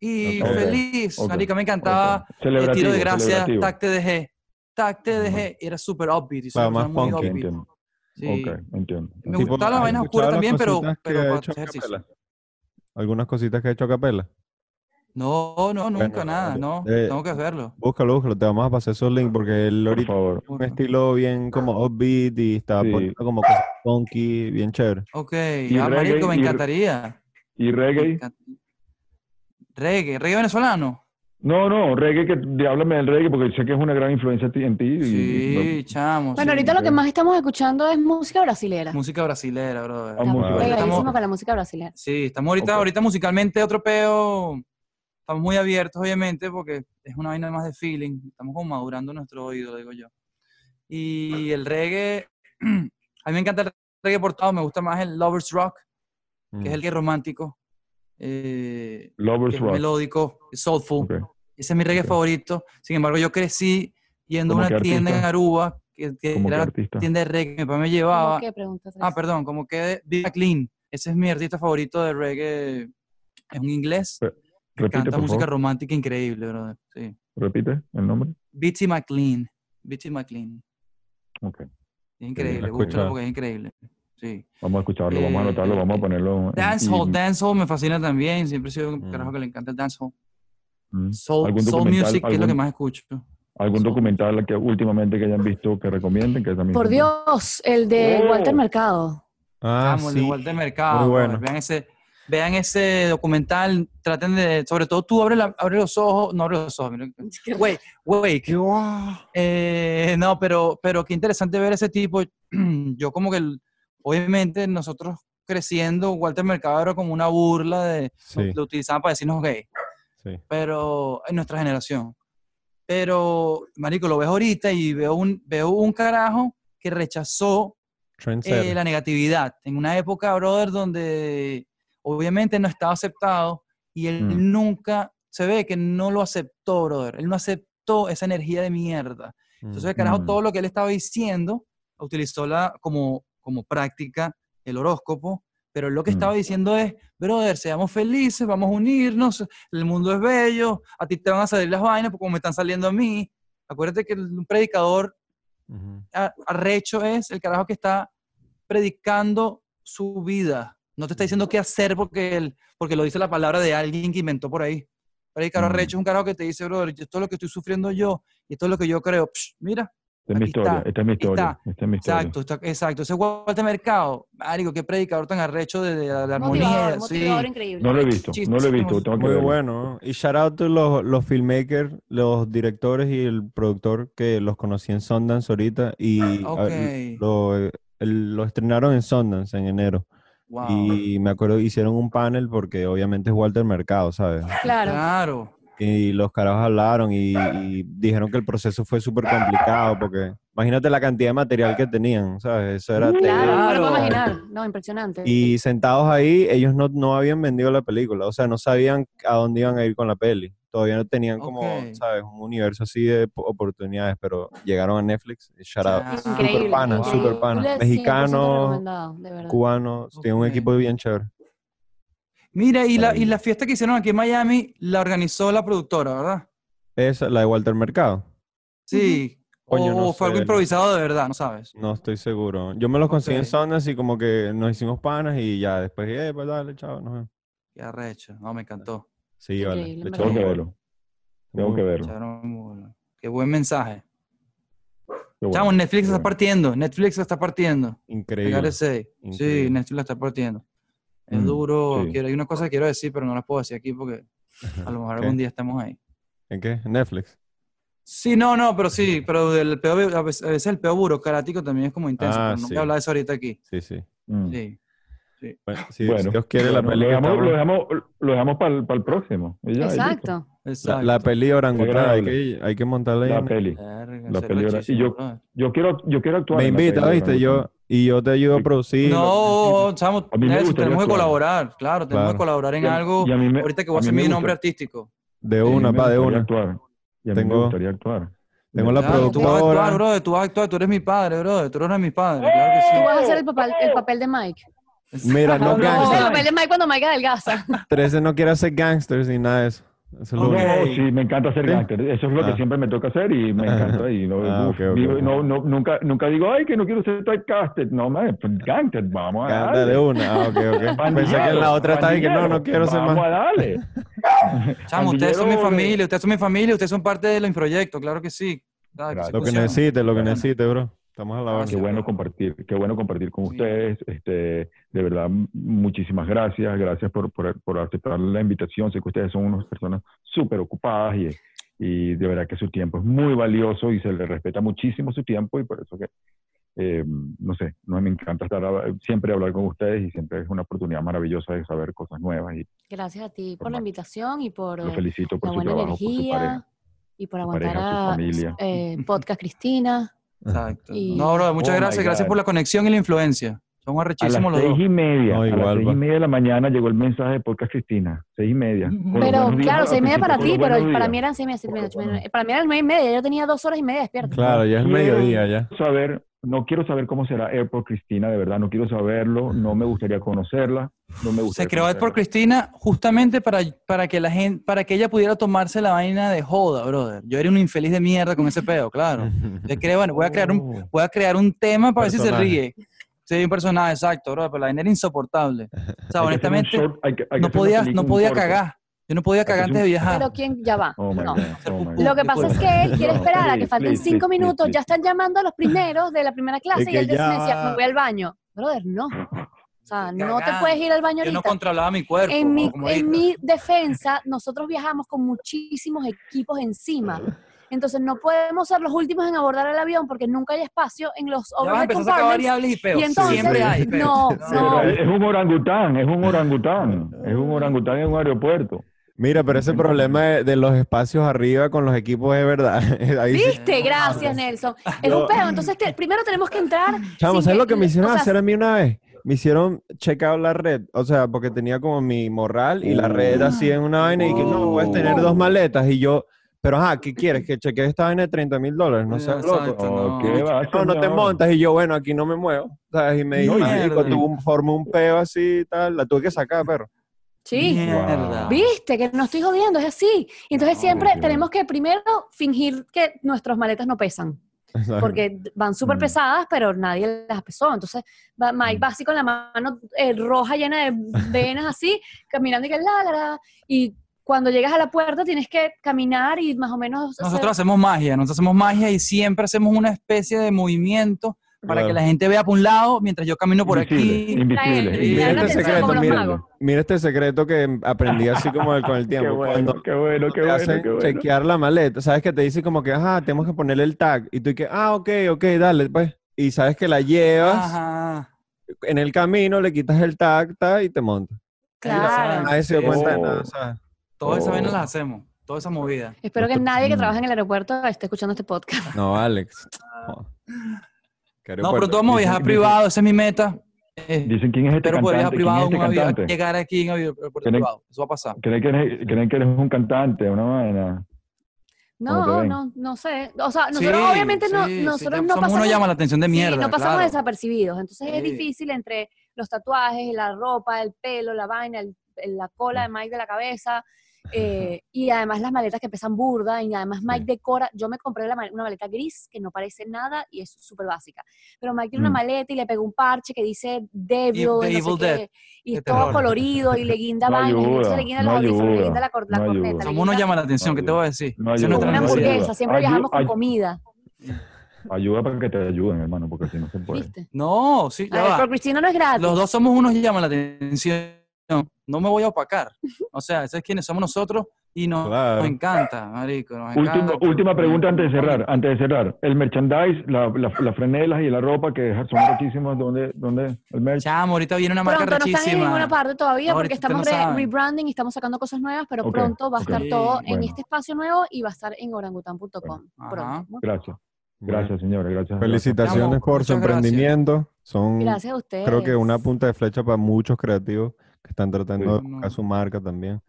y Ok. feliz. Ok, Marica, me encantaba el tiro Celebrativo, de gracia, celebrativo. tac te dejé, tac te Ujú. dejé, y era súper upbeat. Y Claro, suena más muy funky. upbeat. Entiendo. Sí. Ok, entiendo. Me Tipo, gustaba la ¿has vaina oscura también, pero, hecho a? Algunas cositas que ha hecho a capela. No, no, nunca, Bueno, nada, no. eh, Tengo que hacerlo. Búscalo, búscalo, te vamos a pasar esos links porque él Por ahorita favor. tiene un estilo bien como upbeat y está Sí. poniendo como cosas funky, bien chévere. Ok, Y ah, reggae, marico, me y- encantaría. ¿Y reggae? Reggae, reggae venezolano. No, no, reggae, que háblame del reggae porque sé que es una gran influencia en ti. y- Sí, y- chamo. Bueno, sí. ahorita lo que más estamos escuchando es música brasilera. Música brasilera, bro. Ah, Estamos Wow. pegadísimos con la música brasilera. sí, estamos ahorita, ahorita musicalmente otro peo. Estamos muy abiertos, obviamente, porque es una vaina más de feeling. Estamos como madurando nuestro oído, digo yo. Y el reggae, a mí me encanta el reggae portado, me gusta más el Lovers Rock, que es el Mm. que es romántico, eh, que Lovers es Rock. melódico, soulful. Ese es mi reggae favorito. Sin embargo, yo crecí yendo a ¿Cómo una tienda en? Aruba, que, que ¿Cómo qué era la tienda de reggae que mi papá me llevaba. Ah, perdón, como que Big Clean. ese es mi artista favorito de reggae. Es un inglés que repite, canta por música favor. romántica increíble, brother. Sí. Repite el nombre. Bitty McLean. Bitty McLean. Ok. Es increíble, escucha. porque es increíble. Sí. Vamos a escucharlo, vamos a Eh, anotarlo, vamos a ponerlo. en- Dancehall, dancehall me fascina también. Siempre he sido un Mm. carajo que le encanta el dancehall. mm. Soul, ¿Algún soul documental- music, que es lo que más escucho. ¿Algún Soul. documental que últimamente que hayan visto que recomienden? Que también Por Dios, el de Oh. Walter Mercado. Ah, Vamos, sí. igual de mercado. Muy brother. bueno. Vean ese, vean ese documental. Traten de, sobre todo tú abre, la, abre los ojos, no abre los ojos. mira. Wait, wait. Eh, no, pero, pero qué interesante ver ese tipo. Yo como que, el- obviamente nosotros creciendo, Walter Mercado era como una burla de, Sí, lo utilizaban para decirnos gay, sí. pero en nuestra generación. Pero, marico, lo ves ahorita y veo un, veo un carajo que rechazó eh, la negatividad. En una época, brother, donde obviamente no estaba aceptado y él Mm. nunca, se ve que no lo aceptó, brother. Él no aceptó esa energía de mierda. Entonces, el carajo, Mm. todo lo que él estaba diciendo, utilizó la, como, como práctica el horóscopo, pero lo que Mm. estaba diciendo es, brother, seamos felices, vamos a unirnos, el mundo es bello, a ti te van a salir las vainas como me están saliendo a mí. Acuérdate que el- un predicador arrecho es el carajo que está predicando su vida. No te está diciendo qué hacer porque, él, porque lo dice la palabra de alguien que inventó por ahí. Predicador Mm. arrecho es un carajo que te dice, brother, esto es lo que estoy sufriendo yo y esto es lo que yo creo. Psh, mira, Esta es mi historia, está, esta es mi historia. está. Esta es mi historia. exacto, está- exacto. Ese Walter Mercado, marico, qué predicador tan arrecho de, de la, de la Motivador, armonía. motivador sí. increíble. No lo he visto, no lo he visto, tengo que Muy bueno. ¿no? Y shout out to los, los filmmakers, los directores y el productor que los conocí en Sundance ahorita y a- Ok. lo, el- lo estrenaron en Sundance en enero. Wow. Y me acuerdo hicieron un panel porque obviamente es Walter Mercado, ¿sabes? Claro. Claro. Y los carajos hablaron y, y dijeron que el proceso fue súper complicado porque imagínate la cantidad de material que tenían, ¿sabes? Eso era Claro, no imaginar. No, impresionante. Y sentados ahí, ellos no, no habían vendido la película, o sea, no sabían a dónde iban a ir con la peli. Todavía no tenían como. ¿sabes? Un universo así de po- oportunidades, pero llegaron a Netflix. y Shout out. Ya. Super Increíble. pana, increíble. super pana. 100% Mexicano, recomendado, de verdad. Cubano, tiene un equipo bien chévere. Mira, y la, y la fiesta que hicieron aquí en Miami la organizó la productora, ¿verdad? Esa, la de Walter Mercado. Sí. Coño, o no fue algo sé. improvisado de verdad, no sabes. No estoy seguro. Yo me los conseguí en. Sundance y como que nos hicimos panas y ya después, eh, pues dale, chao. nos vemos". Qué arrecho. No, me encantó. Sí, vale. Increíble, le Tengo que verlo. Tengo que verlo. Qué buen mensaje. Bueno, Chamo, Netflix está bueno. partiendo. Netflix está partiendo. Increíble. Say. Sí, Increíble. Netflix la está partiendo. Es Mm, duro. sí. Quiero, hay una cosa que quiero decir, pero no la puedo decir aquí porque a lo mejor algún día estamos ahí. ¿En qué? Netflix. Sí, no, no, pero sí, pero el peo, a veces a veces el peo burocrático también es como intenso, Ah, pero no sí. voy a hablar de eso ahorita aquí. Sí, sí. Mm. Sí. Bueno, si, Bueno, si Dios quiere, la bueno, peli lo dejamos, lo dejamos, lo dejamos para el, próximo. Ya. Exacto. La, Exacto. la peli orangután, hay que, hay que montarla ahí. La en- peli. Verga, la eso peli y yo-. Yo quiero, yo quiero actuar. Me en la invita, peli, ¿viste? Yo, y yo te ayudo a producir. No, chamo, A mí me Nelson, gustaría tenemos que colaborar, claro, tenemos Claro. que colaborar en Y algo. y a mí me- ahorita que voy a hacer mi nombre artístico. De Sí, una, me pa, de una. Actuar. Y a mí Tengo- me gustaría actuar. Tengo la Claro, tú vas a productora. actuar, brother, tú vas a actuar, tú eres mi padre, brother, tú eres mi padre, claro que Tú sí. vas a hacer el papel, el papel de Mike. Mira, no No, gangsters. el papel de Mike cuando Mike adelgaza. 13 no quiere hacer gangsters ni nada de eso. Eso es lo No, sí, me encanta ser ¿Sí? gangster. Eso es lo que Ah. siempre me toca hacer y me encanta. Y no, Ah, uf, digo, no, no, nunca, nunca digo, ay, que no quiero ser typecasted. No, man, pues, gangster, vamos a darle. de una. Ah, ok, ok. Pensé que en la otra estaba y que no, no quiero ser Vamos más. a darle. Chamo, ustedes son mi familia, ustedes son mi familia, ustedes son parte de los proyectos, claro que sí. Claro. Lo que necesite, lo que necesite, bro. Estamos a la Ah. Qué bueno compartir, qué bueno compartir con Sí. ustedes. Este, de verdad, muchísimas gracias. Gracias por, por, por aceptar la invitación. Sé que ustedes son unas personas súper ocupadas y, y de verdad que su tiempo es muy valioso y se les respeta muchísimo su tiempo y por eso que, eh, no sé, no me encanta estar a- siempre hablar con ustedes y siempre es una oportunidad maravillosa de saber cosas nuevas y Gracias a ti por Por la invitación y por los eh, felicito por la su buena trabajo, por su pareja. energía y por su aguantar pareja, su a familia. eh, Podcast Cristina. Exacto. Y- No, bro, muchas Oh gracias, gracias por la conexión y la influencia. Son A las arrechísimos los seis dos. y media, No, a igual, las seis y media de la mañana llegó el mensaje de podcast Cristina. Seis y media. Los Pero días claro, seis y media para ti, pero para mí eran seis y media, siete y media, ocho y Bueno. media. Para mí eran nueve y media, yo tenía dos horas y media despierta. Claro, ya es mediodía ya. Saber, no quiero saber cómo será Airport Cristina, de verdad, no quiero saberlo, no me gustaría conocerla, no me gustaría Se creó por conocerla. Cristina justamente para, para que la gente, para que ella pudiera tomarse la vaina de joda, brother. Yo era un infeliz de mierda con ese pedo, claro. Yo creo, bueno, voy a crear un, voy a crear un tema para ver si se ríe. Sí, un personaje, exacto, bro, pero la vaina era insoportable. O sea, honestamente, short, hay que- hay que no hacer una podía, película, no podía corto. cagar. Yo no podía cagar antes de viajar. Pero quién, ya va. Oh no. Oh. Lo que pasa es que él quiere esperar a que falten please, cinco please, minutos, please, ya están llamando a los primeros de la primera clase Es y él decía, me voy al baño. Brother, no. O sea, no te puedes ir al baño Yo no ahorita. controlaba mi cuerpo. en mi, en ahorita. mi defensa, nosotros viajamos con muchísimos equipos encima. Entonces no podemos ser los últimos en abordar el avión porque nunca hay espacio en los overhead compartments. variables y peos. Y entonces, Siempre hay peos. no, es un orangután, es un orangután, es un orangután en un aeropuerto. Mira, pero ese problema de, de los espacios arriba con los equipos es verdad. Ahí sí. ¿Viste? Gracias, Nelson. Es un peo. Entonces, te- primero tenemos que entrar. Chamo, ¿sabes que- lo que me hicieron o sea, hacer a mí una vez? Me hicieron check out la red, o sea, porque tenía como mi morral y la red así en una vaina y que no, puedes tener dos maletas y yo, pero ajá, ¿qué quieres? Que chequee esta vaina de 30 mil dólares, no seas loco. Exacto, Oh, no. ¿qué va, No, no te montas y yo, bueno, aquí no me muevo, ¿sabes? Y me dijo, No, tuvo un, un peo así y tal, la tuve que sacar, perro. Sí. Viste que no estoy jodiendo, es así. Y entonces No, siempre tenemos que primero fingir que nuestras maletas no pesan. porque van súper Mm. pesadas, pero nadie las pesó. Entonces, va, Mike va así con la mano eh, roja llena de venas así, caminando y que la, la, la, y cuando llegas a la puerta tienes que caminar y más o menos... hacer- Nosotros hacemos magia, nosotros hacemos magia y siempre hacemos una especie de movimiento para Claro. que la gente vea por un lado mientras yo camino por Invisible, aquí. invisible. Mira este secreto, mira, mira este secreto que aprendí así como el- con el Qué tiempo. bueno, Cuando qué bueno, qué te bueno, hacen qué bueno. chequear la maleta, sabes que te dice como que, ajá, tenemos que ponerle el tag. Y tú y que, ah, ok, ok, dale, pues. Y sabes que la llevas Ajá. en el camino, le quitas el tag, ta, y te montas. Claro. Nadie se dio cuenta de Oh. nada, ¿sabes? Todas esas Oh. vainas las hacemos, toda esa movida. Espero que nadie que trabaja en el aeropuerto esté escuchando este podcast. No, Alex. No. ¿Qué No, aeropuerto? pronto vamos a viajar dicen- privado, esa es mi meta. Eh, Dicen quién es este viajar cantante, quién privado es en este un avión, cantante. llegar aquí en avión, privado. Eso va a pasar. ¿Creen que, eres, creen que eres un cantante, una vaina? ¿Cómo te No, no, no sé. O sea, nosotros Sí, obviamente no, sí, sí, nosotros te- no pasamos... uno llama la atención de Sí, mierda. no pasamos claro. desapercibidos. Entonces es Sí. difícil entre los tatuajes, la ropa, el pelo, la vaina, el- el- la cola de Mike de la cabeza. Eh, y además las maletas que pesan burda y además Mike decora, yo me compré la una maleta gris que no parece nada y es súper básica, pero Mike tiene una Mm. maleta y le pegó un parche que dice Devil Evil- y, no sé Dead, qué, y es todo terror. colorido y le guinda No vainas, y ayuda, se le guinda no los audífonos, le ayuda, guinda la, cor- la no corneta, ayuda. Como uno llama la atención, No ¿qué te voy a decir? No ayuda, una no necesidad. hamburguesa, siempre Ayu- viajamos con ay- comida, Ayuda para que te ayuden, hermano, porque si no se puede. ¿viste? No, sí, A ya ver, va. pero Cristina no es gratis. Los dos somos unos que llaman la atención. No me voy a opacar. O sea, ¿sabes quiénes somos nosotros? Y nos, Claro. nos encanta, marico. Nos Última, encanta. última pregunta antes de cerrar, antes de cerrar. El merchandise, la, la, las franelas y la ropa que son rotísimas, ¿dónde, dónde el merch? Chamo, ahorita viene una marca Pronto no están en ninguna parte todavía No, porque ahorita ustedes estamos no re- rebranding y estamos sacando cosas nuevas, pero Ok, pronto va a ok. estar Sí, todo en bueno. este espacio nuevo y va a estar en orangutan.com. Muy Gracias, gracias señora, gracias. Felicitaciones Chamo, por su muchas gracias. emprendimiento. Son, Gracias a ustedes. creo que una punta de flecha para muchos creativos que están tratando Sí. de buscar su marca también.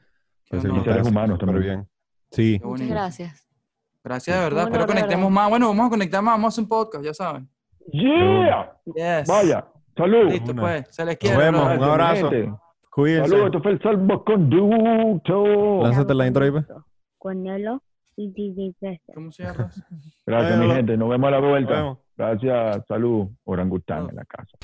Seres haciendo humanos también. bien. Sí. Muchas gracias. Gracias de verdad. Espero conectemos verdad. más. Bueno, vamos a conectar más. Vamos a hacer un podcast, ya saben. ¡Yeah! Yes. Vaya, salud. Listo, Una. pues. Se les Nos quiere. vemos. brother. Un abrazo. Cuídense. Saludos, esto fue el salvoconducto. Lánzate la intro ahí, pues. Con Nelo y DJ. ¿Cómo se llama? Gracias, mi gente. Nos vemos a la Nos vuelta. vemos. Gracias. Salud. Orangután en la casa.